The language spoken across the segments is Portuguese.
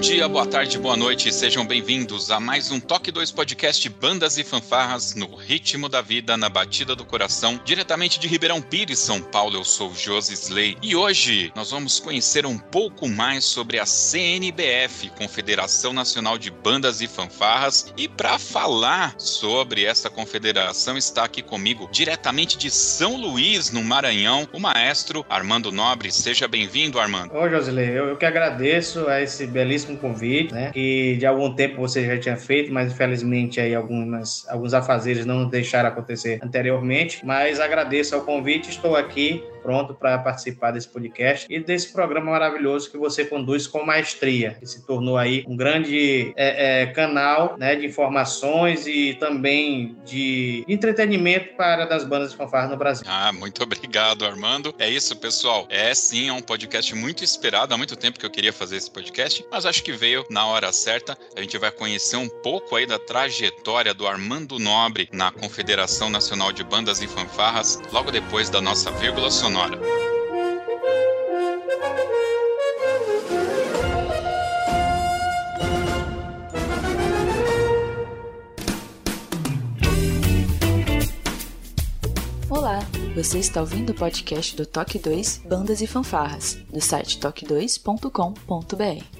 Dia, boa tarde, boa noite, sejam bem-vindos a mais um Toque 2 Podcast Bandas e Fanfarras no ritmo da vida, na batida do coração, diretamente de Ribeirão Pires, São Paulo. Eu sou Josi Slay e hoje nós vamos conhecer um pouco mais sobre a CNBF, Confederação Nacional de Bandas e Fanfarras, e para falar sobre essa confederação está aqui comigo, diretamente de São Luís, no Maranhão, o maestro Armando Nobre. Seja bem-vindo, Armando. Ô, Josilei, eu, eu que agradeço a esse belíssimo belíssimo convite, né? Que de algum tempo você já tinha feito, mas infelizmente aí algumas, alguns afazeres não deixaram acontecer anteriormente. Mas agradeço ao convite, estou aqui pronto para participar desse podcast e desse programa maravilhoso que você conduz com maestria, que se tornou aí um grande é, é, canal né, de informações e também de entretenimento para das bandas de fanfarra no Brasil. Ah, muito obrigado, Armando. É isso, pessoal. É sim, é um podcast muito esperado. Há muito tempo que eu queria fazer esse podcast, mas acho que veio na hora certa. A gente vai conhecer um pouco aí da trajetória do Armando Nobre na Confederação Nacional de Bandas e Fanfarras, logo depois da nossa vírgula sonora. Olá, você está ouvindo o podcast do Toque 2 Bandas e Fanfarras, do site toque2.com.br.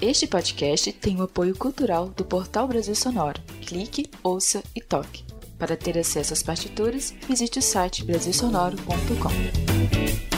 Este podcast tem o apoio cultural do Portal Brasil Sonoro. Clique, ouça e toque. Para ter acesso às partituras, visite o site brasilsonoro.com.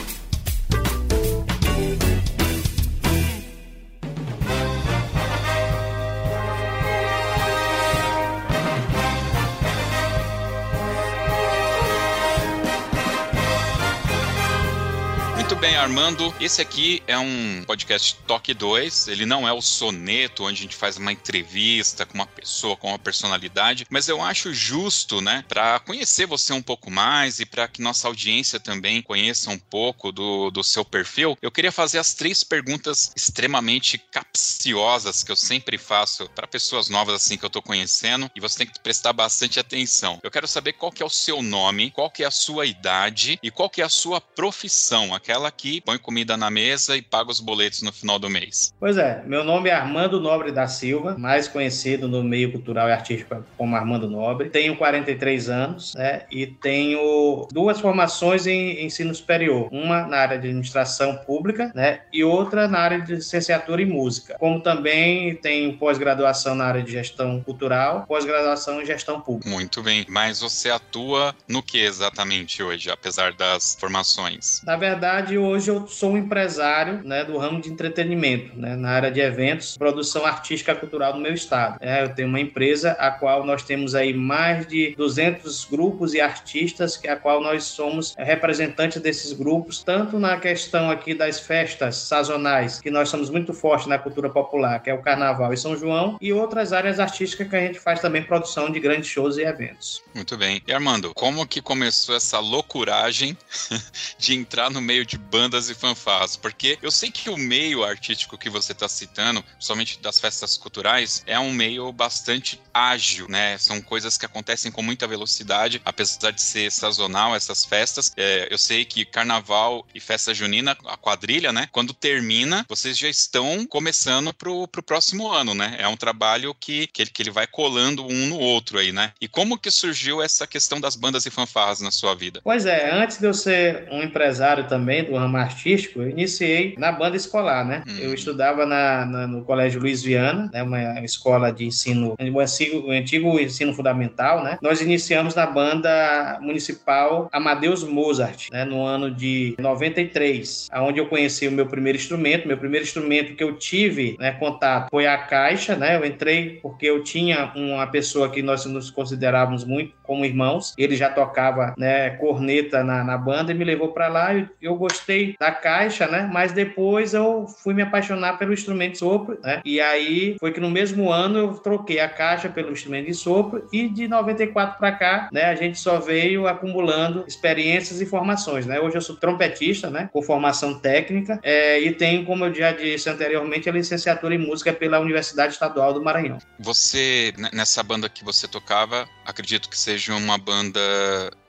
bem, Armando. Esse aqui é um podcast Toque 2. Ele não é o soneto, onde a gente faz uma entrevista com uma pessoa, com uma personalidade, mas eu acho justo, né, para conhecer você um pouco mais e para que nossa audiência também conheça um pouco do, do seu perfil, eu queria fazer as três perguntas extremamente capciosas que eu sempre faço para pessoas novas assim que eu tô conhecendo e você tem que prestar bastante atenção. Eu quero saber qual que é o seu nome, qual que é a sua idade e qual que é a sua profissão, aquela aqui, põe comida na mesa e paga os boletos no final do mês. Pois é, meu nome é Armando Nobre da Silva, mais conhecido no meio cultural e artístico como Armando Nobre. Tenho 43 anos né, e tenho duas formações em ensino superior, uma na área de administração pública né, e outra na área de licenciatura em música. Como também tenho pós-graduação na área de gestão cultural, pós-graduação em gestão pública. Muito bem, mas você atua no que exatamente hoje, apesar das formações? Na verdade, hoje eu sou um empresário né, do ramo de entretenimento, né, na área de eventos, produção artística cultural do meu estado. É, eu tenho uma empresa a qual nós temos aí mais de 200 grupos e artistas, que a qual nós somos representantes desses grupos, tanto na questão aqui das festas sazonais, que nós somos muito fortes na cultura popular, que é o Carnaval e São João, e outras áreas artísticas que a gente faz também produção de grandes shows e eventos. Muito bem. E Armando, como que começou essa loucuragem de entrar no meio de bandas e fanfarras, porque eu sei que o meio artístico que você está citando, somente das festas culturais, é um meio bastante ágil, né? São coisas que acontecem com muita velocidade, apesar de ser sazonal essas festas. É, eu sei que carnaval e festa junina, a quadrilha, né? Quando termina, vocês já estão começando pro, pro próximo ano, né? É um trabalho que, que, ele, que ele vai colando um no outro aí, né? E como que surgiu essa questão das bandas e fanfarras na sua vida? Pois é, antes de eu ser um empresário também, do ramo artístico, eu iniciei na banda escolar, né? Uhum. Eu estudava na, na, no Colégio Luiz Viana, né? uma escola de ensino, um antigo, um antigo ensino fundamental, né? Nós iniciamos na banda municipal Amadeus Mozart, né? no ano de 93, aonde eu conheci o meu primeiro instrumento. Meu primeiro instrumento que eu tive né, contato foi a caixa, né? Eu entrei porque eu tinha uma pessoa que nós nos considerávamos muito como irmãos. Ele já tocava né, corneta na, na banda e me levou para lá. Eu, eu gostei da caixa, né? Mas depois eu fui me apaixonar pelo instrumento de sopro, né? E aí foi que no mesmo ano eu troquei a caixa pelo instrumento de sopro e de 94 para cá, né? A gente só veio acumulando experiências e formações, né? Hoje eu sou trompetista, né? Com formação técnica é, e tenho, como eu já disse anteriormente, a licenciatura em música pela Universidade Estadual do Maranhão. Você, nessa banda que você tocava, acredito que seja uma banda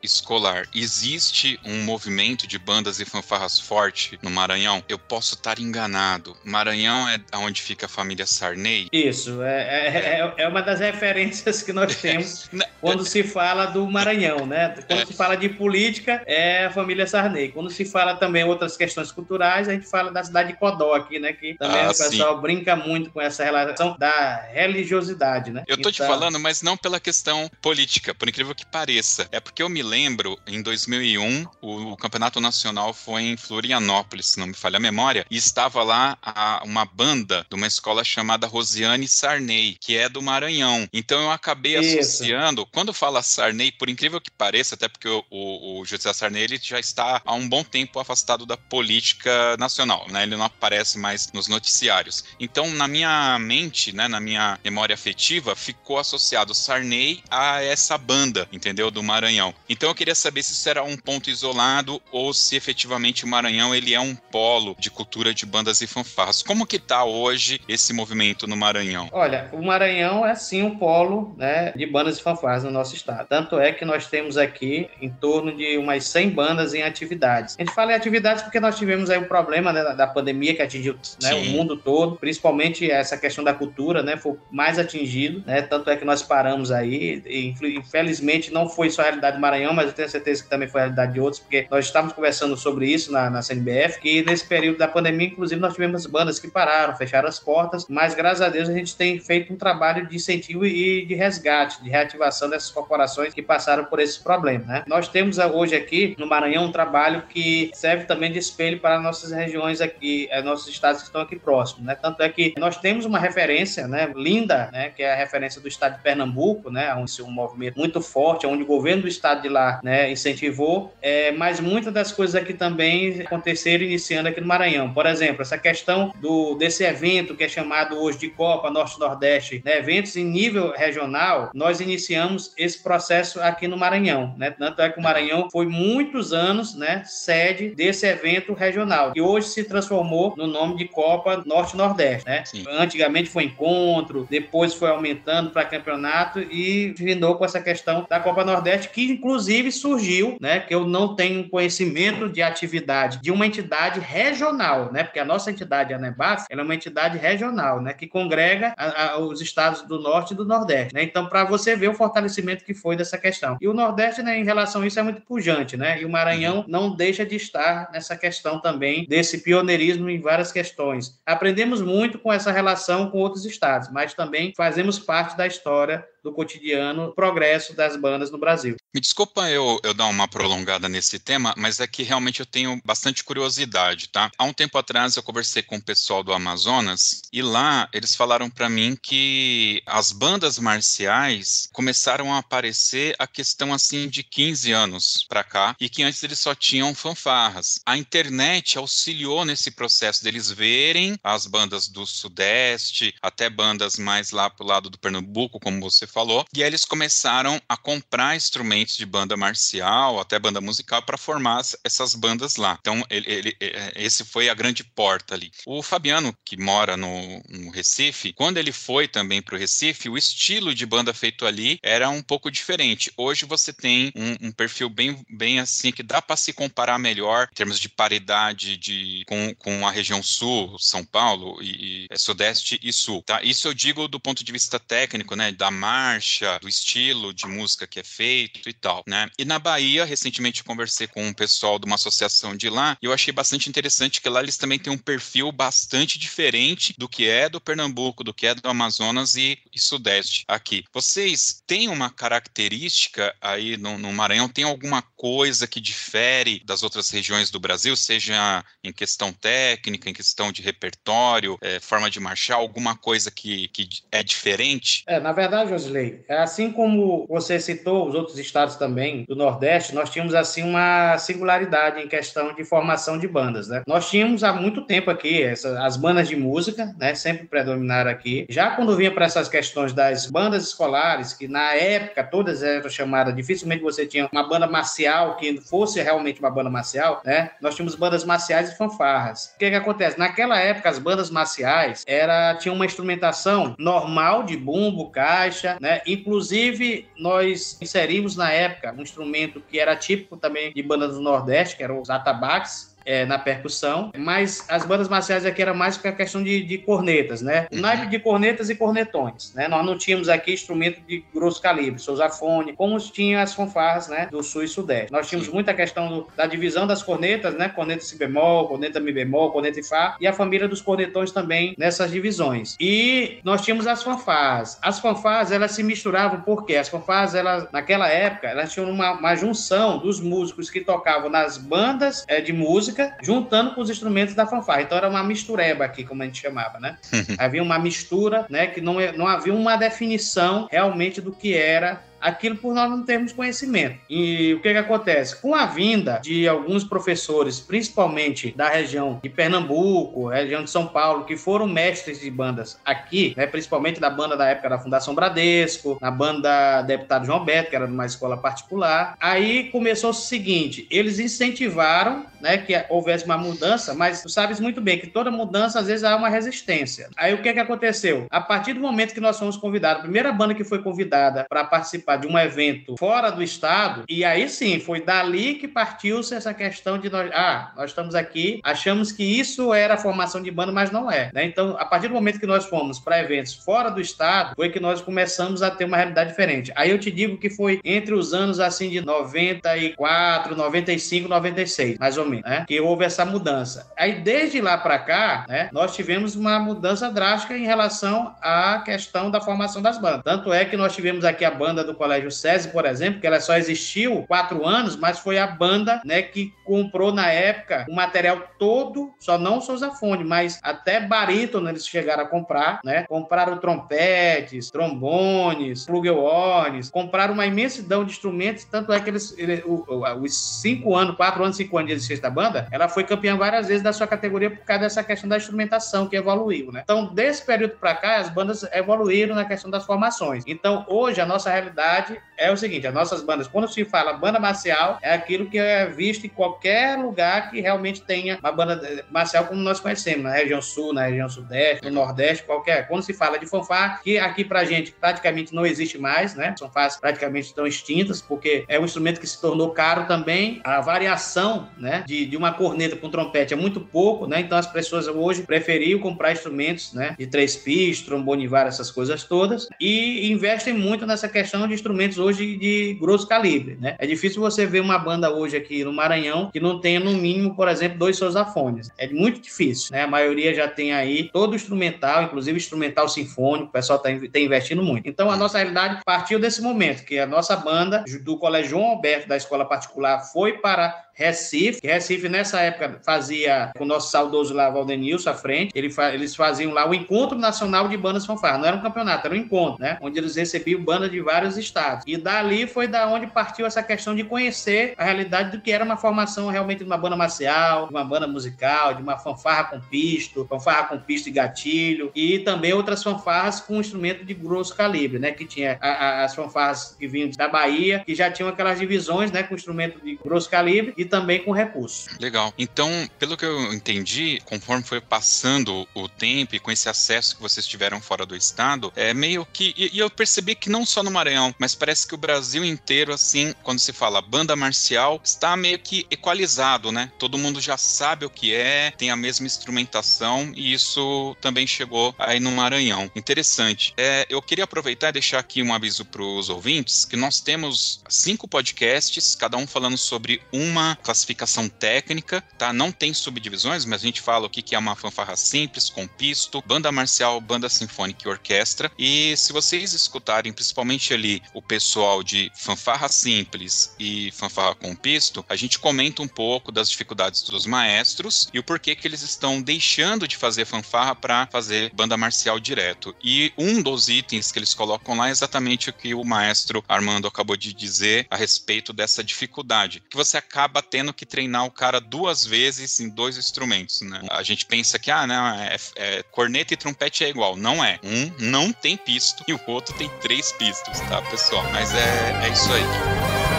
escolar. Existe um movimento de bandas e fanfarras forte no Maranhão? Eu posso estar enganado. Maranhão é onde fica a família Sarney? Isso, é, é, é, é uma das referências que nós temos quando se fala do Maranhão, né? Quando se fala de política, é a família Sarney. Quando se fala também outras questões culturais, a gente fala da cidade de Codó aqui, né? Que também ah, o pessoal sim. brinca muito com essa relação da religiosidade, né? Eu tô então... te falando, mas não pela questão política, por incrível que pareça. É porque eu me lembro, em 2001, o, o Campeonato Nacional foi em Florianópolis, se não me falha a memória, e estava lá a, uma banda de uma escola chamada Rosiane Sarney, que é do Maranhão. Então eu acabei Isso. associando, quando fala Sarney, por incrível que pareça, até porque o, o, o José Sarney ele já está há um bom tempo afastado da política nacional, né? Ele não aparece mais nos noticiários. Então, na minha mente, né, na minha memória afetiva, ficou associado Sarney a essa banda, entendeu? Do Maranhão. Então eu queria saber se isso era um ponto isolado ou se efetivamente o Maranhão ele é um polo de cultura de bandas e fanfarras. Como que tá hoje esse movimento no Maranhão? Olha, o Maranhão é sim um polo né, de bandas e fanfarras no nosso estado. Tanto é que nós temos aqui em torno de umas 100 bandas em atividades. A gente fala em atividades porque nós tivemos aí o um problema né, da pandemia que atingiu né, o mundo todo, principalmente essa questão da cultura, né, foi mais atingido, né, tanto é que nós paramos aí, e, infelizmente não foi só a realidade do Maranhão, mas eu tenho certeza que também foi a realidade de outros, porque nós estávamos conversando sobre isso na, na CNBF, que nesse período da pandemia, inclusive, nós tivemos bandas que pararam, fecharam as portas, mas graças a Deus a gente tem feito um trabalho de incentivo e de resgate, de reativação dessas corporações que passaram por esses problemas. Né? Nós temos hoje aqui no Maranhão um trabalho que serve também de espelho para nossas regiões aqui, eh, nossos estados que estão aqui próximos. Né? Tanto é que nós temos uma referência né, linda, né, que é a referência do estado de Pernambuco, né, onde um movimento muito forte, onde o governo do estado de lá né, incentivou, é, mas muitas das coisas aqui também aconteceram iniciando aqui no Maranhão. Por exemplo, essa questão do, desse evento que é chamado hoje de Copa Norte-Nordeste, né, eventos em nível regional, nós iniciamos esse processo aqui no Maranhão. Né? Tanto é que o Maranhão foi muitos anos né, sede desse evento regional, que hoje se transformou no nome de Copa Norte-Nordeste. Né? Antigamente foi encontro, depois foi aumentando para campeonato e terminou com essa questão da Copa Nordeste, que inclusive surgiu, né, que eu não tenho conhecimento de atividade de uma entidade regional, né, porque a nossa entidade, a NEBAF, ela é uma entidade regional, né, que congrega a, a, os estados do Norte e do Nordeste, né, então para você ver o fortalecimento que foi dessa questão. E o Nordeste, né, em relação a isso, é muito pujante, né, e o Maranhão não deixa de estar nessa questão também desse pioneirismo em várias questões. Aprendemos muito com essa relação com outros estados, mas também fazemos parte da história do cotidiano progresso das bandas no Brasil. Me desculpa eu, eu dar uma prolongada nesse tema, mas é que realmente eu tenho bastante curiosidade, tá? Há um tempo atrás eu conversei com o pessoal do Amazonas e lá eles falaram para mim que as bandas marciais começaram a aparecer a questão assim de 15 anos para cá e que antes eles só tinham fanfarras. A internet auxiliou nesse processo deles verem as bandas do Sudeste, até bandas mais lá pro lado do Pernambuco, como você falou, e aí eles começaram a comprar instrumentos de banda marcial, até banda musical, para formar essas bandas lá. Então, ele, ele, é, esse foi a grande porta ali. O Fabiano, que mora no, no Recife, quando ele foi também para o Recife, o estilo de banda feito ali era um pouco diferente. Hoje você tem um, um perfil bem, bem assim, que dá para se comparar melhor em termos de paridade de, com, com a região sul, São Paulo, e, e é, Sudeste e Sul. Tá? Isso eu digo do ponto de vista técnico, né, da marcha, do estilo de música que é feito e tal, né? E na Bahia, recentemente conversei com um pessoal de uma associação de lá e eu achei bastante interessante que lá eles também têm um perfil bastante diferente do que é do Pernambuco, do que é do Amazonas e, e Sudeste aqui. Vocês têm uma característica aí no, no Maranhão, tem alguma coisa que difere das outras regiões do Brasil, seja em questão técnica, em questão de repertório, é, forma de marchar, alguma coisa que, que é diferente? É, na verdade, Josley, é assim como você citou os outros estados também do Nordeste, nós tínhamos assim uma singularidade em questão de formação de bandas, né? Nós tínhamos há muito tempo aqui essa, as bandas de música, né? Sempre predominaram aqui. Já quando vinha para essas questões das bandas escolares, que na época todas eram chamadas, dificilmente você tinha uma banda marcial que fosse realmente uma banda marcial, né? Nós tínhamos bandas marciais e fanfarras. O que que acontece? Naquela época as bandas marciais era tinham uma instrumentação normal de bumbo, caixa, né? Inclusive nós inserimos na época um instrumento que era típico também de bandas do Nordeste, que eram os atabaques, é, na percussão, mas as bandas marciais aqui era mais para a questão de, de, cornetas, né? Uhum. naipe de cornetas e cornetões, né? Nós não tínhamos aqui instrumento de grosso calibre, sousafone, como tinha as fanfarras, né? Do sul e sudeste. Nós tínhamos muita questão do, da divisão das cornetas, né? Corneta si bemol, corneta mi bemol, corneta e fá, e a família dos cornetões também nessas divisões. E nós tínhamos as fanfarras. As fanfarras, elas se misturavam porque as fanfarras, elas, naquela época, elas tinham uma, uma junção dos músicos que tocavam nas bandas é, de música música, juntando com os instrumentos da fanfarra. Então era uma mistureba aqui, como a gente chamava, né? havia uma mistura, né? Que não, não havia uma definição realmente do que era aquilo por nós não termos conhecimento. E o que, que acontece? Com a vinda de alguns professores, principalmente da região de Pernambuco, região de São Paulo, que foram mestres de bandas aqui, né, principalmente da banda da época da Fundação Bradesco, na banda Deputado João Beto, que era numa escola particular, aí começou o seguinte, eles incentivaram né, que houvesse uma mudança, mas tu sabes muito bem que toda mudança às vezes há uma resistência. Aí o que que aconteceu? A partir do momento que nós fomos convidados, a primeira banda que foi convidada para participar participar de um evento fora do estado, e aí sim, foi dali que partiu-se essa questão de nós, ah, nós estamos aqui, achamos que isso era formação de banda, mas não é. Né? Então, a partir do momento que nós fomos para eventos fora do estado, foi que nós começamos a ter uma realidade diferente. Aí eu te digo que foi entre os anos assim de 94, 95, 96, mais ou menos, né? Que houve essa mudança. Aí desde lá para cá, né, nós tivemos uma mudança drástica em relação à questão da formação das bandas. Tanto é que nós tivemos aqui a banda do Colégio SESI, por exemplo, que ela só existiu quatro anos, mas foi a banda né, que comprou na época o material todo, só não o sousafone, mas até barítono eles chegaram a comprar, né? Compraram trompetes, trombones, flugelhorns, compraram uma imensidão de instrumentos, tanto é que eles, eles os cinco anos, quatro anos, cinco anos de existência da banda, ela foi campeã várias vezes da sua categoria por causa dessa questão da instrumentação que evoluiu, né? Então, desse período para cá, as bandas evoluíram na questão das formações. Então, hoje, a nossa realidade verdade, é o seguinte: as nossas bandas, quando se fala banda marcial, é aquilo que é visto em qualquer lugar que realmente tenha uma banda marcial como nós conhecemos, na região sul, na região sudeste, no nordeste, qualquer. Quando se fala de fanfarra, que aqui pra gente praticamente não existe mais, né? São fanfarras praticamente estão extintas, porque é um instrumento que se tornou caro também. A variação, né, de, de uma corneta com trompete é muito pouco, né? Então as pessoas hoje preferiam comprar instrumentos, né, de três pistas, trombone, várias essas coisas todas, e investem muito nessa questão de instrumentos hoje de grosso calibre, né? É difícil você ver uma banda hoje aqui no Maranhão que não tenha no mínimo, por exemplo, dois sosafones. É muito difícil, né? A maioria já tem aí todo instrumental, inclusive instrumental sinfônico, o pessoal está tá investindo muito. Então a nossa realidade partiu desse momento, que a nossa banda do Colégio João Alberto da escola particular foi para Recife, Recife nessa época fazia com o nosso saudoso lá, Valdenilson, à frente, ele fa eles faziam lá o Encontro Nacional de Bandas Fanfarras. Não era um campeonato, era um encontro, né? Onde eles recebiam bandas de vários estados. E dali foi da onde partiu essa questão de conhecer a realidade do que era uma formação realmente de uma banda marcial, de uma banda musical, de uma fanfarra com pisto, fanfarra com pisto e gatilho, e também outras fanfarras com instrumento de grosso calibre, né? Que tinha a, a, as fanfarras que vinham da Bahia, que já tinham aquelas divisões, né? Com instrumento de grosso calibre, e também com recursos. Legal. Então, pelo que eu entendi, conforme foi passando o tempo e com esse acesso que vocês tiveram fora do estado, é meio que. E, e eu percebi que não só no Maranhão, não, mas parece que o Brasil inteiro, assim, quando se fala banda marcial, está meio que equalizado, né? Todo mundo já sabe o que é, tem a mesma instrumentação e isso também chegou aí no Maranhão. Interessante. É, eu queria aproveitar e deixar aqui um aviso para os ouvintes que nós temos cinco podcasts, cada um falando sobre uma classificação técnica, tá? Não tem subdivisões, mas a gente fala o que é uma fanfarra simples, com pisto, banda marcial, banda sinfônica e orquestra. E se vocês escutarem principalmente ali o pessoal de fanfarra simples e fanfarra com pisto, a gente comenta um pouco das dificuldades dos maestros e o porquê que eles estão deixando de fazer fanfarra para fazer banda marcial direto. E um dos itens que eles colocam lá é exatamente o que o maestro Armando acabou de dizer a respeito dessa dificuldade, que você acaba tendo que treinar o cara duas vezes em dois instrumentos, né? A gente pensa que ah, não, é, é, corneta e trompete é igual, não é. Um não tem pisto e o outro tem três pistos, tá, pessoal? Mas é, é isso aí.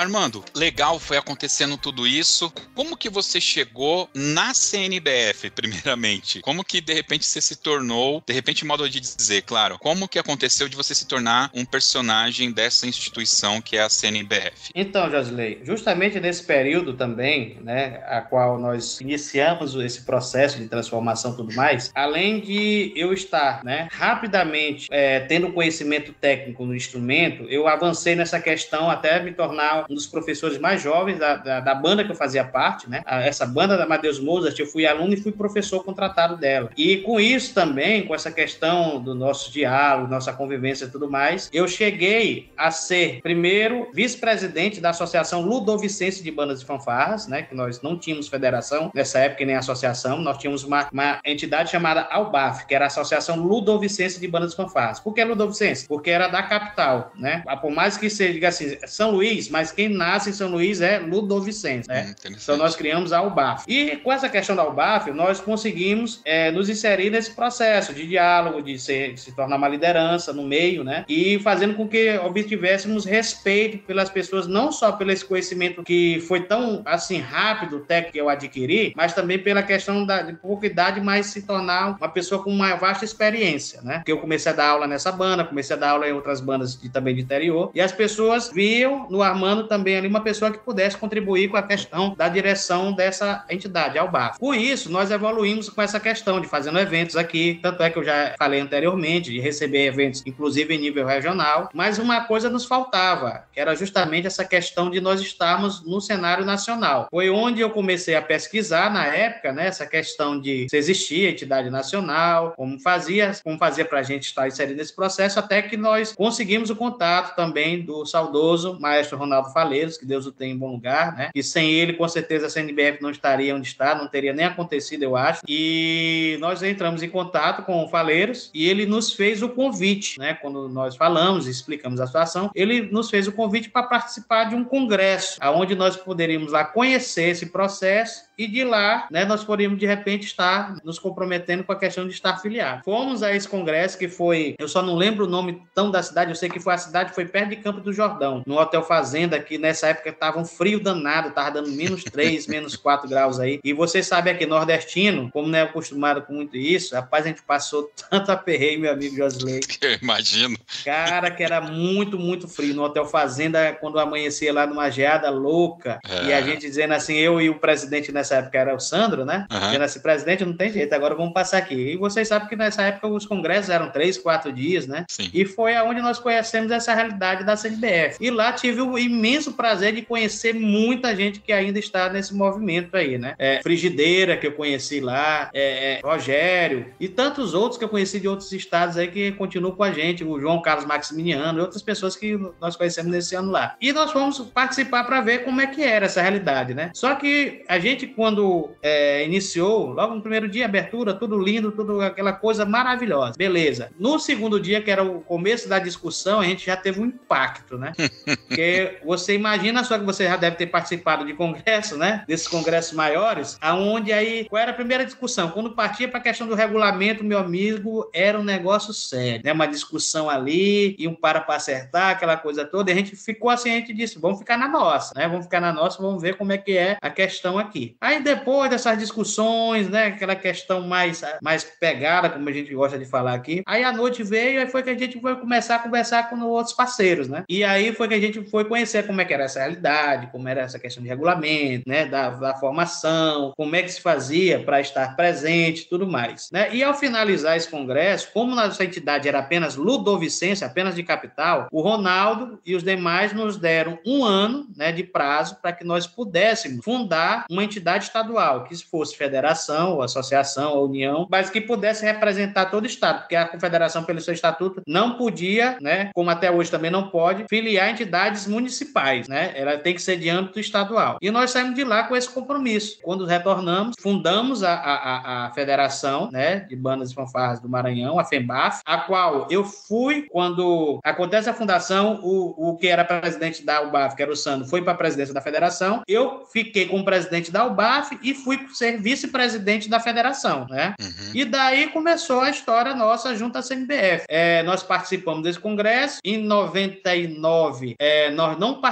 Armando, legal foi acontecendo tudo isso. Como que você chegou na CNBF, primeiramente? Como que de repente você se tornou, de repente, modo de dizer, claro, como que aconteceu de você se tornar um personagem dessa instituição que é a CNBF? Então, Josley, justamente nesse período também, né, a qual nós iniciamos esse processo de transformação e tudo mais, além de eu estar, né, rapidamente é, tendo conhecimento técnico no instrumento, eu avancei nessa questão até me tornar um dos professores mais jovens da, da, da banda que eu fazia parte, né? Essa banda da Amadeus Mozart, eu fui aluno e fui professor contratado dela. E com isso também, com essa questão do nosso diálogo, nossa convivência e tudo mais, eu cheguei a ser, primeiro, vice-presidente da Associação Ludovicense de Bandas e Fanfarras, né? Que nós não tínhamos federação nessa época nem associação, nós tínhamos uma, uma entidade chamada ALBAF, que era a Associação Ludovicense de Bandas e Fanfarras. Por que Ludovicense? Porque era da capital, né? Por mais que seja, diga assim, São Luís, mas quem nasce em São Luís é Ludovicense, né? Hum, então nós criamos a UBAF. E com essa questão da UBAF, nós conseguimos é, nos inserir nesse processo de diálogo, de, ser, de se tornar uma liderança no meio, né? E fazendo com que obtivéssemos respeito pelas pessoas, não só pelo esse conhecimento que foi tão assim rápido, técnico que eu adquiri, mas também pela questão da de pouca idade, mas se tornar uma pessoa com uma vasta experiência, né? Porque eu comecei a dar aula nessa banda, comecei a dar aula em outras bandas de, também de interior, e as pessoas viam no Armando também ali uma pessoa que pudesse contribuir com a questão da direção dessa entidade, ao BAF. Com isso, nós evoluímos com essa questão de fazendo eventos aqui, tanto é que eu já falei anteriormente, de receber eventos, inclusive em nível regional, mas uma coisa nos faltava, que era justamente essa questão de nós estarmos no cenário nacional. Foi onde eu comecei a pesquisar na época, né, essa questão de se existia entidade nacional, como fazia, como fazia para a gente estar inserido nesse processo, até que nós conseguimos o contato também do saudoso maestro Ronaldo Faleiros, que Deus o tenha em bom lugar, né? E sem ele, com certeza, a CNBF não estaria onde está, não teria nem acontecido, eu acho. E nós entramos em contato com o Faleiros e ele nos fez o convite, né? Quando nós falamos e explicamos a situação, ele nos fez o convite para participar de um congresso, aonde nós poderíamos lá conhecer esse processo e de lá, né, nós poderíamos de repente estar nos comprometendo com a questão de estar filiado. Fomos a esse congresso que foi, eu só não lembro o nome tão da cidade, eu sei que foi a cidade, foi perto de Campo do Jordão, no Hotel Fazenda, que nessa época tava um frio danado, tava dando menos 3, menos 4 graus aí. E vocês sabem aqui, nordestino, como não é acostumado com muito isso, rapaz, a gente passou tanto aperreio, meu amigo Josley. Eu imagino. Cara, que era muito, muito frio. No Hotel Fazenda, quando amanhecia lá numa geada louca, é. e a gente dizendo assim, eu e o presidente nessa época era o Sandro, né? Uhum. Dizendo assim, presidente, não tem jeito, agora vamos passar aqui. E vocês sabem que nessa época os congressos eram três, quatro dias, né? Sim. E foi aonde nós conhecemos essa realidade da CNBF. E lá tive o imenso prazer de conhecer muita gente que ainda está nesse movimento aí, né? É, Frigideira, que eu conheci lá, é, é, Rogério, e tantos outros que eu conheci de outros estados aí que continuam com a gente, o João Carlos Maximiliano e outras pessoas que nós conhecemos nesse ano lá. E nós fomos participar para ver como é que era essa realidade, né? Só que a gente, quando é, iniciou, logo no primeiro dia, abertura, tudo lindo, tudo aquela coisa maravilhosa. Beleza. No segundo dia, que era o começo da discussão, a gente já teve um impacto, né? Porque você você imagina só que você já deve ter participado de congressos, né? Desses congressos maiores, aonde aí, qual era a primeira discussão? Quando partia para a questão do regulamento, meu amigo, era um negócio sério, né? Uma discussão ali, e um para para acertar, aquela coisa toda, e a gente ficou assim, a gente disse, vamos ficar na nossa, né? Vamos ficar na nossa, vamos ver como é que é a questão aqui. Aí depois dessas discussões, né? Aquela questão mais, mais pegada, como a gente gosta de falar aqui, aí a noite veio e foi que a gente foi começar a conversar com outros parceiros, né? E aí foi que a gente foi conhecer como é que era essa realidade, como era essa questão de regulamento, né? Da, da formação, como é que se fazia para estar presente, tudo mais, né? E ao finalizar esse congresso, como nossa entidade era apenas Ludovicense, apenas de capital, o Ronaldo e os demais nos deram um ano, né, de prazo para que nós pudéssemos fundar uma entidade estadual, que fosse federação, ou associação, ou união, mas que pudesse representar todo o estado, porque a confederação pelo seu estatuto não podia, né, como até hoje também não pode, filiar entidades municipais, né? Ela tem que ser de âmbito estadual. E nós saímos de lá com esse compromisso. Quando retornamos, fundamos a, a, a Federação, né, de Bandas e Fanfarras do Maranhão, a FEMBAF, a qual eu fui quando acontece a fundação, o, o que era presidente da UBAF, que era o Sandro, foi para a presidência da federação. Eu fiquei como presidente da UBAF e fui ser vice-presidente da federação, né? Uhum. E daí começou a história nossa junto à CNBF. É, nós participamos desse congresso. Em 99, é, nós não participamos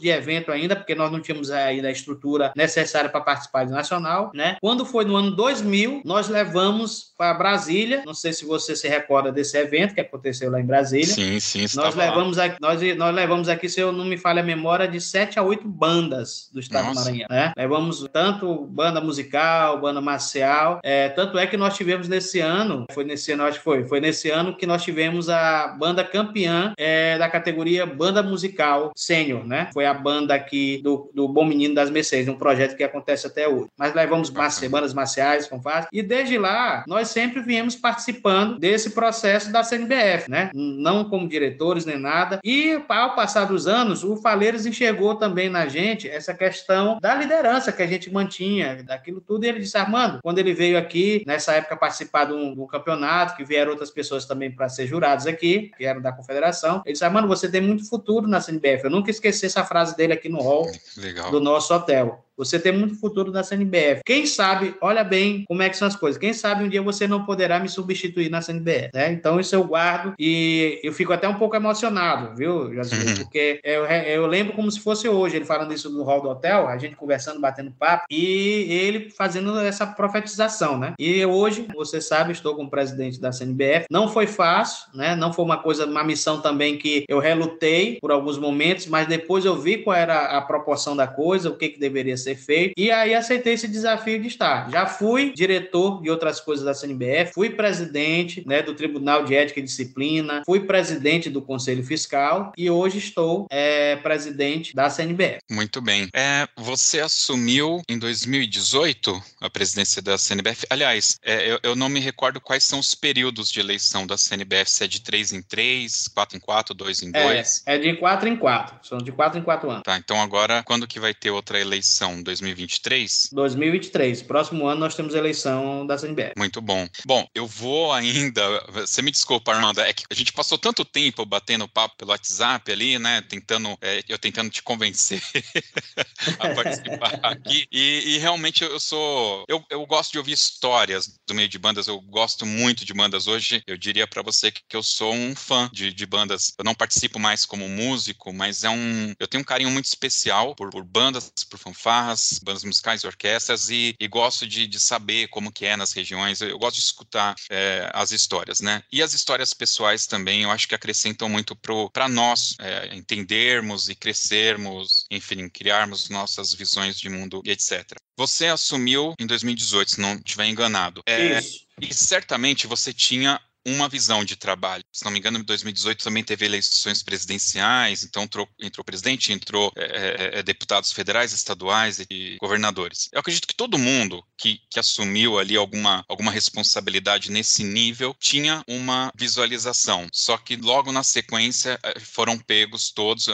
de evento ainda, porque nós não tínhamos ainda a estrutura necessária para participar de nacional, né? Quando foi no ano 2000, nós levamos para Brasília. Não sei se você se recorda desse evento que aconteceu lá em Brasília. Sim, sim. Nós levamos, aqui, nós, nós levamos aqui, se eu não me falha a memória, de sete a oito bandas do estado Nossa. do Maranhão, né? Levamos tanto banda musical, banda marcial. É, tanto é que nós tivemos nesse ano, foi nesse ano, acho que foi, foi nesse ano que nós tivemos a banda campeã é, da categoria banda musical sênior, né? Foi a banda aqui do, do Bom Menino das Mercedes, um projeto que acontece até hoje. Mas levamos bandas marciais, fanfarras, e desde lá nós sempre viemos participando desse processo da CNBF, né? Não como diretores nem nada. E ao passar dos anos, o Faleiros enxergou também na gente essa questão da liderança que a gente mantinha, daquilo tudo. E ele disse, Armando, quando ele veio aqui, nessa época, participar de um, de um campeonato, que vieram outras pessoas também para ser jurados aqui, que eram da confederação, ele disse, Armando, você tem muito futuro na CNBF. Eu nunca esqueci essa frase dele aqui no hall Legal. do nosso hotel. Você tem muito futuro na CNBF. Quem sabe, olha bem como é que são as coisas. Quem sabe um dia você não poderá me substituir na CNBF, né? Então isso eu guardo e eu fico até um pouco emocionado, viu, Jacir? Uhum. Porque eu, eu, lembro como se fosse hoje, ele falando isso no hall do hotel, a gente conversando, batendo papo, e ele fazendo essa profetização, né? E hoje, você sabe, estou como presidente da CNBF. Não foi fácil, né? Não foi uma coisa, uma missão também que eu relutei por alguns momentos, mas depois eu vi qual era a proporção da coisa, o que, que deveria ser ser feito. E aí aceitei esse desafio de estar. Já fui diretor de outras coisas da CNBF, fui presidente né, do Tribunal de Ética e Disciplina, fui presidente do Conselho Fiscal e hoje estou é, presidente da CNBF. Muito bem. É, você assumiu em 2018 a presidência da CNBF. Aliás, é, eu, eu, não me recordo quais são os períodos de eleição da CNBF, se é de 3 em 3, 4 em 4, 2 em 2. É, é de 4 em 4. São de 4 em 4 anos. Tá, então agora, quando que vai ter outra eleição? 2023? 2023. Próximo ano nós temos eleição da CNBF. Muito bom. Bom, eu vou ainda. Você me desculpa, Armando, é que a gente passou tanto tempo batendo papo pelo WhatsApp ali, né? Tentando, é, eu tentando te convencer a participar aqui. E, e, realmente eu sou. Eu, eu gosto de ouvir histórias do meio de bandas. Eu gosto muito de bandas hoje. Eu diria para você que, que, eu sou um fã de, de bandas. Eu não participo mais como músico, mas é um. Eu tenho um carinho muito especial por, por bandas, por fanfarras guitarras, bandas musicais, orquestras e, e gosto de, de, saber como que é nas regiões. Eu, gosto de escutar é, as histórias, né? E as histórias pessoais também, eu acho que acrescentam muito para nós é, entendermos e crescermos, enfim, criarmos nossas visões de mundo e etc. Você assumiu em 2018, se não estiver enganado. É, Isso. E certamente você tinha uma visão de trabalho. Se não me engano, em 2018 também teve eleições presidenciais, então entrou, entrou presidente, entrou é, é, é, deputados federais, estaduais e governadores. Eu acredito que todo mundo que, que assumiu ali alguma, alguma responsabilidade nesse nível tinha uma visualização, só que logo na sequência é, foram pegos todos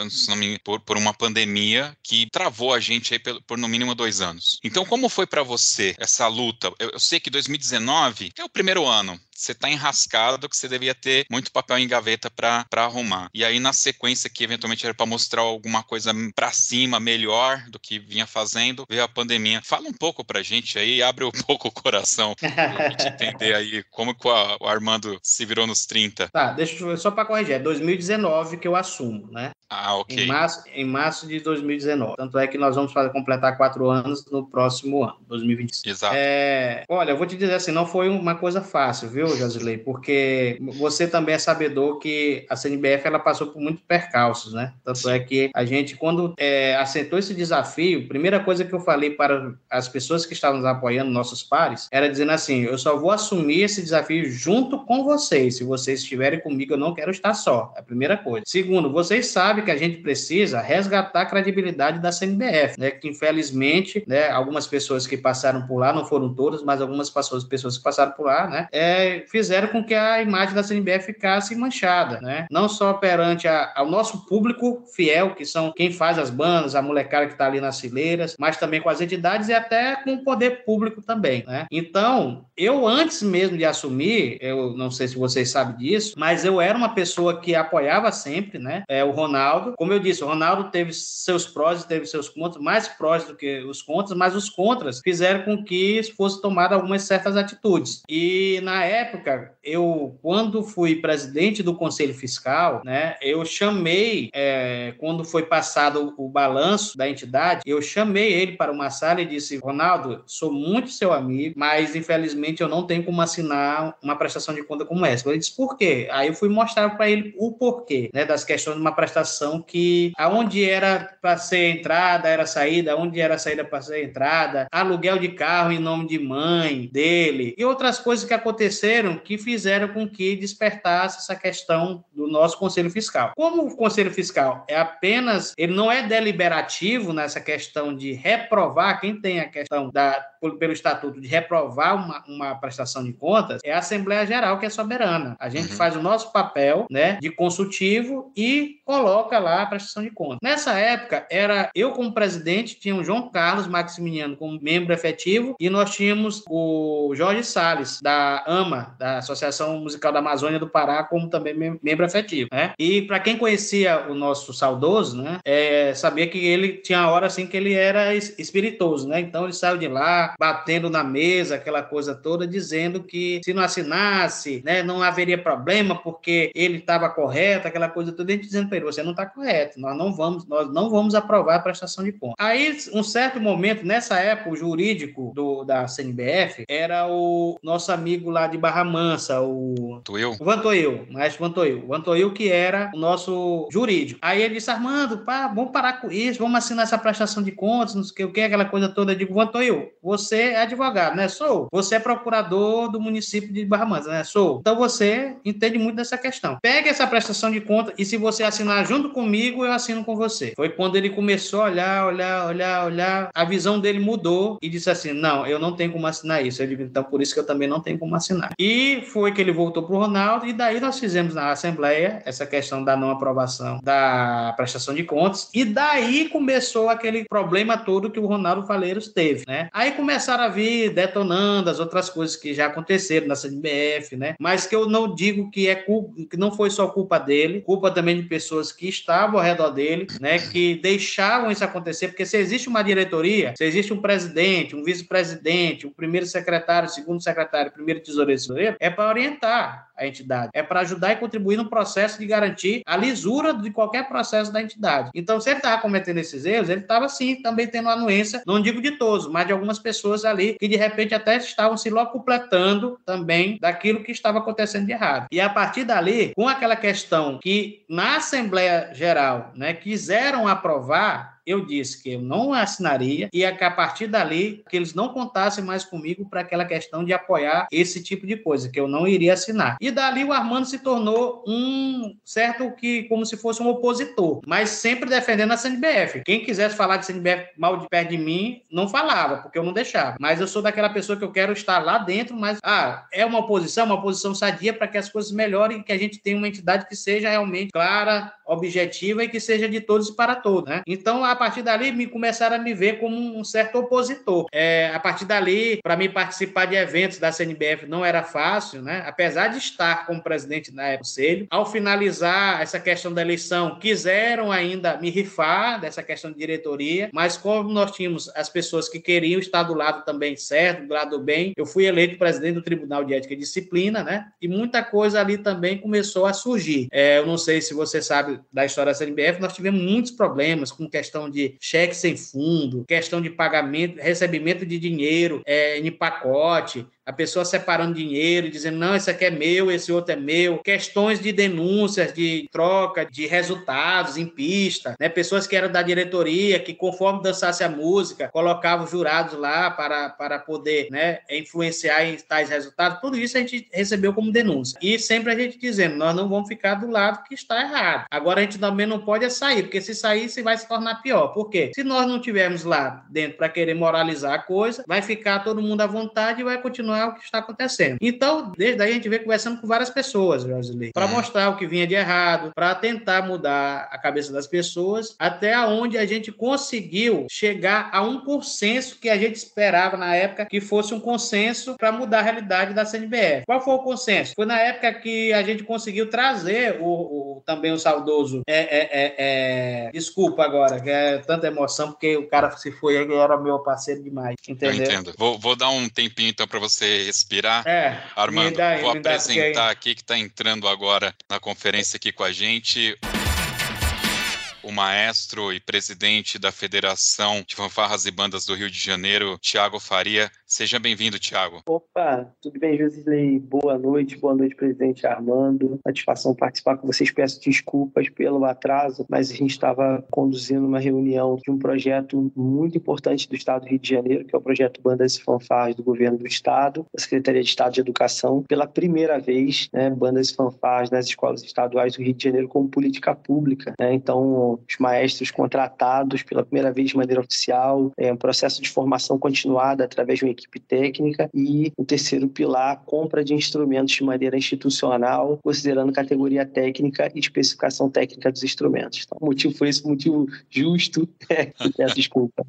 por, por uma pandemia que travou a gente aí por, por no mínimo dois anos. Então, como foi para você essa luta? Eu, eu sei que 2019 é o primeiro ano, você tá enrascado que você devia ter muito papel em gaveta para arrumar. E aí, na sequência, que eventualmente era para mostrar alguma coisa para cima, melhor do que vinha fazendo, veio a pandemia. Fala um pouco pra gente aí, abre um pouco o coração pra gente entender aí como que o Armando se virou nos 30. Tá, deixa eu só para corrigir, é 2019 que eu assumo, né? Ah, ok. Em março, em março de 2019. Tanto é que nós vamos fazer, completar quatro anos no próximo ano, 2025. Exato. É, olha, eu vou te dizer assim, não foi uma coisa fácil, viu, Josilei? Porque você também é sabedor que a CNBF ela passou por muitos percalços, né? Tanto é que a gente, quando é, aceitou esse desafio, primeira coisa que eu falei para as pessoas que estavam nos apoiando, nossos pares, era dizendo assim: eu só vou assumir esse desafio junto com vocês. Se vocês estiverem comigo, eu não quero estar só. É a primeira coisa. Segundo, vocês sabem que a gente precisa resgatar a credibilidade da CNBF, né? Que infelizmente, né, algumas pessoas que passaram por lá, não foram todas, mas algumas pessoas, pessoas que passaram por lá, né, é, fizeram com que a imagem da CNBF ficasse manchada, né? Não só perante a, ao nosso público fiel, que são quem faz as bandas, a molecada que está ali nas fileiras, mas também com as entidades e até com o poder público também, né? Então, eu antes mesmo de assumir, eu não sei se vocês sabem disso, mas eu era uma pessoa que apoiava sempre, né? É, o Ronaldo, como eu disse, o Ronaldo teve seus prós e teve seus contras, mais prós do que os contras, mas os contras fizeram com que fosse tomada algumas certas atitudes. E na época, eu, quando fui presidente do Conselho Fiscal, né, eu chamei, é, quando foi passado o balanço da entidade, eu chamei ele para uma sala e disse: Ronaldo, sou muito seu amigo, mas infelizmente eu não tenho como assinar uma prestação de conta como essa. Ele disse: por quê? Aí eu fui mostrar para ele o porquê né, das questões de uma prestação que, aonde era para ser entrada, era saída, aonde era saída para ser entrada, aluguel de carro em nome de mãe dele e outras coisas que aconteceram que fizeram com que despertasse essa questão do nosso Conselho Fiscal. Como o Conselho Fiscal é apenas, ele não é deliberativo nessa questão de reprovar, quem tem a questão da pelo estatuto de reprovar uma, uma prestação de contas, é a Assembleia Geral que é soberana. A gente uhum. faz o nosso papel, né, de consultivo e coloca lá a prestação de contas. Nessa época, era eu como presidente, tinha o João Carlos Maximiliano como membro efetivo e nós tínhamos o Jorge Sales da AMA, da Associação Musical da Amazônia do Pará, como também membro efetivo, né? E para quem conhecia o nosso saudoso, né, é, sabia que ele tinha hora assim que ele era espirituoso, né? Então ele saiu de lá batendo na mesa, aquela coisa toda, dizendo que se não assinasse, né, não haveria problema porque ele estava correto, aquela coisa toda, gente dizendo para ele, você não está correto, nós não vamos, nós não vamos aprovar a prestação de contas. Aí, um certo momento, nessa época, o jurídico do, da CNBF era o nosso amigo lá de Barra Mansa, o... Vantoil? O Vantoil, maestro Vantoil. O Vantoil que era o nosso jurídico. Aí ele disse, Armando, pá, vamos parar com isso, vamos assinar essa prestação de contas, não sei o que, aquela coisa toda. Eu digo, Vantoil, você você é advogado, né? Sou. Você é procurador do município de Barra Mansa, né? Sou. Então você entende muito dessa questão. Pegue essa prestação de conta e se você assinar junto comigo, eu assino com você. Foi quando ele começou a olhar, olhar, olhar, olhar. A visão dele mudou e disse assim: Não, eu não tenho como assinar isso. Eu então por isso que eu também não tenho como assinar. E foi que ele voltou para o Ronaldo e daí nós fizemos na Assembleia essa questão da não aprovação da prestação de contas e daí começou aquele problema todo que o Ronaldo Faleiros teve, né? Aí começou começaram a vir detonando as outras coisas que já aconteceram na CNBF, né? Mas que eu não digo que é culpa, que não foi só culpa dele, culpa também de pessoas que estavam ao redor dele, né? Que deixavam isso acontecer, porque se existe uma diretoria, se existe um presidente, um vice-presidente, um primeiro secretário, segundo secretário, primeiro tesoureiro, é para orientar a entidade, é para ajudar e contribuir no processo de garantir a lisura de qualquer processo da entidade. Então, se ele estava cometendo esses erros, ele estava sim também tendo anuência, não digo de todos, mas de algumas pessoas ali que de repente até estavam se locupletando também daquilo que estava acontecendo de errado. E a partir dali, com aquela questão que na Assembleia Geral, né, quiseram aprovar eu disse que eu não assinaria e que a partir dali que eles não contassem mais comigo para aquela questão de apoiar esse tipo de coisa, que eu não iria assinar. E dali o Armando se tornou um certo que, como se fosse um opositor, mas sempre defendendo a CNBF. Quem quisesse falar de CNBF mal de perto de mim, não falava, porque eu não deixava. Mas eu sou daquela pessoa que eu quero estar lá dentro, mas ah, é uma oposição, uma oposição sadia para que as coisas melhorem e que a gente tenha uma entidade que seja realmente clara, objetiva e que seja de todos e para todos, né? Então, a partir dali, me começaram a me ver como um certo opositor. É, a partir dali, para mim participar de eventos da CNBF não era fácil, né? Apesar de estar como presidente na época Conselho, ao finalizar essa questão da eleição, quiseram ainda me rifar dessa questão de diretoria, mas como nós tínhamos as pessoas que queriam estar do lado também certo, do lado bem, eu fui eleito presidente do Tribunal de Ética e Disciplina, né? E muita coisa ali também começou a surgir. É, eu não sei se você sabe da história da CNBF, nós tivemos muitos problemas com questão de cheque sem fundo, questão de pagamento, recebimento de dinheiro é, em pacote, a pessoa separando dinheiro, dizendo, não, esse aqui é meu, esse outro é meu, questões de denúncias, de troca de resultados em pista, né? pessoas que eram da diretoria, que conforme dançasse a música, colocavam jurados lá para, para poder né, influenciar em tais resultados, tudo isso a gente recebeu como denúncia. E sempre a gente dizendo, nós não vamos ficar do lado que está errado. Agora a gente também não pode é sair, porque se sair, se vai se tornar pior. Por quê? Se nós não tivermos lá dentro para querer moralizar a coisa, vai ficar todo mundo à vontade e vai continuar não é o que está acontecendo. Então, desde aí a gente vem conversando com várias pessoas, Josilei, para mostrar o que vinha de errado, para tentar mudar a cabeça das pessoas, até onde a gente conseguiu chegar a um consenso que a gente esperava na época que fosse um consenso para mudar a realidade da CNBF. Qual foi o consenso? Foi na época que a gente conseguiu trazer o, o também o saudoso. É, é, é, é, desculpa agora, que é tanta emoção, porque o cara se foi, ele era meu parceiro demais. Entendeu? Eu entendo. Vou, vou dar um tempinho então para você você respirar. É, Armando, dá, vou apresentar aqui que está entrando agora na conferência aqui com a gente o maestro e presidente da Federação de Fanfarras e Bandas do Rio de Janeiro, Tiago Faria. Seja bem-vindo, Tiago. Opa, tudo bem, Josilei? Boa noite, boa noite, presidente Armando. Satisfação participar com vocês. Peço desculpas pelo atraso, mas a gente estava conduzindo uma reunião de um projeto muito importante do Estado do Rio de Janeiro, que é o projeto Bandas e Fanfarras do Governo do Estado, da Secretaria de Estado de Educação. Pela primeira vez, né, bandas e fanfarras nas escolas estaduais do Rio de Janeiro como política pública. Né? Então, os maestros contratados pela primeira vez de maneira oficial, é, um processo de formação continuada através de uma equipe técnica e o terceiro pilar, compra de instrumentos de maneira institucional, considerando categoria técnica e especificação técnica dos instrumentos. Então, o motivo foi esse, motivo justo, peço desculpa.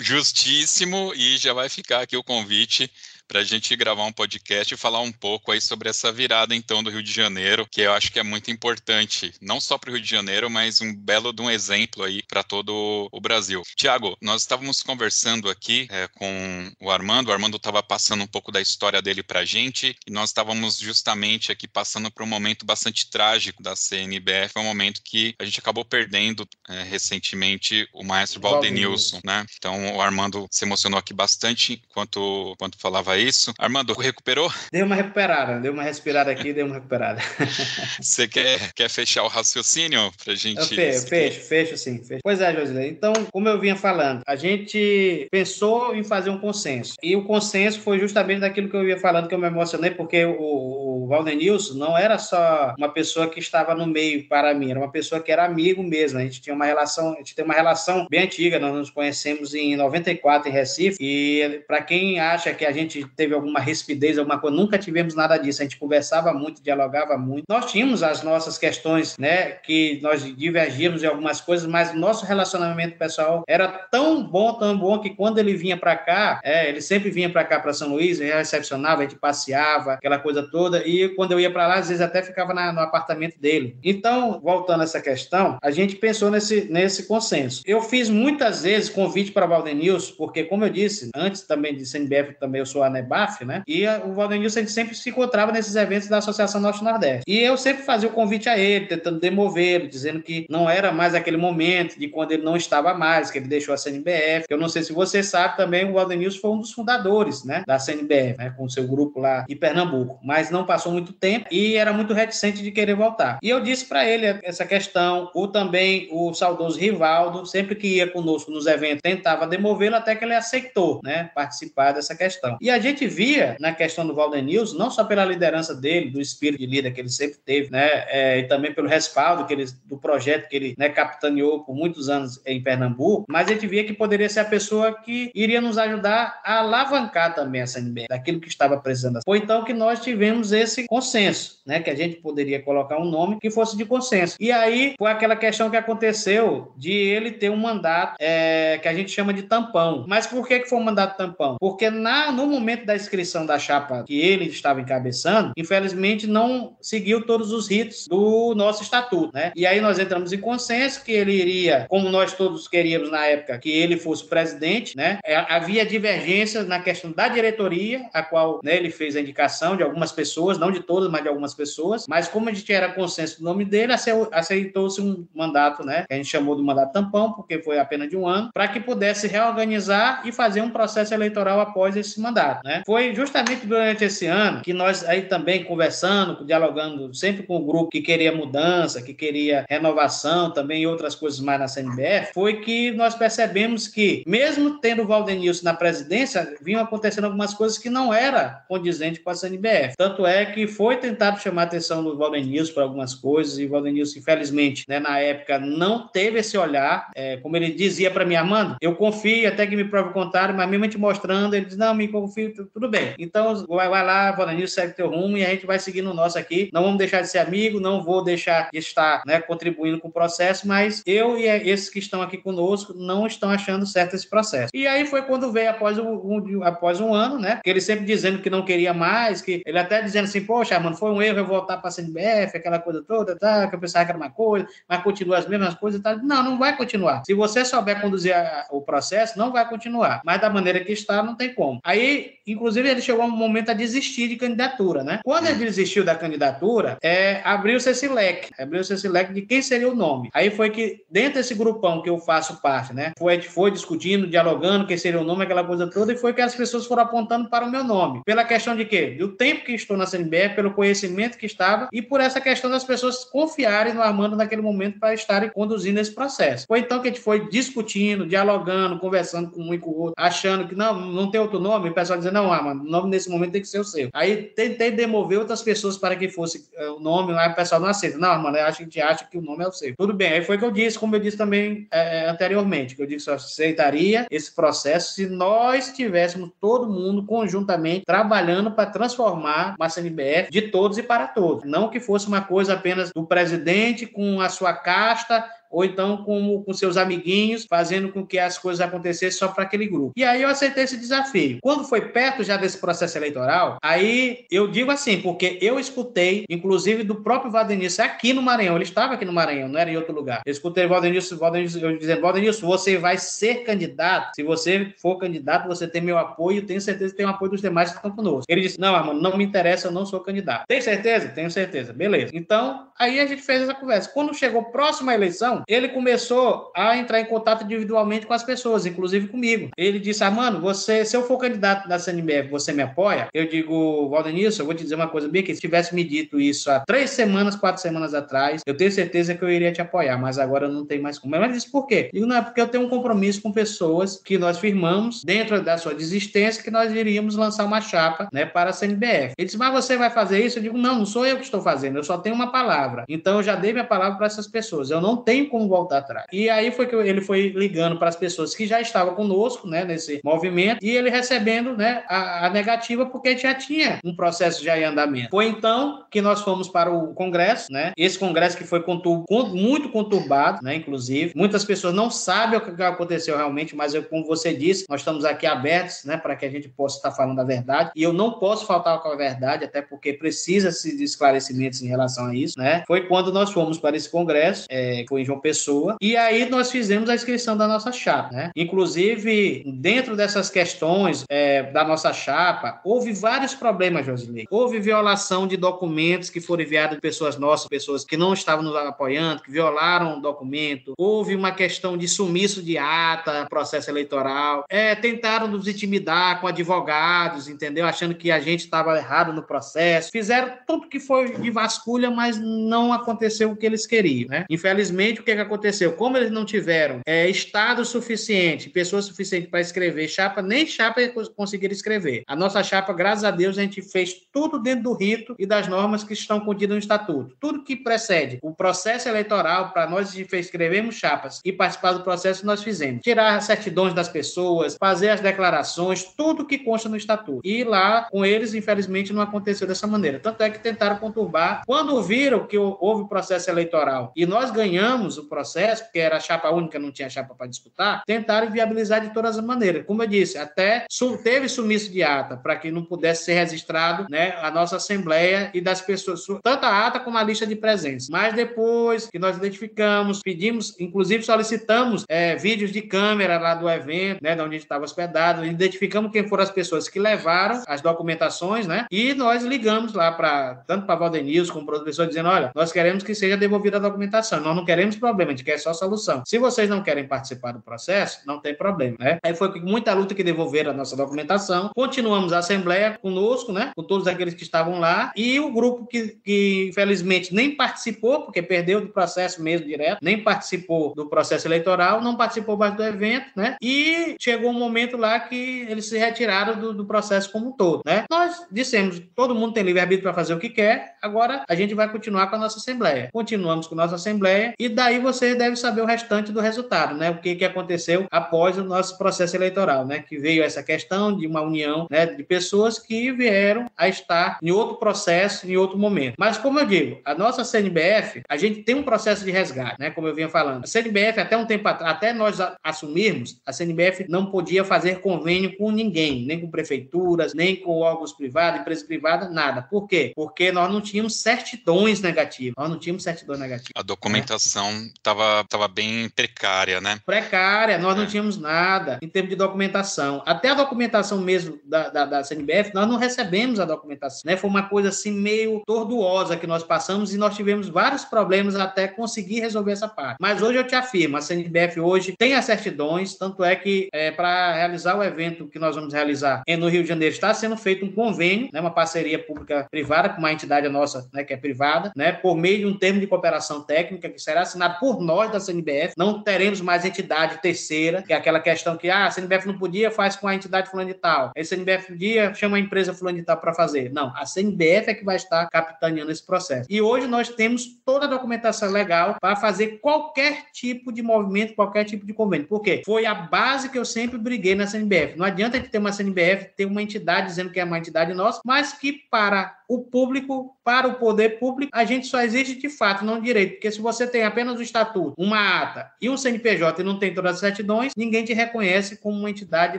Justíssimo, e já vai ficar aqui o convite para a gente gravar um podcast e falar um pouco aí sobre essa virada então do Rio de Janeiro, que eu acho que é muito importante, não só para o Rio de Janeiro, mas um belo de um exemplo aí para todo o Brasil. Tiago, nós estávamos conversando aqui é, com o Armando, o Armando estava passando um pouco da história dele para a gente e nós estávamos justamente aqui passando por um momento bastante trágico da CNBF, foi um momento que a gente acabou perdendo é, recentemente o maestro Valdenilson, né? Então o Armando se emocionou aqui bastante enquanto, enquanto falava isso. Armando, recuperou? Deu uma recuperada, deu uma respirada aqui, deu uma recuperada. Você quer, quer fechar o raciocínio pra gente? Eu fecho, fecho, fecho sim. Fecho. Pois é, Josilei. Então, como eu vinha falando, a gente pensou em fazer um consenso. E o consenso foi justamente daquilo que eu ia falando, que eu me emocionei, porque o, o Valdenilson não era só uma pessoa que estava no meio para mim, era uma pessoa que era amigo mesmo. A gente tinha uma relação, a gente tem uma relação bem antiga, nós nos conhecemos em 94 em Recife. E para quem acha que a gente teve alguma rispidez, alguma coisa. Nunca tivemos nada disso. A gente conversava muito, dialogava muito. Nós tínhamos as nossas questões, né, que nós divergíamos em algumas coisas, mas o nosso relacionamento pessoal era tão bom, tão bom que quando ele vinha para cá, é, ele sempre vinha para cá para São Luís, ele recepcionava, a gente passeava, aquela coisa toda. E quando eu ia para lá, às vezes até ficava na, no apartamento dele. Então, voltando a essa questão, a gente pensou nesse, nesse consenso. Eu fiz muitas vezes convite para Valdenilson, porque, como eu disse, antes também de CNBF, também eu sou a NEBAF, né? E o Valdenilson sempre se encontrava nesses eventos da Associação Norte-Nordeste. E eu sempre fazia o convite a ele, tentando demovê-lo, dizendo que não era mais aquele momento de quando ele não estava mais, que ele deixou a CNBF. Eu não sei se você sabe também, o Valdenilson foi um dos fundadores, né, da CNBF, né, com seu grupo lá em Pernambuco, mas não passou muito tempo e era muito reticente de querer voltar. E eu disse para ele essa questão, o também o saudoso Rivaldo, sempre que ia conosco nos eventos, tentava demovê-lo até que ele aceitou, né, participar dessa questão. E a gente via na questão do Valdenilson, não só pela liderança dele, do espírito de líder que ele sempre teve, né, é, e também pelo respaldo que ele, do projeto que ele né, capitaneou por muitos anos em Pernambuco, mas a gente via que poderia ser a pessoa que iria nos ajudar a alavancar também essa NBR, daquilo que estava precisando. Foi então que nós tivemos esse consenso, né, que a gente poderia colocar um nome que fosse de consenso. E aí foi aquela questão que aconteceu de ele ter um mandato é, que a gente chama de tampão. Mas por que, que foi um mandato tampão? Porque na, no momento da inscrição da chapa que ele estava encabeçando, infelizmente não seguiu todos os ritos do nosso estatuto, né? E aí nós entramos em consenso que ele iria, como nós todos queríamos na época, que ele fosse presidente, né? É, havia divergências na questão da diretoria, a qual né, ele fez a indicação de algumas pessoas, não de todas, mas de algumas pessoas. Mas como a gente era consenso do nome dele, aceitou-se um mandato, né? Que a gente chamou do mandato tampão, porque foi apenas de um ano, para que pudesse reorganizar e fazer um processo eleitoral após esse mandato, né? Foi justamente durante esse ano que nós aí também conversando, dialogando sempre com o grupo que queria mudança, que queria renovação, também e outras coisas mais na CNBF, foi que nós percebemos que, mesmo tendo o Valdenilson na presidência, vinham acontecendo algumas coisas que não era condizente com a CNBF. Tanto é que foi tentado chamar a atenção do Valdenilson para algumas coisas, e o Valdenilson, infelizmente, né, na época, não teve esse olhar, é, como ele dizia para mim, Armando, eu confio, até que me prove o contrário, mas mesmo te mostrando, ele diz, não, me confio, tudo bem. Então, vai, vai lá, Valdenilson, segue teu rumo, e a gente vai seguindo o nosso aqui, não vamos deixar de ser amigo, não vou deixar de estar né, contribuindo com o processo, mas eu e esses que estão aqui conosco não estão achando certo esse processo. E aí foi quando veio após um, após um ano, né? Que ele sempre dizendo que não queria mais, que ele até dizendo assim, poxa, mano, foi um erro eu voltar para a CNBF, aquela coisa toda, tá? Que eu pensava que era uma coisa, mas continua as mesmas coisas tá? Não, não vai continuar. Se você souber conduzir a, o processo, não vai continuar. Mas da maneira que está, não tem como. Aí, inclusive, ele chegou um momento a desistir de candidatura, né? Quando ele desistiu da candidatura, é, abriu-se esse leque, abriu-se esse leque de quem seria o nome. Aí foi que, dentro desse grupão que eu faço parte, né, foi, foi discutindo, dialogando quem seria o nome, aquela coisa toda, e foi que as pessoas foram apontando para o meu nome. Pela questão de quê? Do tempo que estou na CNBF, pelo conhecimento que estava, e por essa questão das pessoas confiarem no Armando naquele momento para estarem conduzindo esse processo. Foi então que a gente foi discutindo, dialogando, conversando com um e com o outro, achando que não, não tem outro nome, o pessoal dizendo, não, Armando, o nome nesse momento tem que ser o seu. Aí tentei demover outras pessoas para que fosse uh, o nome, mas o pessoal não aceita. Não, Armando, a gente acha que o nome é o seu. Tudo bem, aí foi que eu disse, como eu disse também é, anteriormente, que eu disse que eu aceitaria esse processo se nós tivéssemos todo mundo conjuntamente trabalhando para transformar uma CNBF de todos e para todos. Não que fosse uma coisa apenas do presidente com a sua casta ou então com, com seus amiguinhos, fazendo com que as coisas acontecessem só para aquele grupo. E aí eu aceitei esse desafio. Quando foi perto já desse processo eleitoral, aí eu digo assim, porque eu escutei, inclusive do próprio Valdenilson aqui no Maranhão, ele estava aqui no Maranhão, não era em outro lugar. Eu escutei Valdenilson, Valdenilson eu dizendo, Valdenilson, você vai ser candidato, se você for candidato, você tem meu apoio, tenho certeza que tem o apoio dos demais que estão conosco. Ele disse, não, Armando, não me interessa, eu não sou candidato. Tem certeza? Tenho certeza. Beleza. Então, aí a gente fez essa conversa. Quando chegou próxima eleição, ele começou a entrar em contato individualmente com as pessoas, inclusive comigo. Ele disse: Ah, mano, você, se eu for candidato da CNBF, você me apoia? Eu digo, Valdenilson, eu vou te dizer uma coisa bem que se tivesse me dito isso há três semanas, quatro semanas atrás, eu tenho certeza que eu iria te apoiar, mas agora não tem mais como. Mas disse por quê? Digo, não, é porque eu tenho um compromisso com pessoas que nós firmamos dentro da sua desistência que nós iríamos lançar uma chapa né, para a CNBF. Ele disse, mas você vai fazer isso? Eu digo, não, não sou eu que estou fazendo, eu só tenho uma palavra. Então eu já dei minha palavra para essas pessoas. Eu não tenho como voltar atrás. E aí foi que ele foi ligando para as pessoas que já estavam conosco, né, nesse movimento, e ele recebendo, né, a, a negativa porque já tinha um processo já em andamento. Foi então que nós fomos para o congresso, né? Esse congresso que foi contur muito conturbado, né, inclusive. Muitas pessoas não sabem o que aconteceu realmente, mas eu, como você disse, nós estamos aqui abertos, né, para que a gente possa estar falando a verdade. E eu não posso faltar com a verdade, até porque precisa-se de esclarecimentos em relação a isso, né? Foi quando nós fomos para esse congresso, é, foi em João Pessoa. E aí nós fizemos a inscrição da nossa chapa, né? Inclusive, dentro dessas questões é, da nossa chapa, houve vários problemas, Josilei. Houve violação de documentos que foram enviados de pessoas nossas, pessoas que não estavam nos apoiando, que violaram o documento. Houve uma questão de sumiço de ata, processo eleitoral. É, tentaram nos intimidar com advogados, entendeu? Achando que a gente estava errado no processo. Fizeram tudo que foi de vasculha, mas não aconteceu o que eles queriam, né? Infelizmente, que, que aconteceu? Como eles não tiveram é, estado suficiente, pessoas suficientes para escrever chapa, nem chapa conseguiram escrever. A nossa chapa, graças a Deus, a gente fez tudo dentro do rito e das normas que estão contidas no estatuto. Tudo que precede o processo eleitoral, para nós escrevermos chapas e participar do processo, nós fizemos. Tirar certidões das pessoas, fazer as declarações, tudo que consta no estatuto. E lá, com eles, infelizmente, não aconteceu dessa maneira. Tanto é que tentaram conturbar. Quando viram que houve processo eleitoral e nós ganhamos o processo, porque era chapa única, não tinha chapa para disputar, tentaram viabilizar de todas as maneiras. Como eu disse, até teve sumiço de ata para que não pudesse ser registrado né, a nossa Assembleia e das pessoas, tanto a ata como a lista de presença. Mas depois que nós identificamos, pedimos, inclusive solicitamos é, vídeos de câmera lá do evento, né, de onde a estava hospedado, identificamos quem foram as pessoas que levaram as documentações, né, e nós ligamos lá para tanto para Valdenilson como para o professor dizendo, olha, nós queremos que seja devolvida a documentação, nós não queremos problema, a gente quer só solução. Se vocês não querem participar do processo, não tem problema, né? Aí foi muita luta que devolveram a nossa documentação, continuamos a assembleia conosco, né, com todos aqueles que estavam lá, e o grupo que, que infelizmente nem participou, porque perdeu do processo mesmo direto, nem participou do processo eleitoral, não participou mais do evento, né? E chegou um momento lá que eles se retiraram do, do processo como um todo, né? Nós dissemos, todo mundo tem livre-arbítrio para fazer o que quer, agora a gente vai continuar com a nossa assembleia. Continuamos com a nossa assembleia e daí você deve saber o restante do resultado, né? O que, que aconteceu após o nosso processo eleitoral, né? Que veio essa questão de uma união né, de pessoas que vieram a estar em outro processo, em outro momento. Mas, como eu digo, a nossa CNBF, a gente tem um processo de resgate, né? Como eu vinha falando. A CNBF, até um tempo atrás, até nós assumirmos, a CNBF não podia fazer convênio com ninguém, nem com prefeituras, nem com órgãos privados, empresas privadas, nada. Por quê? Porque nós não tínhamos certidões negativas. Nós não tínhamos certidões negativas. A documentação estava tava bem precária, né? Precária, nós é. não tínhamos nada em termos de documentação. Até a documentação mesmo da, da, da CNBF, nós não recebemos a documentação. Né? Foi uma coisa assim meio tortuosa que nós passamos e nós tivemos vários problemas até conseguir resolver essa parte. Mas hoje eu te afirmo, a CNBF hoje tem as certidões, tanto é que é, para realizar o evento que nós vamos realizar no Rio de Janeiro está sendo feito um convênio, né, uma parceria pública-privada com uma entidade nossa, né, que é privada, né, por meio de um termo de cooperação técnica que será assinado por nós da CNBF. Não teremos mais entidade terceira, que é aquela questão que ah, a CNBF não podia, faz com a entidade fulano de tal. A CNBF podia, chama a empresa fulano de tal para fazer. Não, a CNBF é que vai estar capitaneando esse processo. E hoje nós temos toda a documentação legal para fazer qualquer tipo de movimento, qualquer tipo de convênio. Por quê? Foi a base que eu sempre briguei na CNBF. Não adianta a gente ter uma CNBF, ter uma entidade dizendo que é uma entidade nossa, mas que para o público, para o poder público, a gente só existe de fato, não direito. Porque se você tem apenas o estatuto, uma ata e um CNPJ e não tem todas as certidões, ninguém te reconhece como uma entidade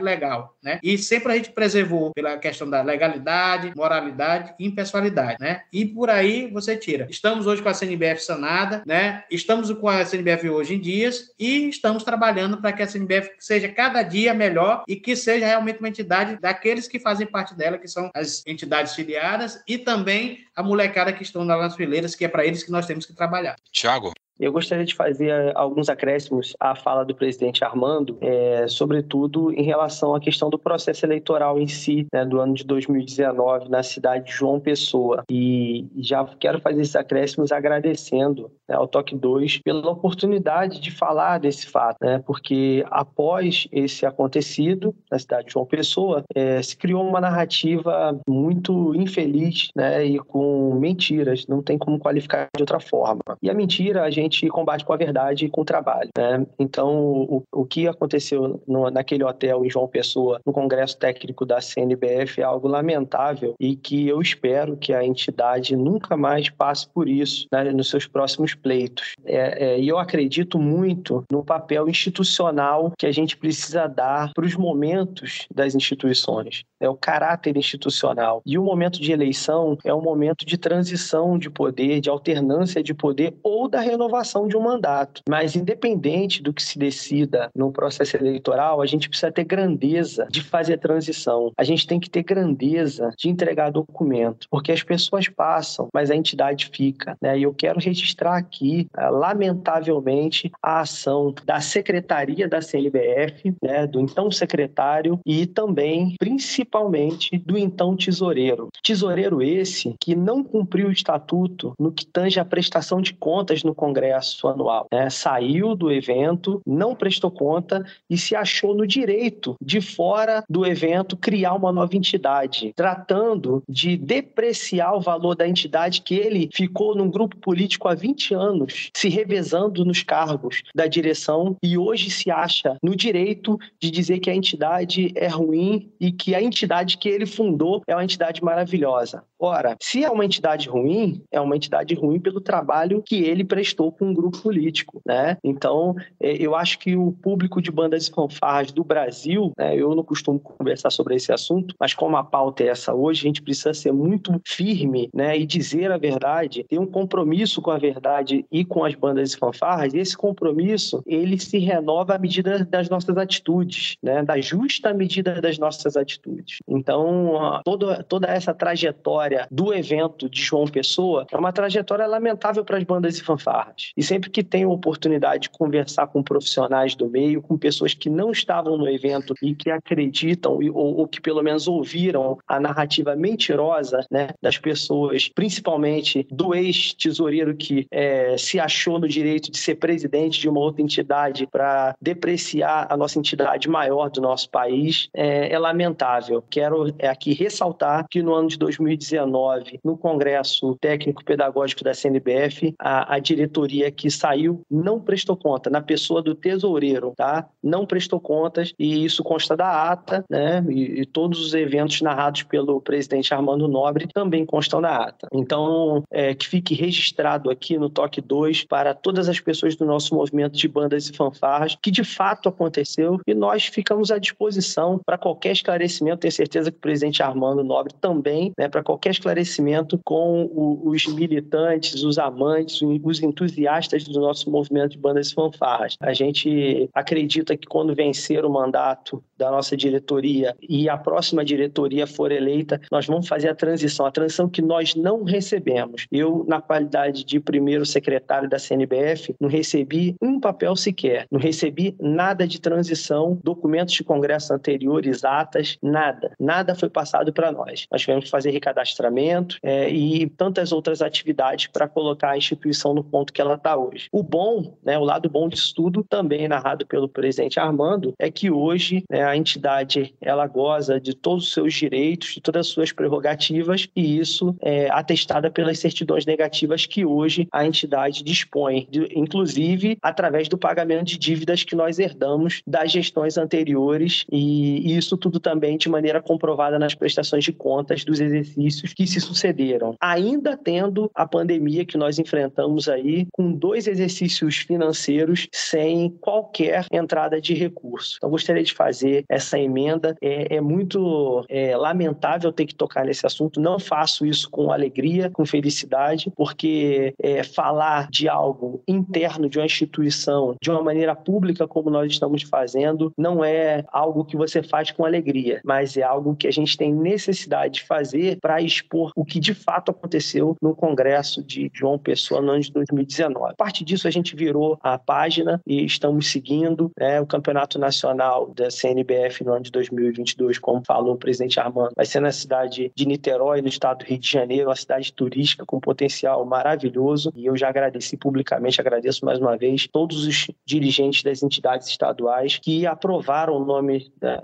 legal, né? E sempre a gente preservou pela questão da legalidade, moralidade e impessoalidade, né? E por aí você tira. Estamos hoje com a CNBF sanada, né? Estamos com a CNBF hoje em dias e estamos trabalhando para que a CNBF seja cada dia melhor e que seja realmente uma entidade daqueles que fazem parte dela, que são as entidades filiadas e também a molecada que estão nas fileiras, que é para eles que nós temos que trabalhar. Tiago, eu gostaria de fazer alguns acréscimos à fala do presidente Armando, é, sobretudo em relação à questão do processo eleitoral em si, né, do ano de 2019, na cidade de João Pessoa. E já quero fazer esses acréscimos agradecendo né, ao Toque 2 pela oportunidade de falar desse fato, né, porque após esse acontecido na cidade de João Pessoa, é, se criou uma narrativa muito infeliz né, e com mentiras, não tem como qualificar de outra forma. E a mentira, a gente combate com a verdade e com o trabalho. Né? Então, o, o que aconteceu no, naquele hotel em João Pessoa, no Congresso Técnico da CNBF, é algo lamentável e que eu espero que a entidade nunca mais passe por isso né, nos seus próximos pleitos. É, é, e eu acredito muito no papel institucional que a gente precisa dar para os momentos das instituições, é o caráter institucional. E o momento de eleição é um momento de transição de poder, de alternância de poder ou da renovação de um mandato. Mas, independente do que se decida no processo eleitoral, a gente precisa ter grandeza de fazer transição. A gente tem que ter grandeza de entregar documento, porque as pessoas passam, mas a entidade fica. Né? E eu quero registrar aqui, ah, lamentavelmente, a ação da Secretaria da CNBF, né, do então secretário e também, principalmente, do então tesoureiro. Tesoureiro esse que não cumpriu o estatuto no que tange a prestação de contas no Congresso anual. Né? Saiu do evento, não prestou conta e se achou no direito de fora do evento criar uma nova entidade, tratando de depreciar o valor da entidade que ele ficou num grupo político há 20 anos, se revezando nos cargos da direção e hoje se acha no direito de dizer que a entidade é ruim e que a entidade que ele fundou é uma entidade maravilhosa. Ora, se é uma entidade ruim, é uma entidade ruim pelo trabalho que ele prestou com um grupo político, né? Então, é, eu acho que o público de bandas e fanfarras do Brasil, né, eu não costumo conversar sobre esse assunto, mas como a pauta é essa hoje, a gente precisa ser muito firme, né, e dizer a verdade, ter um compromisso com a verdade e com as bandas e fanfarras, esse compromisso, ele se renova à medida das nossas atitudes, né, da justa medida das nossas atitudes. Então, toda, toda essa trajetória do evento de João Pessoa é uma trajetória lamentável para as bandas e fanfarras. E sempre que tenho oportunidade de conversar com profissionais do meio, com pessoas que não estavam no evento e que acreditam ou, ou que pelo menos ouviram a narrativa mentirosa né, das pessoas, principalmente do ex-tesoureiro que é, se achou no direito de ser presidente de uma outra entidade para depreciar a nossa entidade maior do nosso país, é, é lamentável. Quero é, aqui ressaltar que no ano de 2019, no Congresso Técnico Pedagógico da CNBF, a, a diretoria que saiu não prestou conta, na pessoa do tesoureiro, tá? Não prestou contas e isso consta da ata, né? E, e todos os eventos narrados pelo presidente Armando Nobre também constam da ata. Então, é, que fique registrado aqui no Toque 2 para todas as pessoas do nosso movimento de bandas e fanfarras que de fato aconteceu e nós ficamos à disposição para qualquer esclarecimento. Tenho certeza que o presidente Armando Nobre também, né, para qualquer esclarecimento com o, os militantes, os amantes, os entusiastas do nosso movimento de bandas e fanfarras. A gente acredita que quando vencer o mandato da nossa diretoria e a próxima diretoria for eleita, nós vamos fazer a transição, a transição que nós não recebemos. Eu, na qualidade de primeiro secretário da CNBF, não recebi um papel sequer, não recebi nada de transição, documentos de congresso anteriores, atas, nada. Nada foi passado para nós. Nós tivemos que fazer recadastramento é, e tantas outras atividades para colocar a instituição no ponto que ela está hoje. O bom, né, o lado bom disso tudo, também narrado pelo presidente Armando, é que hoje né, a entidade ela goza de todos os seus direitos, de todas as suas prerrogativas, e isso é atestada pelas certidões negativas que hoje a entidade dispõe, de, inclusive através do pagamento de dívidas que nós herdamos das gestões anteriores, e, e isso tudo também de maneira comprovada nas prestações de contas dos exercícios que se sucederam. Ainda tendo a pandemia que nós enfrentamos aí, com dois exercícios financeiros sem qualquer entrada de recurso. Então, gostaria de fazer essa emenda. É, é muito é, lamentável ter que tocar nesse assunto. Não faço isso com alegria, com felicidade, porque é, falar de algo interno de uma instituição de uma maneira pública, como nós estamos fazendo, não é algo que você faz com alegria, mas é algo que a gente tem necessidade de fazer para expor o que de fato aconteceu no Congresso de João Pessoa no ano de 2019. A disso, a gente virou a página e estamos seguindo né, o Campeonato Nacional da CNBF no ano de 2022, como falou o presidente Armando. Vai ser na cidade de Niterói, no estado do Rio de Janeiro, uma cidade turística com potencial maravilhoso. E eu já agradeci publicamente, agradeço mais uma vez todos os dirigentes das entidades estaduais que aprovaram o nome, né,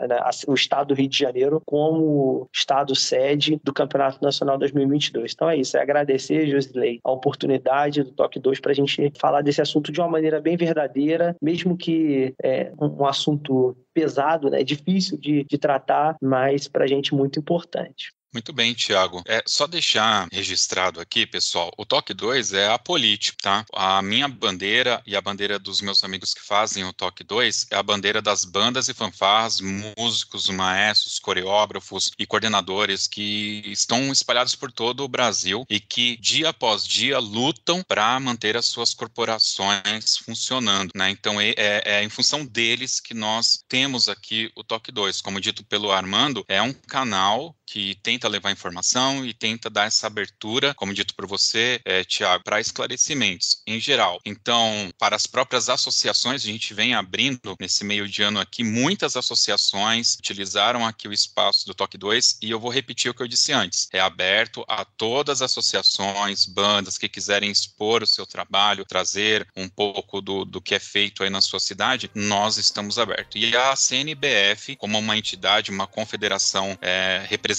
o estado do Rio de Janeiro, como estado sede do Campeonato Nacional 2022. Então é isso, é agradecer, Josilei, a oportunidade do Toque 2 para a gente falar desse assunto de uma maneira bem verdadeira, mesmo que é um assunto pesado, né, difícil de, de tratar, mas para a gente muito importante. Muito bem, Tiago. É só deixar registrado aqui, pessoal, o toque 2 é apolítico, tá? A minha bandeira e a bandeira dos meus amigos que fazem o toque 2 é a bandeira das bandas e fanfarras, músicos, maestros, coreógrafos e coordenadores que estão espalhados por todo o Brasil e que dia após dia lutam para manter as suas corporações funcionando, né? Então é, é, em função deles que nós temos aqui o toque 2. Como dito pelo Armando, é um canal que tenta levar informação e tenta dar essa abertura, como dito por você, é, Tiago, para esclarecimentos em geral. Então, para as próprias associações, a gente vem abrindo nesse meio de ano aqui, muitas associações utilizaram aqui o espaço do Toque 2 e eu vou repetir o que eu disse antes. É aberto a todas as associações, bandas que quiserem expor o seu trabalho, trazer um pouco do, do que é feito aí na sua cidade, nós estamos abertos. E a CNBF, como uma entidade, uma confederação é, representativa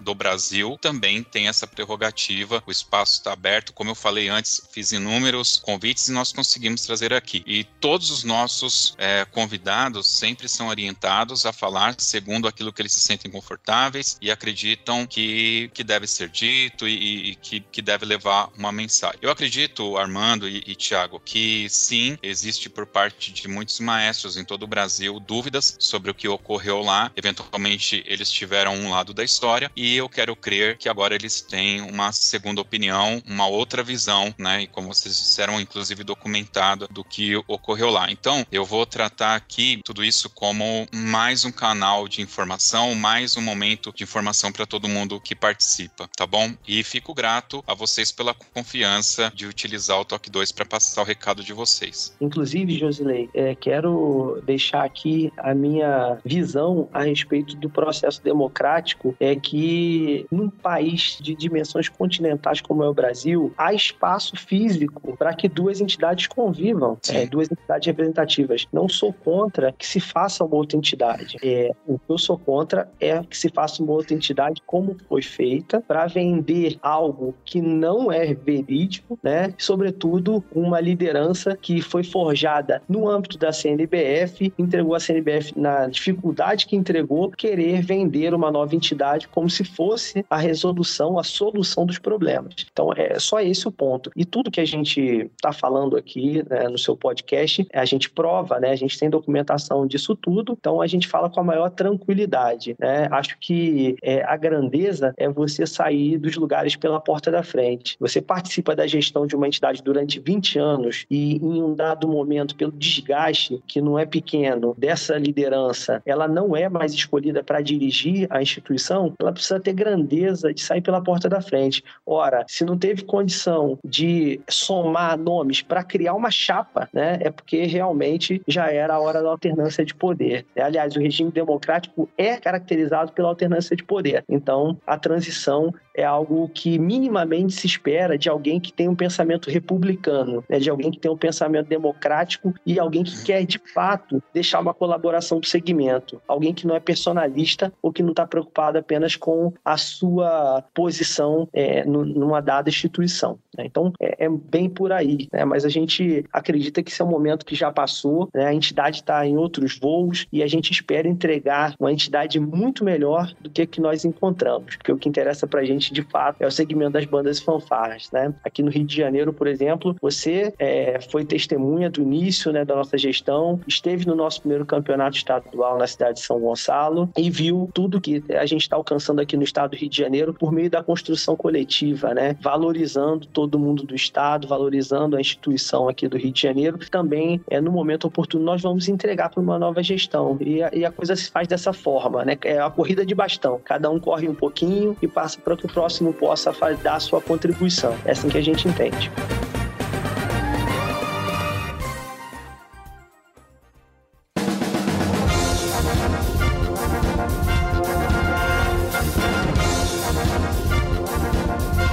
do Brasil, também tem essa prerrogativa. O espaço está aberto, como eu falei antes, fiz inúmeros convites e nós conseguimos trazer aqui. E todos os nossos é, convidados sempre são orientados a falar segundo aquilo que eles se sentem confortáveis e acreditam que, que deve ser dito e, e que, que deve levar uma mensagem. Eu acredito, Armando e, e Tiago, que sim, existe por parte de muitos maestros em todo o Brasil dúvidas sobre o que ocorreu lá. Eventualmente, eles tiveram um lado da história e eu quero crer que agora eles têm uma segunda opinião, uma outra visão, né? E como vocês disseram, inclusive documentado do que ocorreu lá. Então, eu vou tratar aqui tudo isso como mais um canal de informação, mais um momento de informação para todo mundo que participa, tá bom? E fico grato a vocês pela confiança de utilizar o Toque 2 para passar o recado de vocês. Inclusive, Josilei, é, quero deixar aqui a minha visão a respeito do processo democrático, é que num país de dimensões continentais como é o Brasil, há espaço físico para que duas entidades convivam, é, duas entidades representativas. Não sou contra que se faça uma outra entidade. É, o que eu sou contra é que se faça uma outra entidade como foi feita para vender algo que não é verídico, né? Sobretudo uma liderança que foi forjada no âmbito da CNBF, entregou a CNBF na dificuldade que entregou, querer vender uma nova entidade como se fosse a resolução, a solução dos problemas. Então é só esse o ponto. E tudo que a gente está falando aqui né, no seu podcast, a gente prova, né? A gente tem documentação disso tudo, então a gente fala com a maior tranquilidade. Né? Acho que é, a grandeza é você sair dos lugares pela porta da frente. Você participa da gestão de uma entidade durante 20 anos e em um dado momento, pelo desgaste, que não é pequeno, dessa liderança, ela não é mais escolhida para dirigir a instituição, ela precisa ter grandeza de sair pela porta da frente. Ora, se não teve condição de somar nomes para criar uma chapa, né, é porque realmente já era a hora da alternância de poder. Aliás, o regime democrático é caracterizado pela alternância de poder. Então, a transição é algo que minimamente se espera de alguém que tem um pensamento republicano, né, de alguém que tem um pensamento democrático e alguém que quer, de fato, deixar uma colaboração do segmento. Alguém que não é personalista ou que não está preocupado apenas com a sua posição é, numa dada instituição. Né? Então, é, é, bem por aí. Né? Mas a gente acredita que esse é um momento que já passou, né? a entidade está em outros voos e a gente espera entregar uma entidade muito melhor do que a que nós encontramos. Porque o que interessa para a gente de fato, é o segmento das bandas e fanfarras, né? Aqui no Rio de Janeiro, por exemplo, você é, foi testemunha do início né, da nossa gestão, esteve no nosso primeiro campeonato estadual na cidade de São Gonçalo e viu tudo que a gente está alcançando aqui no estado do Rio de Janeiro por meio da construção coletiva, né? Valorizando todo mundo do estado, valorizando a instituição aqui do Rio de Janeiro. Também, é, no momento oportuno, nós vamos entregar para uma nova gestão. E a, e a coisa se faz dessa forma, né? É a corrida de bastão. Cada um corre um pouquinho e passa para o próximo possa dar sua contribuição. É assim que a gente entende.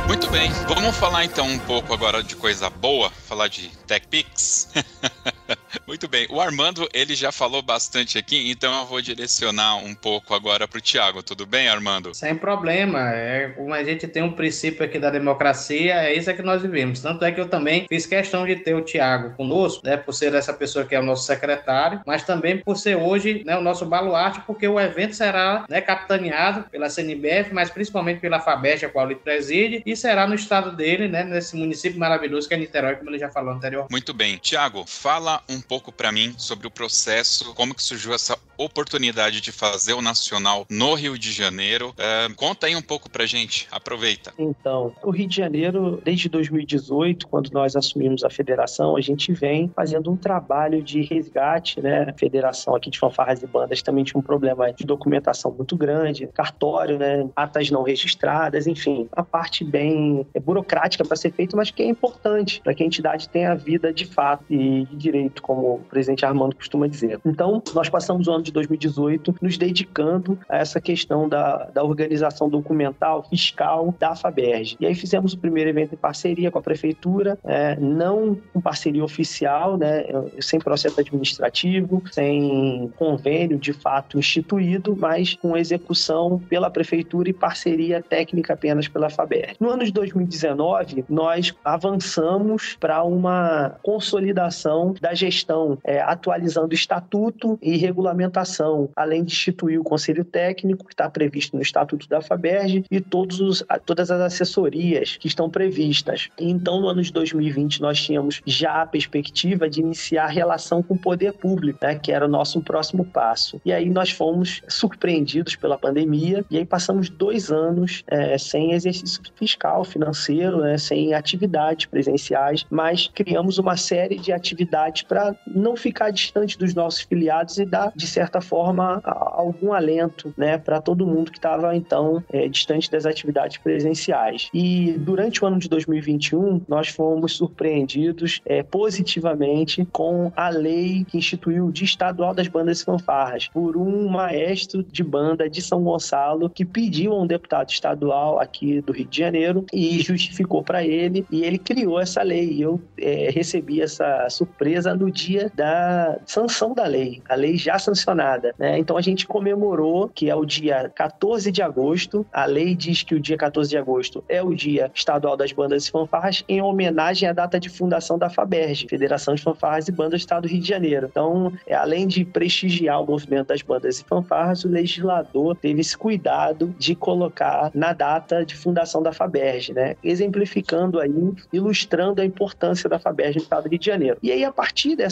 Muito bem, vamos falar então um pouco agora de coisa boa, falar de TechPix. Muito bem. O Armando, ele já falou bastante aqui, então eu vou direcionar um pouco agora para o Tiago. Tudo bem, Armando? Sem problema. É, como a gente tem um princípio aqui da democracia, é isso que nós vivemos. Tanto é que eu também fiz questão de ter o Tiago conosco, né, por ser essa pessoa que é o nosso secretário, mas também por ser hoje né, o nosso baluarte, porque o evento será né, capitaneado pela CNBF, mas principalmente pela FABEST, a qual ele preside, e será no estado dele, né, nesse município maravilhoso que é Niterói, como ele já falou anteriormente. Muito bem. Tiago, fala um pouco para mim sobre o processo, como que surgiu essa oportunidade de fazer o Nacional no Rio de Janeiro. É, conta aí um pouco pra gente, aproveita. Então, o Rio de Janeiro, desde 2018, quando nós assumimos a federação, a gente vem fazendo um trabalho de resgate, né? A federação aqui de fanfarras e bandas também tinha um problema de documentação muito grande, cartório, né? Atas não registradas, enfim, a parte bem é, burocrática para ser feita, mas que é importante para que a entidade tenha vida de fato e de direito, como o presidente Armando costuma dizer. Então, nós passamos o ano de 2018 nos dedicando a essa questão da, da organização documental, fiscal da FABERG. E aí fizemos o primeiro evento em parceria com a prefeitura, é, não com parceria oficial, né, sem processo administrativo, sem convênio de fato instituído, mas com execução pela prefeitura e parceria técnica apenas pela FABERG. No ano de 2019, nós avançamos para uma consolidação da gestão, é, atualizando estatuto e regulamentação além de instituir o Conselho Técnico, que está previsto no Estatuto da FABERG, e todos os, todas as assessorias que estão previstas. Então, no ano de 2020, nós tínhamos já a perspectiva de iniciar a relação com o poder público, né, que era o nosso próximo passo. E aí nós fomos surpreendidos pela pandemia, e aí passamos dois anos é, sem exercício fiscal, financeiro, né, sem atividades presenciais, mas criamos uma série de atividades para não ficar distante dos nossos filiados e dar, de certa forma, algum alento né, para todo mundo que estava, então, é, distante das atividades presenciais. E durante o ano de 2021, nós fomos surpreendidos é, positivamente com a lei que instituiu o Dia Estadual das Bandas e Fanfarras, por um maestro de banda de São Gonçalo que pediu a um deputado estadual aqui do Rio de Janeiro e justificou para ele, e ele criou essa lei. E eu é, recebi essa surpresa no dia da sanção da lei. A lei já sancionada nada. Né? Então a gente comemorou, que é o dia 14 de agosto, a lei diz que o dia 14 de agosto é o dia estadual das bandas e fanfarras, em homenagem à data de fundação da FABERG, Federação de Fanfarras e Bandas do Estado do Rio de Janeiro. Então, é, além de prestigiar o movimento das bandas e fanfarras, o legislador teve esse cuidado de colocar na data de fundação da FABERG, né? exemplificando aí, ilustrando a importância da FABERG no Estado do Rio de Janeiro. E aí, a partir dessa,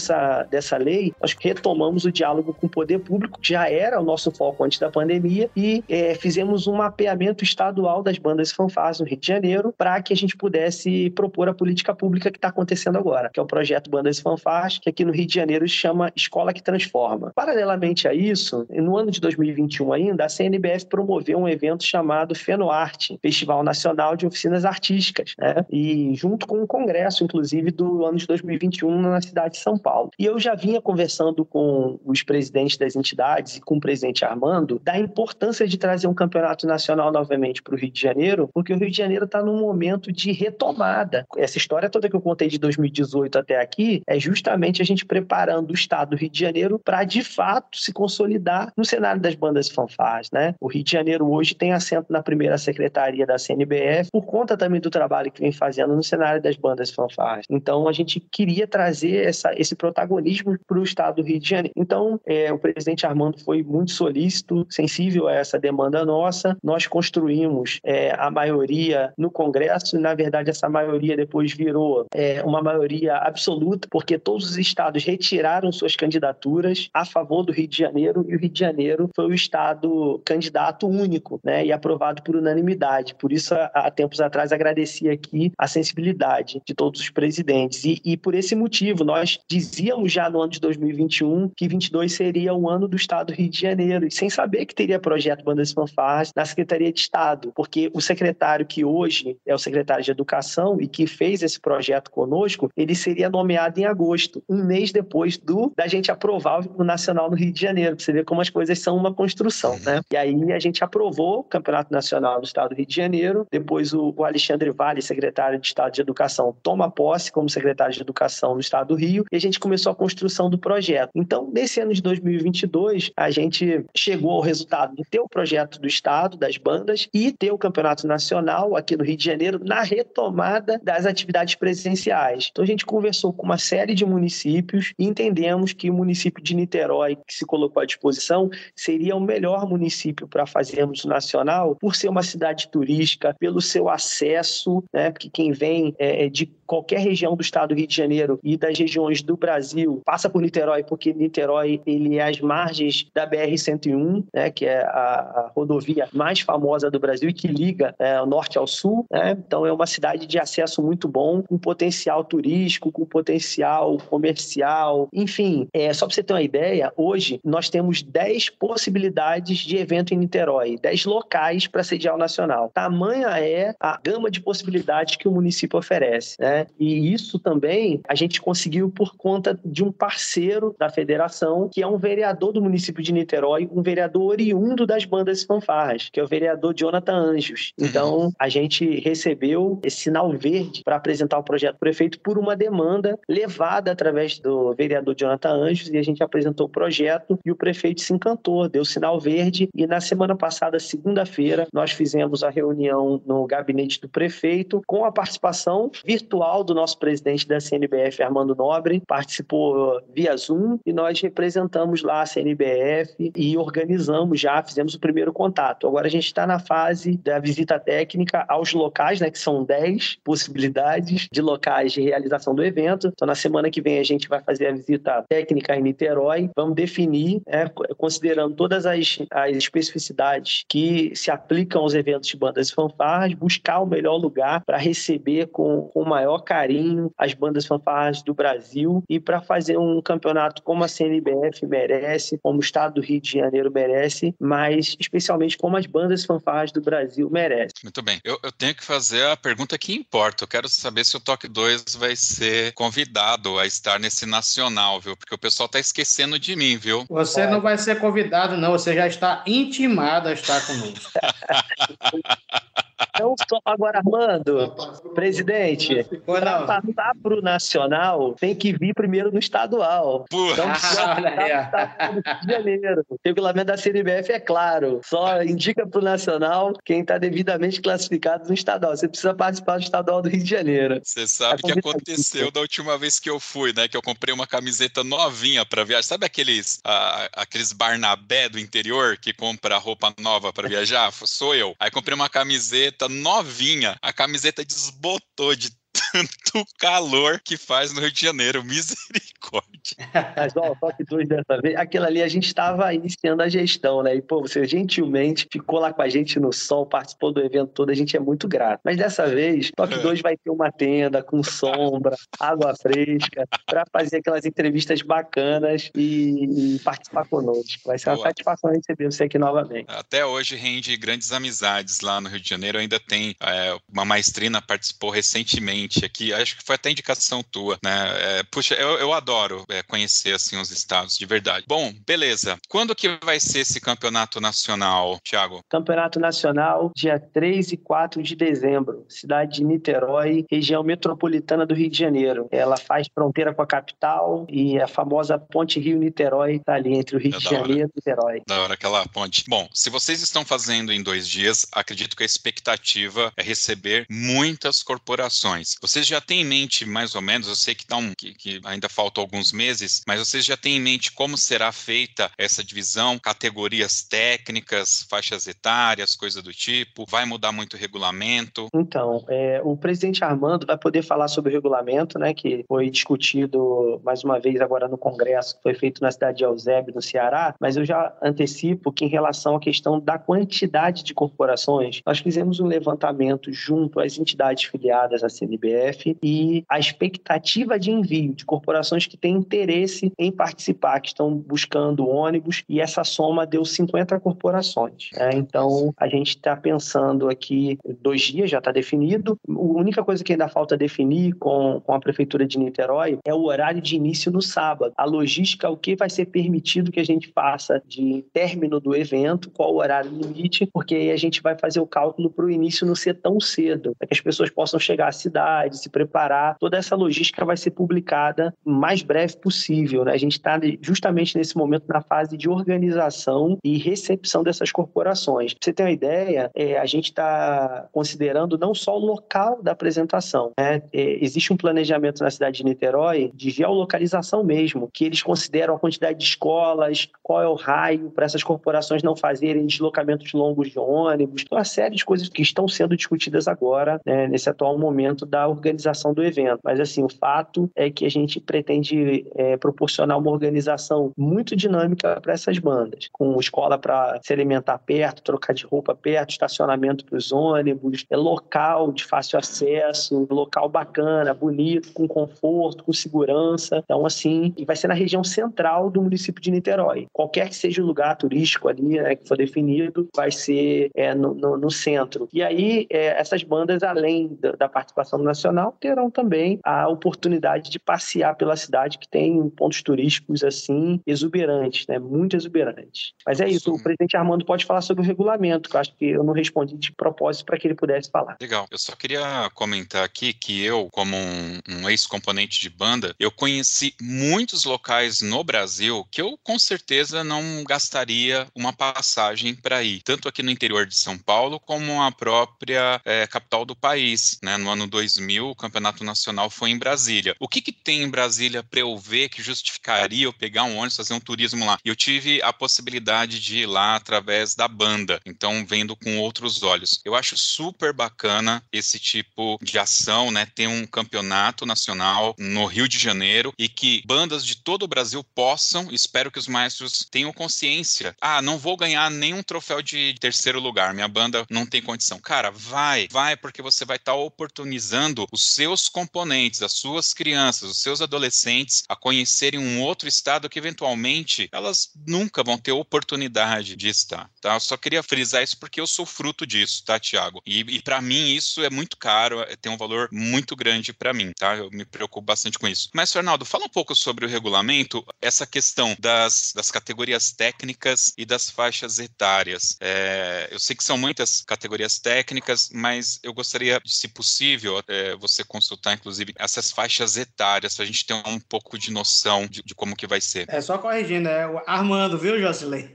dessa lei, nós retomamos o diálogo com o poder público, que já era o nosso foco antes da pandemia, e é, fizemos um mapeamento estadual das bandas fanfarras no Rio de Janeiro para que a gente pudesse propor a política pública que está acontecendo agora, que é o projeto Bandas e Fanfarras, que aqui no Rio de Janeiro se chama Escola que Transforma. Paralelamente a isso, no ano de 2021 ainda, a CNBF promoveu um evento chamado Fenoarte, Festival Nacional de Oficinas Artísticas, né? e junto com um congresso, inclusive, do ano de 2021 na cidade de São Paulo. E eu já vinha conversando com os presidentes da das entidades e com o presidente Armando da importância de trazer um campeonato nacional novamente para o Rio de Janeiro, porque o Rio de Janeiro está num momento de retomada. Essa história toda que eu contei de 2018 até aqui é justamente a gente preparando o estado do Rio de Janeiro para de fato se consolidar no cenário das bandas fanfarras, né? O Rio de Janeiro hoje tem assento na primeira secretaria da CNBF por conta também do trabalho que vem fazendo no cenário das bandas fanfarras. Então a gente queria trazer essa, esse protagonismo para o estado do Rio de Janeiro. Então é, o presidente Armando foi muito solícito, sensível a essa demanda nossa. Nós construímos é, a maioria no Congresso, e na verdade essa maioria depois virou é, uma maioria absoluta, porque todos os estados retiraram suas candidaturas a favor do Rio de Janeiro e o Rio de Janeiro foi o estado candidato único, né, e aprovado por unanimidade. Por isso, há tempos atrás, agradeci aqui a sensibilidade de todos os presidentes e, e por esse motivo nós dizíamos já no ano de 2021 que 22 seria um ano do Estado do Rio de Janeiro, e sem saber que teria projeto Bandas Fanfarras na Secretaria de Estado, porque o secretário que hoje é o secretário de Educação e que fez esse projeto conosco, ele seria nomeado em agosto, um mês depois do da gente aprovar o Nacional no Rio de Janeiro, pra você ver como as coisas são uma construção, né? E aí a gente aprovou o Campeonato Nacional do Estado do Rio de Janeiro, depois o, o Alexandre Vale, secretário de Estado de Educação, toma posse como secretário de Educação no Estado do Rio, e a gente começou a construção do projeto. Então, nesse ano de 2022, a gente chegou ao resultado de ter o projeto do Estado, das bandas, e ter o Campeonato Nacional aqui no Rio de Janeiro na retomada das atividades presenciais. Então, a gente conversou com uma série de municípios e entendemos que o município de Niterói, que se colocou à disposição, seria o melhor município para fazermos o nacional, por ser uma cidade turística, pelo seu acesso, né? Porque quem vem é, é de qualquer região do estado do Rio de Janeiro e das regiões do Brasil passa por Niterói, porque Niterói ele é às margens da BR-101, né, que é a, a, rodovia mais famosa do Brasil e que liga é, o norte ao sul. Né? Então é uma cidade de acesso muito bom, com potencial turístico, com potencial comercial, enfim. É, só para você ter uma ideia, hoje nós temos 10 possibilidades de evento em Niterói, 10 locais para sediar o Nacional. Tamanha é a gama de possibilidades que o município oferece. Né? E isso também a gente conseguiu por conta de um parceiro da federação, que é um vereador do município de Niterói, um vereador oriundo das bandas fanfarras, que é o vereador Jonathan Anjos. Uhum. Então, a gente recebeu esse sinal verde para apresentar o projeto prefeito por uma demanda levada através do vereador Jonathan Anjos e a gente apresentou o projeto e o prefeito se encantou, deu sinal verde e na semana passada, segunda-feira, nós fizemos a reunião no gabinete do prefeito com a participação virtual virtual do nosso presidente da CNBF, Armando Nobre, participou via Zoom e nós representamos lá a CNBF e organizamos já, fizemos o primeiro contato. Agora a gente está na fase da visita técnica aos locais, né, que são 10 possibilidades de locais de realização do evento. Então, na semana que vem, a gente vai fazer a visita técnica em Niterói. Vamos definir, é, considerando todas as, as especificidades que se aplicam aos eventos de bandas e fanfarras, buscar o melhor lugar para receber com, com maior maior carinho as bandas fanfarras do Brasil e para fazer um campeonato como a CNBF merece, como o Estado do Rio de Janeiro merece, mas especialmente como as bandas fanfarras do Brasil merecem. Muito bem. Eu, eu tenho que fazer a pergunta que importa. Eu quero saber se o Toque 2 vai ser convidado a estar nesse nacional, viu? Porque o pessoal está esquecendo de mim, viu? Você é. não vai ser convidado, não. Você já está intimado a estar conosco. Então, só agora, Armando, presidente, para passar para o nacional, tem que vir primeiro no estadual. Porra. Então, só tá no Rio de Janeiro. O regulamento da CNBF é claro, só indica para o nacional quem está devidamente classificado no estadual. Você precisa participar do estadual do Rio de Janeiro. Você sabe o que aconteceu da última vez que eu fui, né? Que eu comprei uma camiseta novinha para viajar. Sabe aqueles, ah, aqueles Barnabé do interior que compra roupa nova para viajar? Sou eu. Aí comprei uma camiseta novinha. A camiseta desbotou de tanto calor que faz no Rio de Janeiro. Misericórdia. Mas, ó, o top 2 dessa vez, aquilo ali a gente estava iniciando a gestão, né? E, pô, você gentilmente ficou lá com a gente no sol, participou do evento todo, a gente é muito grato. Mas dessa vez, top 2 é. vai ter uma tenda com sombra, água fresca, para fazer aquelas entrevistas bacanas e, e, participar conosco. Vai ser uma Boa. satisfação receber você aqui novamente. Até hoje rende grandes amizades lá no Rio de Janeiro. Ainda tem é, uma maestrina participou recentemente aqui, acho que foi até indicação tua, né? É, puxa, eu, eu adoro é, conhecer assim os estados, de verdade. Bom, beleza. Quando que vai ser esse campeonato nacional, Thiago? Campeonato nacional, dia 3 e 4 de dezembro, cidade de Niterói, região metropolitana do Rio de Janeiro. Ela faz fronteira com a capital e a famosa Ponte Rio-Niterói está ali entre o Rio é de Janeiro e Niterói. Da hora aquela ponte. Bom, se vocês estão fazendo em dois dias, acredito que a expectativa é receber muitas corporações. Vocês já têm em mente mais ou menos, eu sei que, tá um, que, que ainda faltam alguns meses, mas vocês já têm em mente como será feita essa divisão, categorias técnicas, faixas etárias, coisa do tipo? Vai mudar muito o regulamento? Então, é, o presidente Armando vai poder falar sobre o regulamento, né, que foi discutido mais uma vez agora no Congresso, que foi feito na cidade de Eusébio, no Ceará, mas eu já antecipo que em relação à questão da quantidade de corporações, nós fizemos um levantamento junto às entidades filiadas à CNBF e a expectativa de envio de corporações que têm interesse em participar, que estão buscando ônibus, e essa soma deu 50 corporações. Né? Então, a gente está pensando aqui, dois dias já está definido, a única coisa que ainda falta definir com, com a Prefeitura de Niterói é o horário de início no sábado. A logística, o que vai ser permitido que a gente faça de término do evento, qual o horário limite, porque aí a gente vai fazer o cálculo para o início não ser tão cedo, para que as pessoas possam chegar à cidade, se preparar. Toda essa logística vai ser publicada mais breve possível. Né? A gente está justamente nesse momento na fase de organização e recepção dessas corporações. Pra você ter uma ideia, é, a gente está considerando não só o local da apresentação. Né? É, existe um planejamento na cidade de Niterói de geolocalização mesmo, que eles consideram a quantidade de escolas, qual é o raio para essas corporações não fazerem deslocamentos longos de ônibus, uma série de coisas que estão sendo discutidas agora, né, nesse atual momento da organização do evento. Mas, assim, o fato é que a gente pretende é, proporcionar uma organização muito dinâmica para essas bandas, com escola para se alimentar perto, trocar de roupa perto, estacionamento para os ônibus, é local de fácil acesso, local bacana, bonito, com conforto, com segurança. Então, assim, e vai ser na região central do município de Niterói. Qualquer que seja o lugar turístico ali né, que for definido, vai ser é, no, no, no, centro. E aí, é, essas bandas, além da, da, participação nacional, terão também a oportunidade de passear pela cidade, que tem pontos turísticos, assim, exuberantes, né? Muito exuberantes. Mas é isso, Sim. o presidente Armando pode falar sobre o regulamento, que eu acho que eu não respondi de propósito para que ele pudesse falar. Legal. Eu só queria comentar aqui que eu, como um, um ex-componente de banda, eu conheci muitos locais no Brasil que eu com certeza não gastaria uma passagem para ir, tanto aqui no interior de São Paulo como a própria é, capital do país. Né? No ano 2000, o campeonato nacional foi em Brasília. O que, que tem em Brasília eu ver que justificaria eu pegar um ônibus, fazer um turismo lá? E eu tive a possibilidade de ir lá através da banda, então vendo com outros olhos. Eu acho super bacana esse tipo de ação, né? Ter um campeonato nacional no Rio de Janeiro e que bandas de todo o Brasil possam, espero que os maestros tenham consciência. Ah, não vou ganhar nenhum troféu de terceiro lugar, minha banda não tem condição. Cara, vai, vai, porque você vai estar tá oportunizando os seus componentes, as suas crianças, os seus adolescentes a conhecerem um outro estado que eventualmente elas nunca vão ter oportunidade de estar, tá? Eu só queria frisar isso porque eu sou fruto disso, tá, Tiago? E, e para mim isso é muito caro, é, tem um valor muito grande para mim, tá? Eu me preocupo bastante com isso. Mas, Fernaldo, fala um pouco sobre o regulamento, essa questão das, das categorias técnicas e das faixas etárias. É, eu sei que são muitas categorias técnicas, mas eu gostaria, se possível, é, você consultar, inclusive, essas faixas etárias, para a gente ter um pouco de noção de, de, como que vai ser. É só corrigindo, é o Armando, viu, Jocelyn?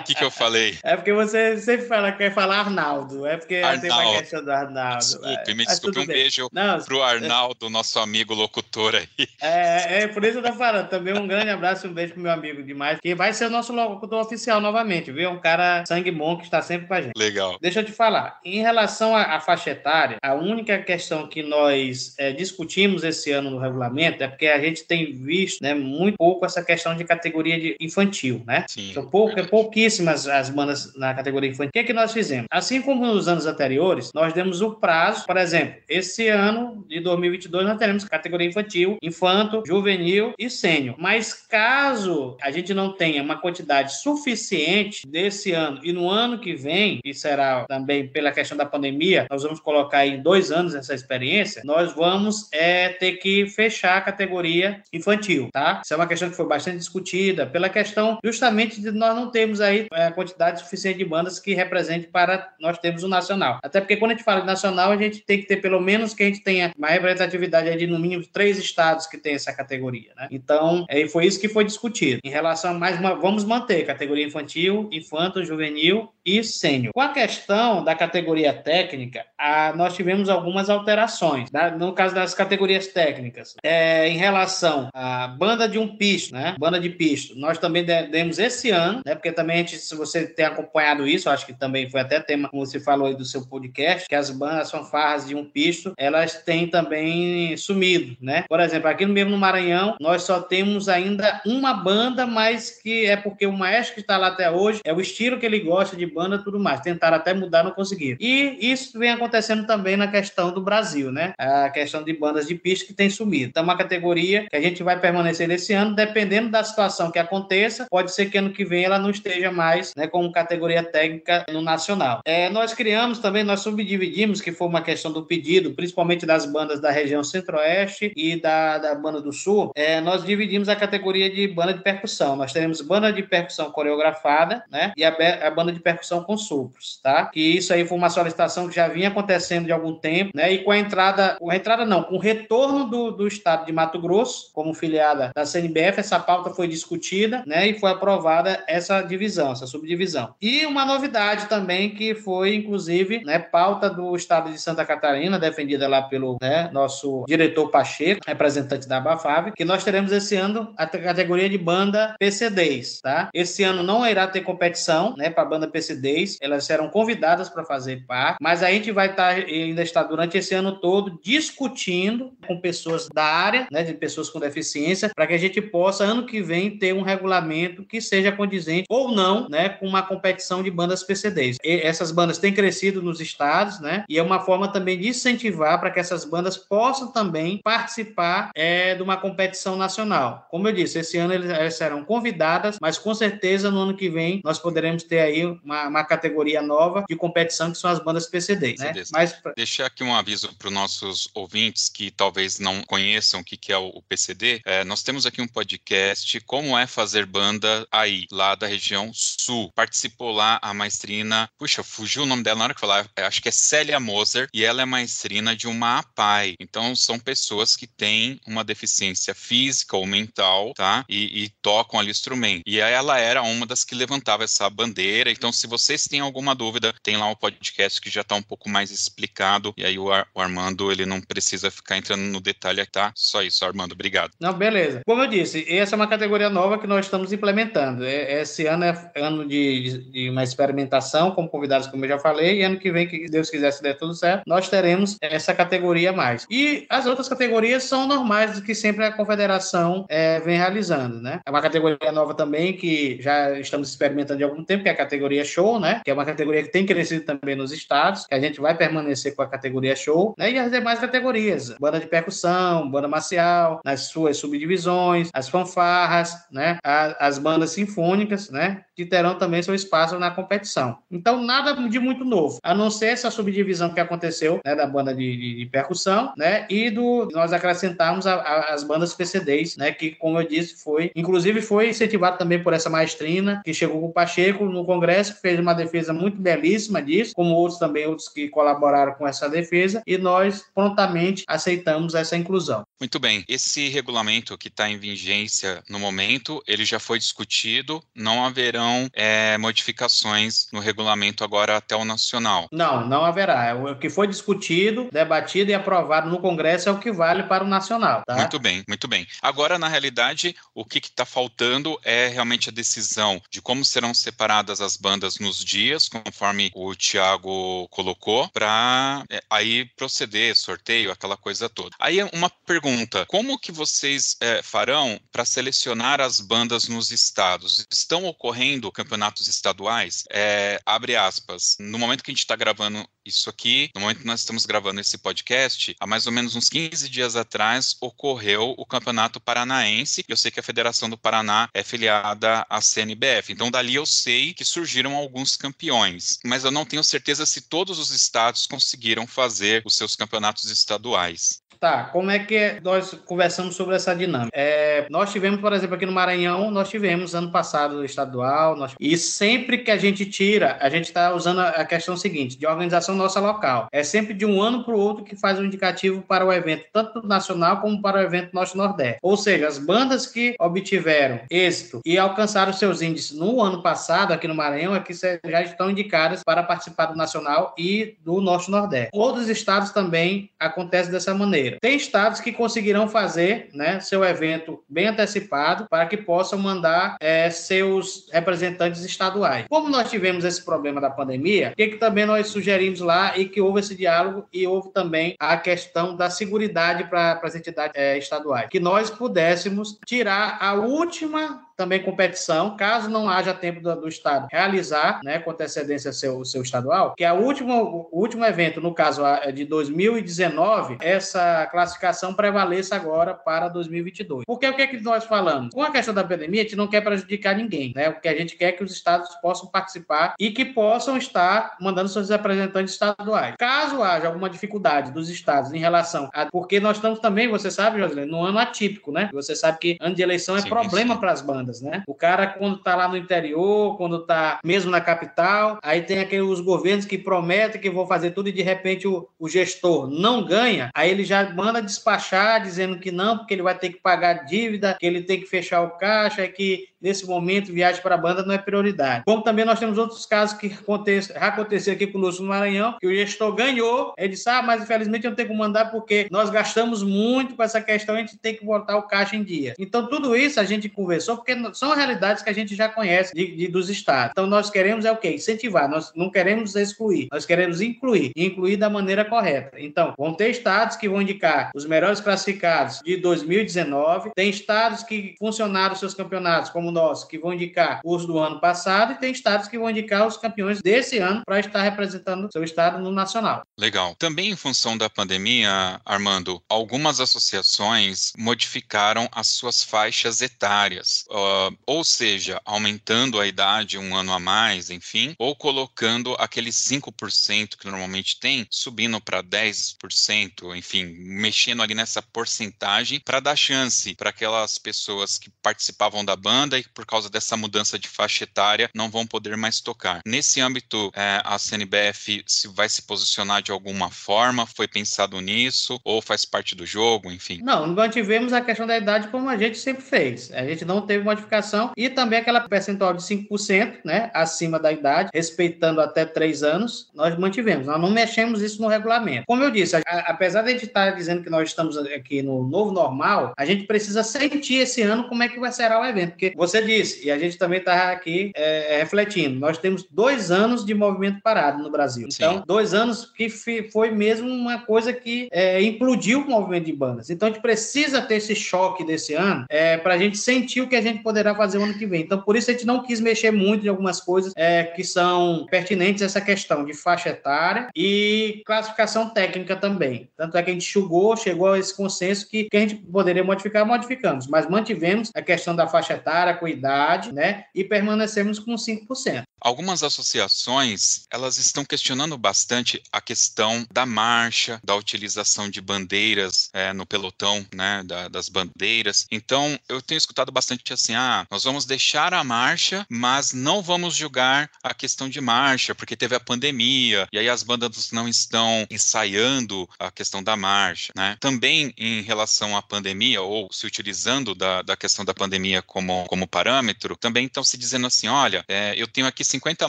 O que, que eu falei? É porque você sempre fala, quer falar Arnaldo, é porque Arnaldo. tem uma questão do Arnaldo. Desculpe, me desculpe, um bem. beijo Não, pro Arnaldo, nosso amigo locutor aí. É, é por isso que eu tô falando, também um grande abraço e um beijo pro meu amigo demais, que vai ser o nosso locutor oficial novamente, viu? É um cara sangue bom que está sempre com a gente. Legal. Deixa eu te falar, em relação à, à faixa etária, a única questão que nós é, discutimos esse ano no regulamento é porque a gente tem visto né, muito pouco essa questão de categoria de infantil, né? Sim, São pouco, é pouquíssimas as bandas na categoria infantil. O que é que nós fizemos? Assim como nos anos anteriores, nós demos o prazo, por exemplo, esse ano de 2022 nós teremos categoria infantil, infanto, juvenil e sênior. Mas caso a gente não tenha uma quantidade suficiente desse ano e no ano que vem, e será também pela questão da pandemia, nós vamos colocar em dois anos essa experiência, nós vamos é, ter que fechar a categoria infantil, tá? Isso é uma questão que foi bastante discutida pela questão justamente de nós não termos aí é, a quantidade suficiente de bandas que represente para nós termos o nacional. Até porque quando a gente fala de nacional, a gente tem que ter pelo menos que a gente tenha uma representatividade de no mínimo três estados que tem essa categoria, né? Então, é, foi isso que foi discutido. Em relação a mais uma, vamos manter categoria infantil, infanto, juvenil e sênior. Com a questão da categoria técnica, a, nós tivemos algumas alterações, né? no caso das categorias técnicas. É, em relação à banda de um pisto, né? Banda de pisto, nós também demos esse ano, né? Porque também, gente, se você tem acompanhado isso, acho que também foi até tema, como você falou aí do seu podcast, que as bandas fanfarras de um pisto, elas têm também sumido, né? Por exemplo, aqui mesmo no Maranhão, nós só temos ainda uma banda, mas que é porque o maestro que está lá até hoje é o estilo que ele gosta de banda tudo mais. Tentaram até mudar, não conseguiram. E isso vem acontecendo também na questão do Brasil, né? A questão de bandas de pista que tem sumido. Então, uma categoria que a gente vai permanecer esse ano, dependendo da situação que aconteça, pode ser que ano que vem ela não esteja mais né, como categoria técnica no nacional. É, nós criamos também, nós subdividimos, que foi uma questão do pedido, principalmente das bandas da região centro-oeste e da, da banda do sul, é, nós dividimos a categoria de banda de percussão. Nós teremos banda de percussão coreografada, né, e a, a banda de percussão com sopros, tá? Que isso aí foi uma solicitação que já vinha acontecendo de algum tempo, né, e com a entrada, com a entrada não, com o retorno do, do estado de Mato Grosso, como filiada da CNBF, essa pauta foi discutida, né, e foi aprovada essa divisão, essa subdivisão. E uma novidade também que foi, inclusive, né, pauta do estado de Santa Catarina, defendida lá pelo né, nosso diretor Pacheco, representante da Abafave, que nós teremos esse ano a categoria de banda PCDs, tá? Esse ano não irá ter competição, né, para banda PCDs, elas serão convidadas para fazer parte, mas a gente vai estar tá, ainda estar durante esse ano todo discutindo com pessoas da área, né, de pessoas com deficiência, para que a gente possa ano que vem ter um regulamento que seja condizente ou não, né, com uma competição de bandas PCDs. E essas bandas têm crescido nos estados, né, e é uma forma também de incentivar para que essas bandas possam também participar é, de uma competição nacional. Como eu disse, esse ano elas serão convidadas, mas com certeza no ano que vem nós poderemos ter aí uma, uma categoria nova de competição que são as bandas PCDs, né? Mas deixar aqui um aviso para os nossos ouvintes que talvez não conheçam o que, que é o, PCD. É, nós temos aqui um podcast como é fazer banda aí, lá da região sul. Participou lá a maestrina, puxa, fugiu o nome dela na hora que falar, acho que é Célia Moser, e ela é maestrina de uma APAI. Então, são pessoas que têm uma deficiência física ou mental, tá? E, e tocam ali instrumento. E ela era uma das que levantava essa bandeira. Então, se vocês têm alguma dúvida, tem lá um podcast que já está um pouco mais explicado. E aí o, Ar o Armando, ele não precisa ficar entrando no detalhe, tá? Só isso, Armando, obrigado. Não, beleza. Como eu disse, essa é uma categoria nova que nós estamos implementando. Esse ano é ano de, de uma experimentação, como convidados, como eu já falei, e ano que vem, que Deus quiser, se der tudo certo, nós teremos essa categoria mais. E as outras categorias são normais do que sempre a confederação é, vem realizando, né? É uma categoria nova também que já estamos experimentando de algum tempo, que é a categoria show, né? Que é uma categoria que tem crescido também nos estados, que a gente vai permanecer com a categoria show, né? E as demais categorias, banda de percussão, banda marcial, nas suas subdivisões, as fanfarras, né? as bandas sinfônicas, né? Que terão também seu espaço na competição. Então, nada de muito novo, a não ser essa subdivisão que aconteceu, né? Da banda de, de, de percussão, né? E do nós acrescentarmos a, a, as bandas PCDs, né? Que, como eu disse, foi, inclusive, foi incentivado também por essa maestrina que chegou com o Pacheco no Congresso, fez uma defesa muito belíssima disso, como outros também, outros que colaboraram com essa defesa, e nós prontamente aceitamos essa inclusão. Muito bem. Esse regulamento que está em vigência no momento, ele já foi discutido, não haverão é, modificações no regulamento agora até o nacional. Não, não haverá. O que foi discutido, debatido e aprovado no Congresso é o que vale para o nacional. Tá? Muito bem, muito bem. Agora, na realidade, o que está faltando é realmente a decisão de como serão separadas as bandas nos dias, conforme o Tiago colocou, para é, aí proceder, sorteio, aquela coisa toda. Aí uma pergunta: como que vocês é, farão para selecionar as bandas nos estados? Estão ocorrendo campeonatos estaduais? É, abre aspas. No momento que a gente está gravando isso aqui, no momento que nós estamos gravando esse podcast, há mais ou menos uns 15 dias atrás ocorreu o Campeonato Paranaense. Eu sei que a Federação do Paraná é filiada à CNBF. Então, dali eu sei que surgiram alguns campeões, mas eu não tenho certeza se todos os estados conseguiram fazer os seus campeonatos estaduais. Tá, como é que nós conversamos sobre essa dinâmica? É, nós tivemos, por exemplo, aqui no Maranhão, nós tivemos ano passado estadual, nós... e sempre que a gente tira, a gente está usando a questão seguinte, de organização nossa local. É sempre de um ano para o outro que faz um indicativo para o evento, tanto nacional como para o evento Norte-Nordeste. Ou seja, as bandas que obtiveram êxito e alcançaram seus índices no ano passado aqui no Maranhão é já estão indicadas para participar do Nacional e do Norte-Nordeste. Outros estados também acontece dessa maneira. Tem estados que conseguirão fazer né, seu evento bem antecipado para que possam mandar é, seus representantes estaduais. Como nós tivemos esse problema da pandemia, o que, que também nós sugerimos lá e que houve esse diálogo e houve também a questão da seguridade para as entidades é, estaduais, que nós pudéssemos tirar a última também competição, caso não haja tempo do, do Estado realizar, né, com antecedência seu, seu estadual, que é o último, o último evento, no caso é de 2019, essa classificação prevaleça agora para 2022. Porque o que é que nós falamos? Com a questão da pandemia, a gente não quer prejudicar ninguém, né? O que a gente quer é que os estados possam participar e que possam estar mandando seus representantes estaduais. Caso haja alguma dificuldade dos estados em relação a. Porque nós estamos também, você sabe, José, no ano atípico, né? Você sabe que ano de eleição é sim, problema para as bandas, né? O cara, quando está lá no interior, quando está mesmo na capital, aí tem aqueles governos que prometem que vão fazer tudo e de repente o, o gestor não ganha, aí ele já manda despachar dizendo que não, porque ele vai ter que pagar dívida, que ele tem que fechar o caixa, que nesse momento, viagem para a banda não é prioridade. Como também nós temos outros casos que acontece, aconteceu aqui conosco no Maranhão, que o gestor ganhou, ele disse, ah, mas infelizmente eu não tenho como mandar porque nós gastamos muito com essa questão, a gente tem que botar o caixa em dia. Então, tudo isso a gente conversou, porque são realidades que a gente já conhece de, de, dos estados. Então, nós queremos é o quê? Incentivar, nós não queremos excluir, nós queremos incluir, e incluir da maneira correta. Então, vão ter estados que vão indicar os melhores classificados de 2019, tem estados que funcionaram seus campeonatos como nós, que vão indicar os do ano passado, e tem estados que vão indicar os campeões desse ano para estar representando seu estado no nacional. Legal. Também em função da pandemia, Armando, algumas associações modificaram as suas faixas etárias, uh, ou seja, aumentando a idade um ano a mais, enfim, ou colocando aqueles 5% que normalmente tem, subindo para 10%, enfim, mexendo ali nessa porcentagem para dar chance para aquelas pessoas que participavam da banda e por causa dessa mudança de faixa etária não vão poder mais tocar. Nesse âmbito, é, a CNBF se vai se posicionar de alguma forma? Foi pensado nisso? Ou faz parte do jogo, enfim? Não, mantivemos a questão da idade como a gente sempre fez. A gente não teve modificação e também aquela percentual de 5%, né, acima da idade, respeitando até 3 anos, nós mantivemos. Nós não mexemos isso no regulamento. Como eu disse, a, apesar de a gente estar dizendo que nós estamos aqui no novo normal, a gente precisa sentir esse ano como é que vai ser o evento, porque você disse, e a gente também está aqui é, refletindo, nós temos dois anos de movimento parado no Brasil. Então, Sim. dois anos que foi mesmo uma coisa que é, implodiu o movimento de bandas. Então, a gente precisa ter esse choque desse ano é, para a gente sentir o que a gente poderá fazer o ano que vem. Então, por isso a gente não quis mexer muito em algumas coisas é, que são pertinentes a essa questão de faixa etária e classificação técnica também. Tanto é que a gente chegou, chegou a esse consenso que, que a gente poderia modificar, modificamos, mas mantivemos a questão da faixa etária, com idade, né? E permanecemos com 5%. Algumas associações, elas estão questionando bastante a questão da marcha, da utilização de bandeiras é, no pelotão, né, da, das bandeiras. Então, eu tenho escutado bastante assim, ah, nós vamos deixar a marcha, mas não vamos julgar a questão de marcha, porque teve a pandemia, e aí as bandas não estão ensaiando a questão da marcha, né? Também em relação à pandemia, ou se utilizando da, da questão da pandemia como, como parâmetro, também estão se dizendo assim, olha, é, eu tenho aqui 50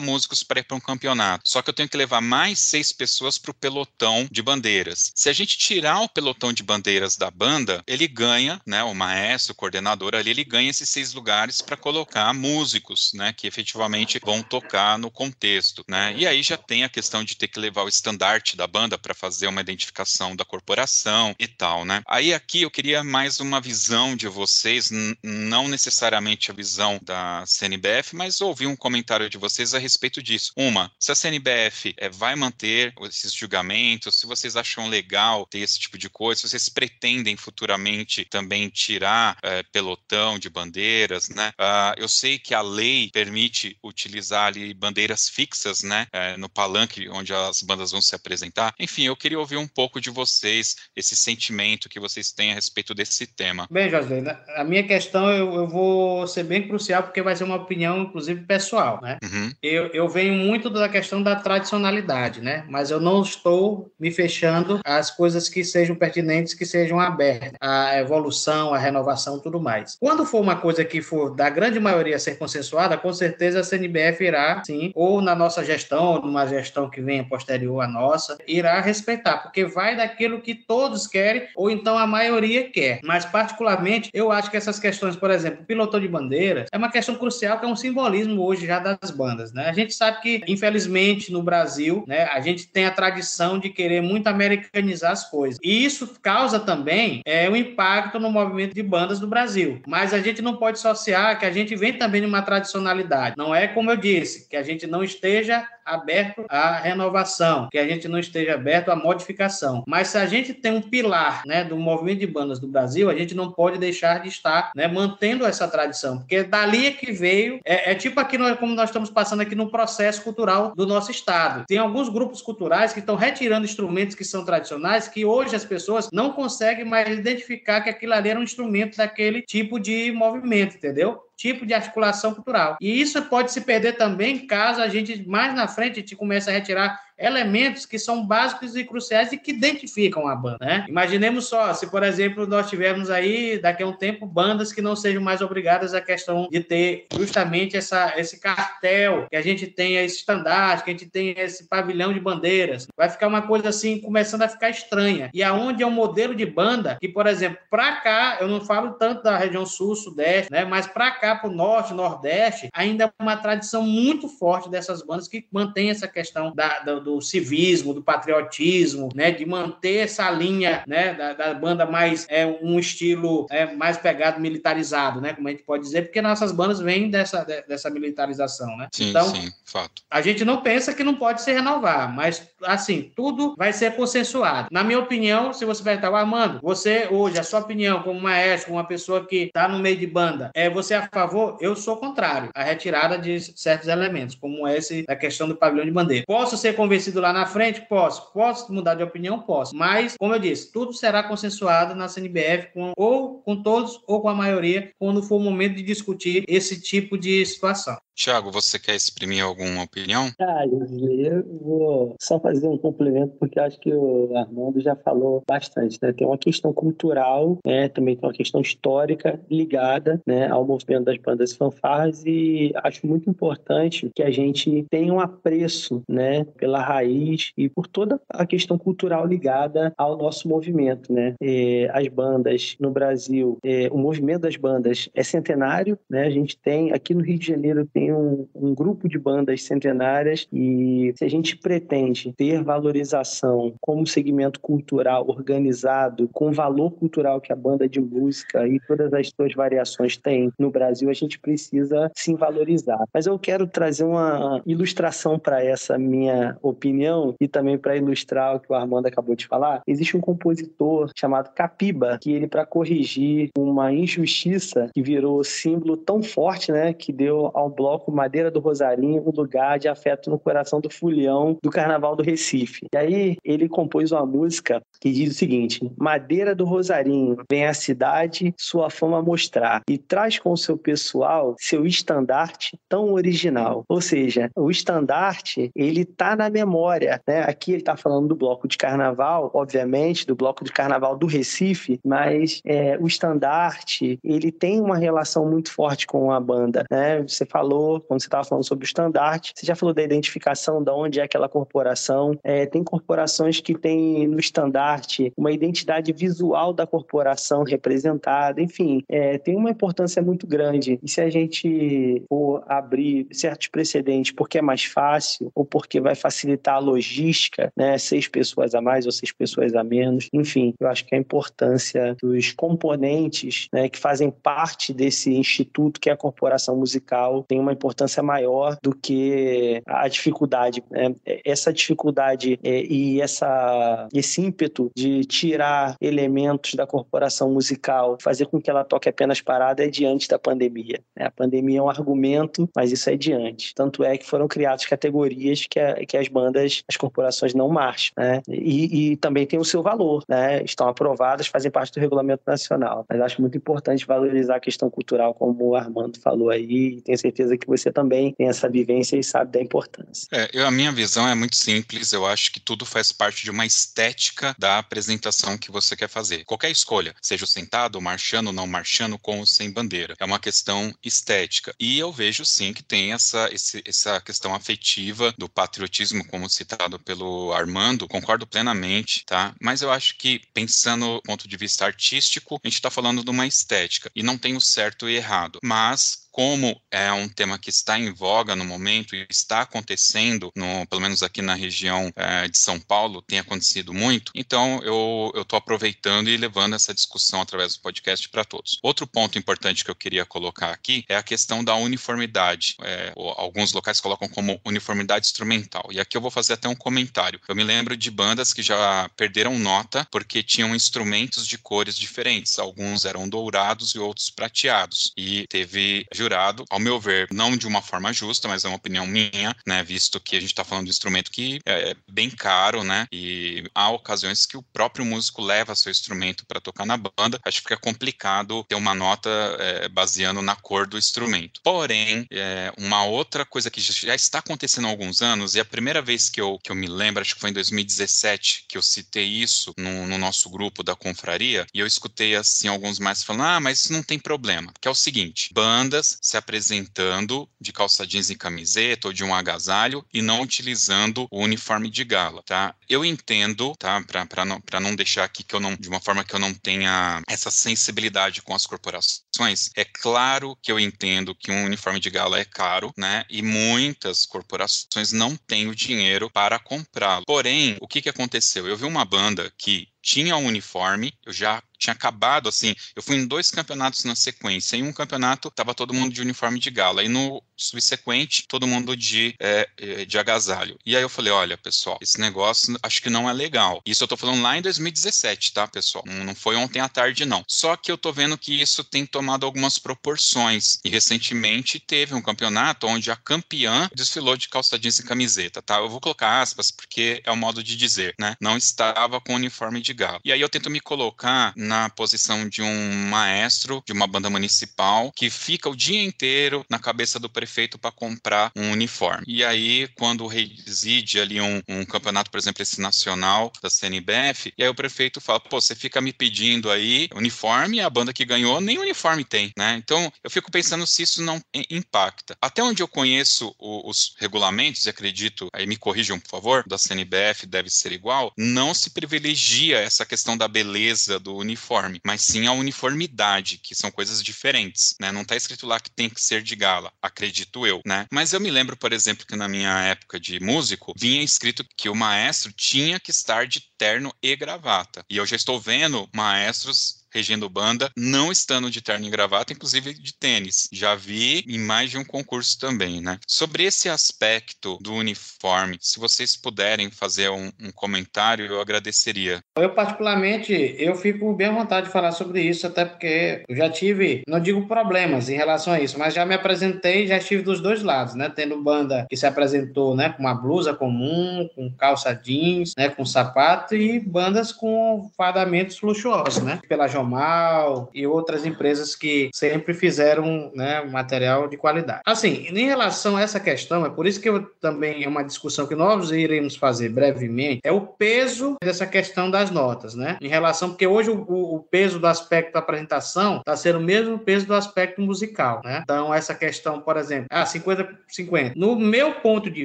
músicos para ir para um campeonato, só que eu tenho que levar mais seis pessoas para o pelotão de bandeiras. Se a gente tirar o pelotão de bandeiras da banda, ele ganha, né, o maestro, o coordenador ali, ele ganha esses seis lugares para colocar músicos, né, que efetivamente vão tocar no contexto, né? E aí já tem a questão de ter que levar o estandarte da banda para fazer uma identificação da corporação e tal, né? Aí aqui eu queria mais uma visão de vocês, não necessariamente a visão da CNBF, mas ouvir um comentário de vocês vocês a respeito disso. Uma, se a CNBF é, vai manter esses julgamentos, se vocês acham legal ter esse tipo de coisa, se vocês pretendem futuramente também tirar é, pelotão de bandeiras, né? Uh, eu sei que a lei permite utilizar ali bandeiras fixas, né? É, no palanque onde as bandas vão se apresentar. Enfim, eu queria ouvir um pouco de vocês, esse sentimento que vocês têm a respeito desse tema. Bem, José, a minha questão eu, eu vou ser bem crucial porque vai ser uma opinião, inclusive, pessoal, né? Uhum. Eu, eu venho muito da questão da tradicionalidade, né? Mas eu não estou me fechando às coisas que sejam pertinentes, que sejam abertas, a evolução, a renovação, tudo mais. Quando for uma coisa que for da grande maioria ser consensuada, com certeza a CNBF irá, sim, ou na nossa gestão, ou numa gestão que venha posterior à nossa, irá respeitar, porque vai daquilo que todos querem, ou então a maioria quer. Mas, particularmente, eu acho que essas questões, por exemplo, pilotão de bandeira, é uma questão crucial, que é um simbolismo hoje já das bandas bandas, né? A gente sabe que, infelizmente, no Brasil, né, a gente tem a tradição de querer muito americanizar as coisas. E isso causa também é, um impacto no movimento de bandas do Brasil. Mas a gente não pode associar que a gente vem também de uma tradicionalidade. Não é como eu disse, que a gente não esteja aberto à renovação, que a gente não esteja aberto à modificação. Mas se a gente tem um pilar né, do movimento de bandas do Brasil, a gente não pode deixar de estar né, mantendo essa tradição, porque dali é que veio, é, é tipo aqui nós, como nós estamos passando aqui no processo cultural do nosso estado. Tem alguns grupos culturais que estão retirando instrumentos que são tradicionais, que hoje as pessoas não conseguem mais identificar que aquilo ali era um instrumento daquele tipo de movimento, entendeu? Tipo de articulação cultural. E isso pode se perder também caso a gente mais na frente a gente comece a retirar elementos que são básicos e cruciais e que identificam a banda, né? Imaginemos só, se por exemplo nós tivermos aí daqui a um tempo bandas que não sejam mais obrigadas à questão de ter justamente essa, esse cartel, que a gente tenha esse estandarte, que a gente tenha esse pavilhão de bandeiras, vai ficar uma coisa assim começando a ficar estranha. E aonde é um modelo de banda que, por exemplo, para cá, eu não falo tanto da região sul, sudeste, né? Mas para cá, para o norte, nordeste, ainda é uma tradição muito forte dessas bandas que mantém essa questão da, do do civismo, do patriotismo, né, de manter essa linha, né, da, da banda mais é um estilo é, mais pegado militarizado, né, como a gente pode dizer, porque nossas bandas vêm dessa dessa militarização, né? Sim, então, sim, fato. A gente não pensa que não pode se renovar, mas assim tudo vai ser consensuado. Na minha opinião, se você estar, Armando, você hoje a sua opinião como maestro, como uma pessoa que está no meio de banda, é você a favor? Eu sou contrário à retirada de certos elementos, como esse da questão do pavilhão de bandeira. Posso ser convencido convencido lá na frente? Posso. Posso mudar de opinião? Posso. Mas, como eu disse, tudo será consensuado na CNBF com, ou com todos ou com a maioria quando for o momento de discutir esse tipo de situação. Tiago, você quer exprimir alguma opinião? Ah, eu vou só fazer um complemento, porque acho que o Armando já falou bastante. Né? Tem uma questão cultural, né? também tem uma questão histórica ligada né, ao movimento das bandas fanfarras, e acho muito importante que a gente tenha um apreço né, pela raiz e por toda a questão cultural ligada ao nosso movimento. Né? É, as bandas no Brasil, é, o movimento das bandas é centenário, né? a gente tem, aqui no Rio de Janeiro, tem tem um, um grupo de bandas centenárias e se a gente pretende ter valorização como segmento cultural organizado, com o valor cultural que a banda de música e todas as suas variações tem no Brasil, a gente precisa sim valorizar. Mas eu quero trazer uma ilustração para essa minha opinião e também para ilustrar o que o Armando acabou de falar. Existe um compositor chamado Capiba, que ele, para corrigir uma injustiça que virou símbolo tão forte, né, que deu ao bloco bloco Madeira do Rosarinho, um lugar de afeto no coração do Fulião do Carnaval do Recife. E aí ele compôs uma música que diz o seguinte: Madeira do Rosarinho, vem à cidade sua fama mostrar e traz com seu pessoal seu estandarte tão original. Ou seja, o estandarte, ele tá na memória, né? Aqui ele tá falando do bloco de carnaval, obviamente, do bloco de carnaval do Recife, mas é, o estandarte, ele tem uma relação muito forte com a banda, né? Você falou falou, quando você estava falando sobre o estandarte, você já falou da identificação de onde é aquela corporação. É, tem corporações que têm no estandarte uma identidade visual da corporação representada, enfim, é, tem uma importância muito grande. E se a gente for abrir certos precedentes porque é mais fácil ou porque vai facilitar a logística, né, seis pessoas a mais ou seis pessoas a menos, enfim, eu acho que a importância dos componentes né, que fazem parte desse instituto que é a corporação musical tem uma importância maior do que a dificuldade. Né? Essa dificuldade é, e essa, esse ímpeto de tirar elementos da corporação musical, fazer com que ela toque apenas parada é diante da pandemia. Né? A pandemia é um argumento, mas isso é diante. Tanto é que foram criadas categorias que, a, que as bandas, as corporações não marcham. Né? E, e, também tem o seu valor, né? estão aprovadas, fazem parte do regulamento nacional. Mas acho muito importante valorizar a questão cultural, como o Armando falou aí, e tenho certeza que você também tem essa vivência e sabe da importância. É, eu, a minha visão é muito simples, eu acho que tudo faz parte de uma estética da apresentação que você quer fazer. Qualquer escolha, seja sentado, marchando, não marchando, com ou sem bandeira, é uma questão estética. E eu vejo sim que tem essa, esse, essa questão afetiva do patriotismo, como citado pelo Armando, concordo plenamente, tá? Mas eu acho que, pensando do ponto de vista artístico, a gente está falando de uma estética, e não tem o certo e errado. Mas como é um tema que está em voga no momento e está acontecendo, no, pelo menos aqui na região é, de São Paulo, tem acontecido muito, então eu estou aproveitando e levando essa discussão através do podcast para todos. Outro ponto importante que eu queria colocar aqui é a questão da uniformidade. É, alguns locais colocam como uniformidade instrumental, e aqui eu vou fazer até um comentário. Eu me lembro de bandas que já perderam nota porque tinham instrumentos de cores diferentes, alguns eram dourados e outros prateados, e teve jurado, ao meu ver, não de uma forma justa, mas é uma opinião minha, né, visto que a gente está falando de um instrumento que é bem caro, né, e há ocasiões que o próprio músico leva seu instrumento para tocar na banda, acho que fica complicado ter uma nota é, baseando na cor do instrumento. Porém, é, uma outra coisa que já está acontecendo há alguns anos, e a primeira vez que eu, que eu me lembro, acho que foi em 2017, que eu citei isso no, no nosso grupo da confraria, e eu escutei assim alguns mais falando: ah, mas isso não tem problema. Que é o seguinte: bandas se apresentando de calça jeans e camiseta ou de um agasalho e não utilizando o uniforme de gala, tá? Eu entendo, tá? Para não, não deixar aqui que eu não, de uma forma que eu não tenha essa sensibilidade com as corporações, é claro que eu entendo que um uniforme de gala é caro, né? E muitas corporações não têm o dinheiro para comprá-lo. Porém, o que, que aconteceu? Eu vi uma banda que tinha um uniforme, eu já tinha acabado, assim, eu fui em dois campeonatos na sequência. Em um campeonato tava todo mundo de uniforme de gala, e no subsequente, todo mundo de, é, é, de agasalho. E aí eu falei, olha, pessoal, esse negócio acho que não é legal. Isso eu tô falando lá em 2017, tá, pessoal? Não foi ontem à tarde, não. Só que eu tô vendo que isso tem tomado algumas proporções. E recentemente teve um campeonato onde a campeã desfilou de calça jeans e camiseta, tá? Eu vou colocar aspas, porque é o modo de dizer, né? Não estava com uniforme de gala. E aí eu tento me colocar na posição de um maestro de uma banda municipal que fica o dia inteiro na cabeça do prefeito para comprar um uniforme. E aí, quando reside ali um, um, campeonato, por exemplo, esse nacional da CNBF, e aí o prefeito fala: pô, você fica me pedindo aí uniforme, a banda que ganhou nem uniforme tem, né? Então eu fico pensando se isso não impacta. Até onde eu conheço o, os regulamentos, e acredito, aí me corrijam, por favor, da CNBF deve ser igual, não se privilegia essa questão da beleza do uniforme mas sim a uniformidade, que são coisas diferentes, né? Não está escrito lá que tem que ser de gala, acredito eu, né? Mas eu me lembro, por exemplo, que na minha época de músico, vinha escrito que o maestro tinha que estar de terno e gravata. E eu já estou vendo maestros regendo banda, não estando de terno e gravata, inclusive de tênis. Já vi em mais de um concurso também, né? Sobre esse aspecto do uniforme, se vocês puderem fazer um, um comentário, eu agradeceria. Eu, particularmente, eu fico bem à vontade de falar sobre isso, até porque eu já tive, não digo problemas em relação a isso, mas já me apresentei, já estive dos dois lados, né? Tendo banda que se apresentou, né, com uma blusa comum, com calça jeans, né, com sapato, e bandas com fardamentos luxuosos, né? Pela Jomal e outras empresas que sempre fizeram né, material de qualidade. Assim, em relação a essa questão, é por isso que eu também é uma discussão que nós iremos fazer brevemente, é o peso dessa questão das notas, né? Em relação, porque hoje o, o peso do aspecto da apresentação está sendo o mesmo peso do aspecto musical, né? Então, essa questão, por exemplo, ah, 50-50. No meu ponto de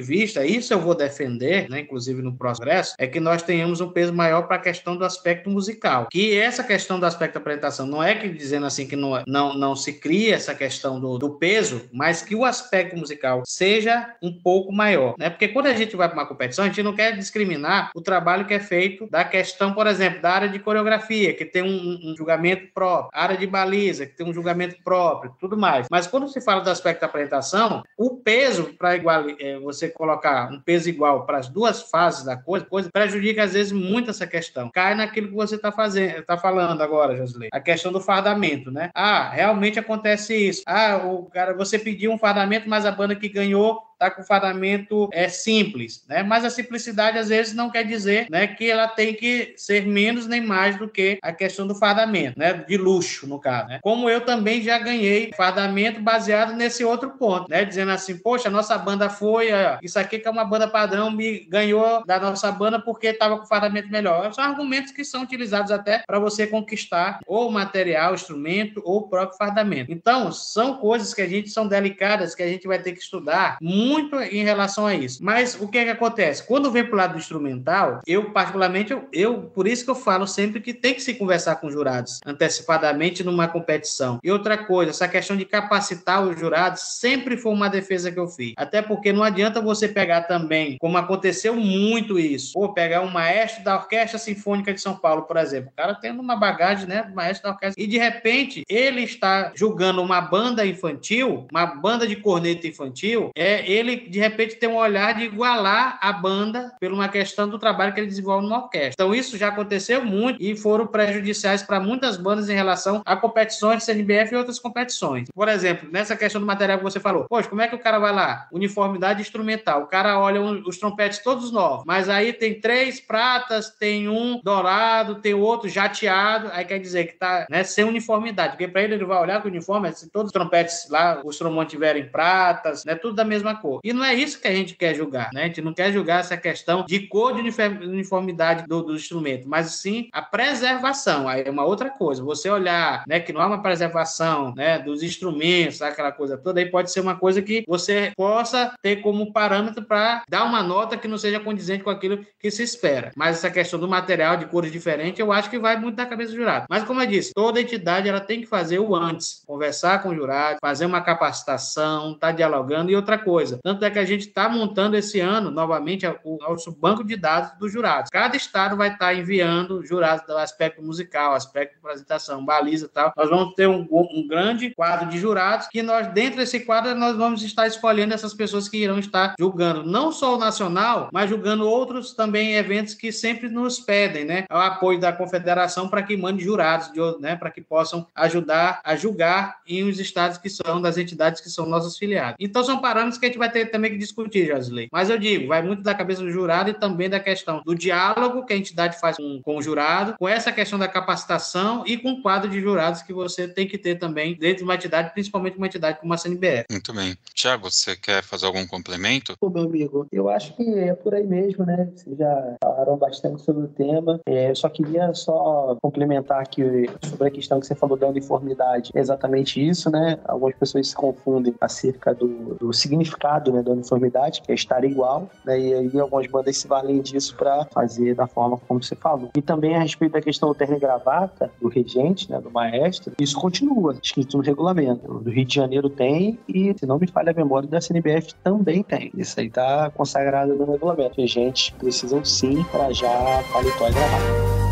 vista, isso eu vou defender, né, inclusive no progresso, é que nós tenhamos um peso maior para a questão do aspecto musical. Que essa questão do aspecto aspecto da apresentação. Não é que dizendo assim que não, não, não se cria essa questão do, do peso, mas que o aspecto musical seja um pouco maior, né? Porque quando a gente vai para uma competição, a gente não quer discriminar o trabalho que é feito da questão, por exemplo, da área de coreografia, que tem um, um julgamento próprio, área de baliza, que tem um julgamento próprio, tudo mais. Mas quando se fala do aspecto da apresentação, o peso para igual é, você colocar um peso igual para as duas fases da coisa, coisa prejudica às vezes muito essa questão. Cai naquilo que você está fazendo, está falando agora A questão do fardamento, né? Ah, realmente acontece isso. Ah, o cara, você pediu um fardamento, mas a banda que ganhou tá com fardamento é simples, né? Mas a simplicidade às vezes não quer dizer, né, que ela tem que ser menos nem mais do que a questão do fardamento, né, de luxo no caso, né? Como eu também já ganhei fardamento baseado nesse outro ponto, né, dizendo assim, poxa, nossa banda foi, isso aqui que é uma banda padrão me ganhou da nossa banda porque estava com fardamento melhor. São argumentos que são utilizados até para você conquistar ou material, instrumento ou o próprio fardamento. Então, são coisas que a gente são delicadas que a gente vai ter que estudar muito muito em relação a isso. Mas o que é que acontece? Quando vem para o lado do instrumental, eu particularmente, eu, eu, por isso que eu falo sempre que tem que se conversar com jurados antecipadamente numa competição. E outra coisa, essa questão de capacitar os jurados sempre foi uma defesa que eu fiz. Até porque não adianta você pegar também, como aconteceu muito isso, ou pegar um maestro da Orquestra Sinfônica de São Paulo, por exemplo. O cara tendo uma bagagem, né, maestro da orquestra, e de repente ele está julgando uma banda infantil, uma banda de corneta infantil, é ele de repente tem um olhar de igualar a banda por uma questão do trabalho que ele desenvolve numa orquestra. Então isso já aconteceu muito e foram prejudiciais para muitas bandas em relação a competições de CNBF e outras competições. Por exemplo, nessa questão do material que você falou, poxa, como é que o cara vai lá? Uniformidade instrumental. O cara olha os trompetes todos novos, mas aí tem três pratas, tem um dourado, tem outro jateado, aí quer dizer que tá, né, sem uniformidade, porque para ele ele vai olhar que o uniforme, se todos os trompetes lá, os trombones tiverem pratas, né, tudo da mesma cor. E não é isso que a gente quer julgar, né? A gente não quer julgar essa questão de cor de uniformidade do, do instrumento, mas sim a preservação. Aí é uma outra coisa. Você olhar, né, que não há uma preservação, né, dos instrumentos, aquela coisa toda, aí pode ser uma coisa que você possa ter como parâmetro para dar uma nota que não seja condizente com aquilo que se espera. Mas essa questão do material de cores diferentes, eu acho que vai muito da cabeça do jurado. Mas como eu disse, toda entidade ela tem que fazer o antes, conversar com o jurado, fazer uma capacitação, estar tá dialogando e outra coisa. Tanto é que a gente está montando esse ano, novamente, o nosso banco de dados dos jurados. Cada estado vai estar tá enviando jurados do aspecto musical, aspecto de apresentação, baliza e tal. Nós vamos ter um, um grande quadro de jurados que nós, dentro desse quadro, nós vamos estar escolhendo essas pessoas que irão estar julgando não só o nacional, mas julgando outros também eventos que sempre nos pedem, né? O apoio da confederação para que mande jurados, né? Para que possam ajudar a julgar em os estados que são das entidades que são nossas filiadas. Então são parâmetros que a gente vai ter também que discutir, Josley. Mas eu digo, vai muito da cabeça do jurado e também da questão do diálogo que a entidade faz com, com o jurado, com essa questão da capacitação e com o quadro de jurados que você tem que ter também dentro de uma entidade, principalmente uma entidade como a CNBF. Muito bem. Tiago, você quer fazer algum complemento? Ô, meu amigo, eu acho que é por aí mesmo, né? Vocês já falaram bastante sobre o tema. É, eu só queria só complementar aqui sobre a questão que você falou da uniformidade. É exatamente isso, né? Algumas pessoas se confundem acerca do, do significado né, da uniformidade, que é estar igual, né? E aí algumas bandas se valem disso para fazer da forma como você falou. E também a respeito da questão do terno e gravata, do regente, né, do maestro, isso continua escrito no regulamento. Do Rio de Janeiro tem e, se não me falha a memória, da CNBF também tem. Isso aí está consagrado no regulamento. Regentes precisam sim trajar paletó e gravata.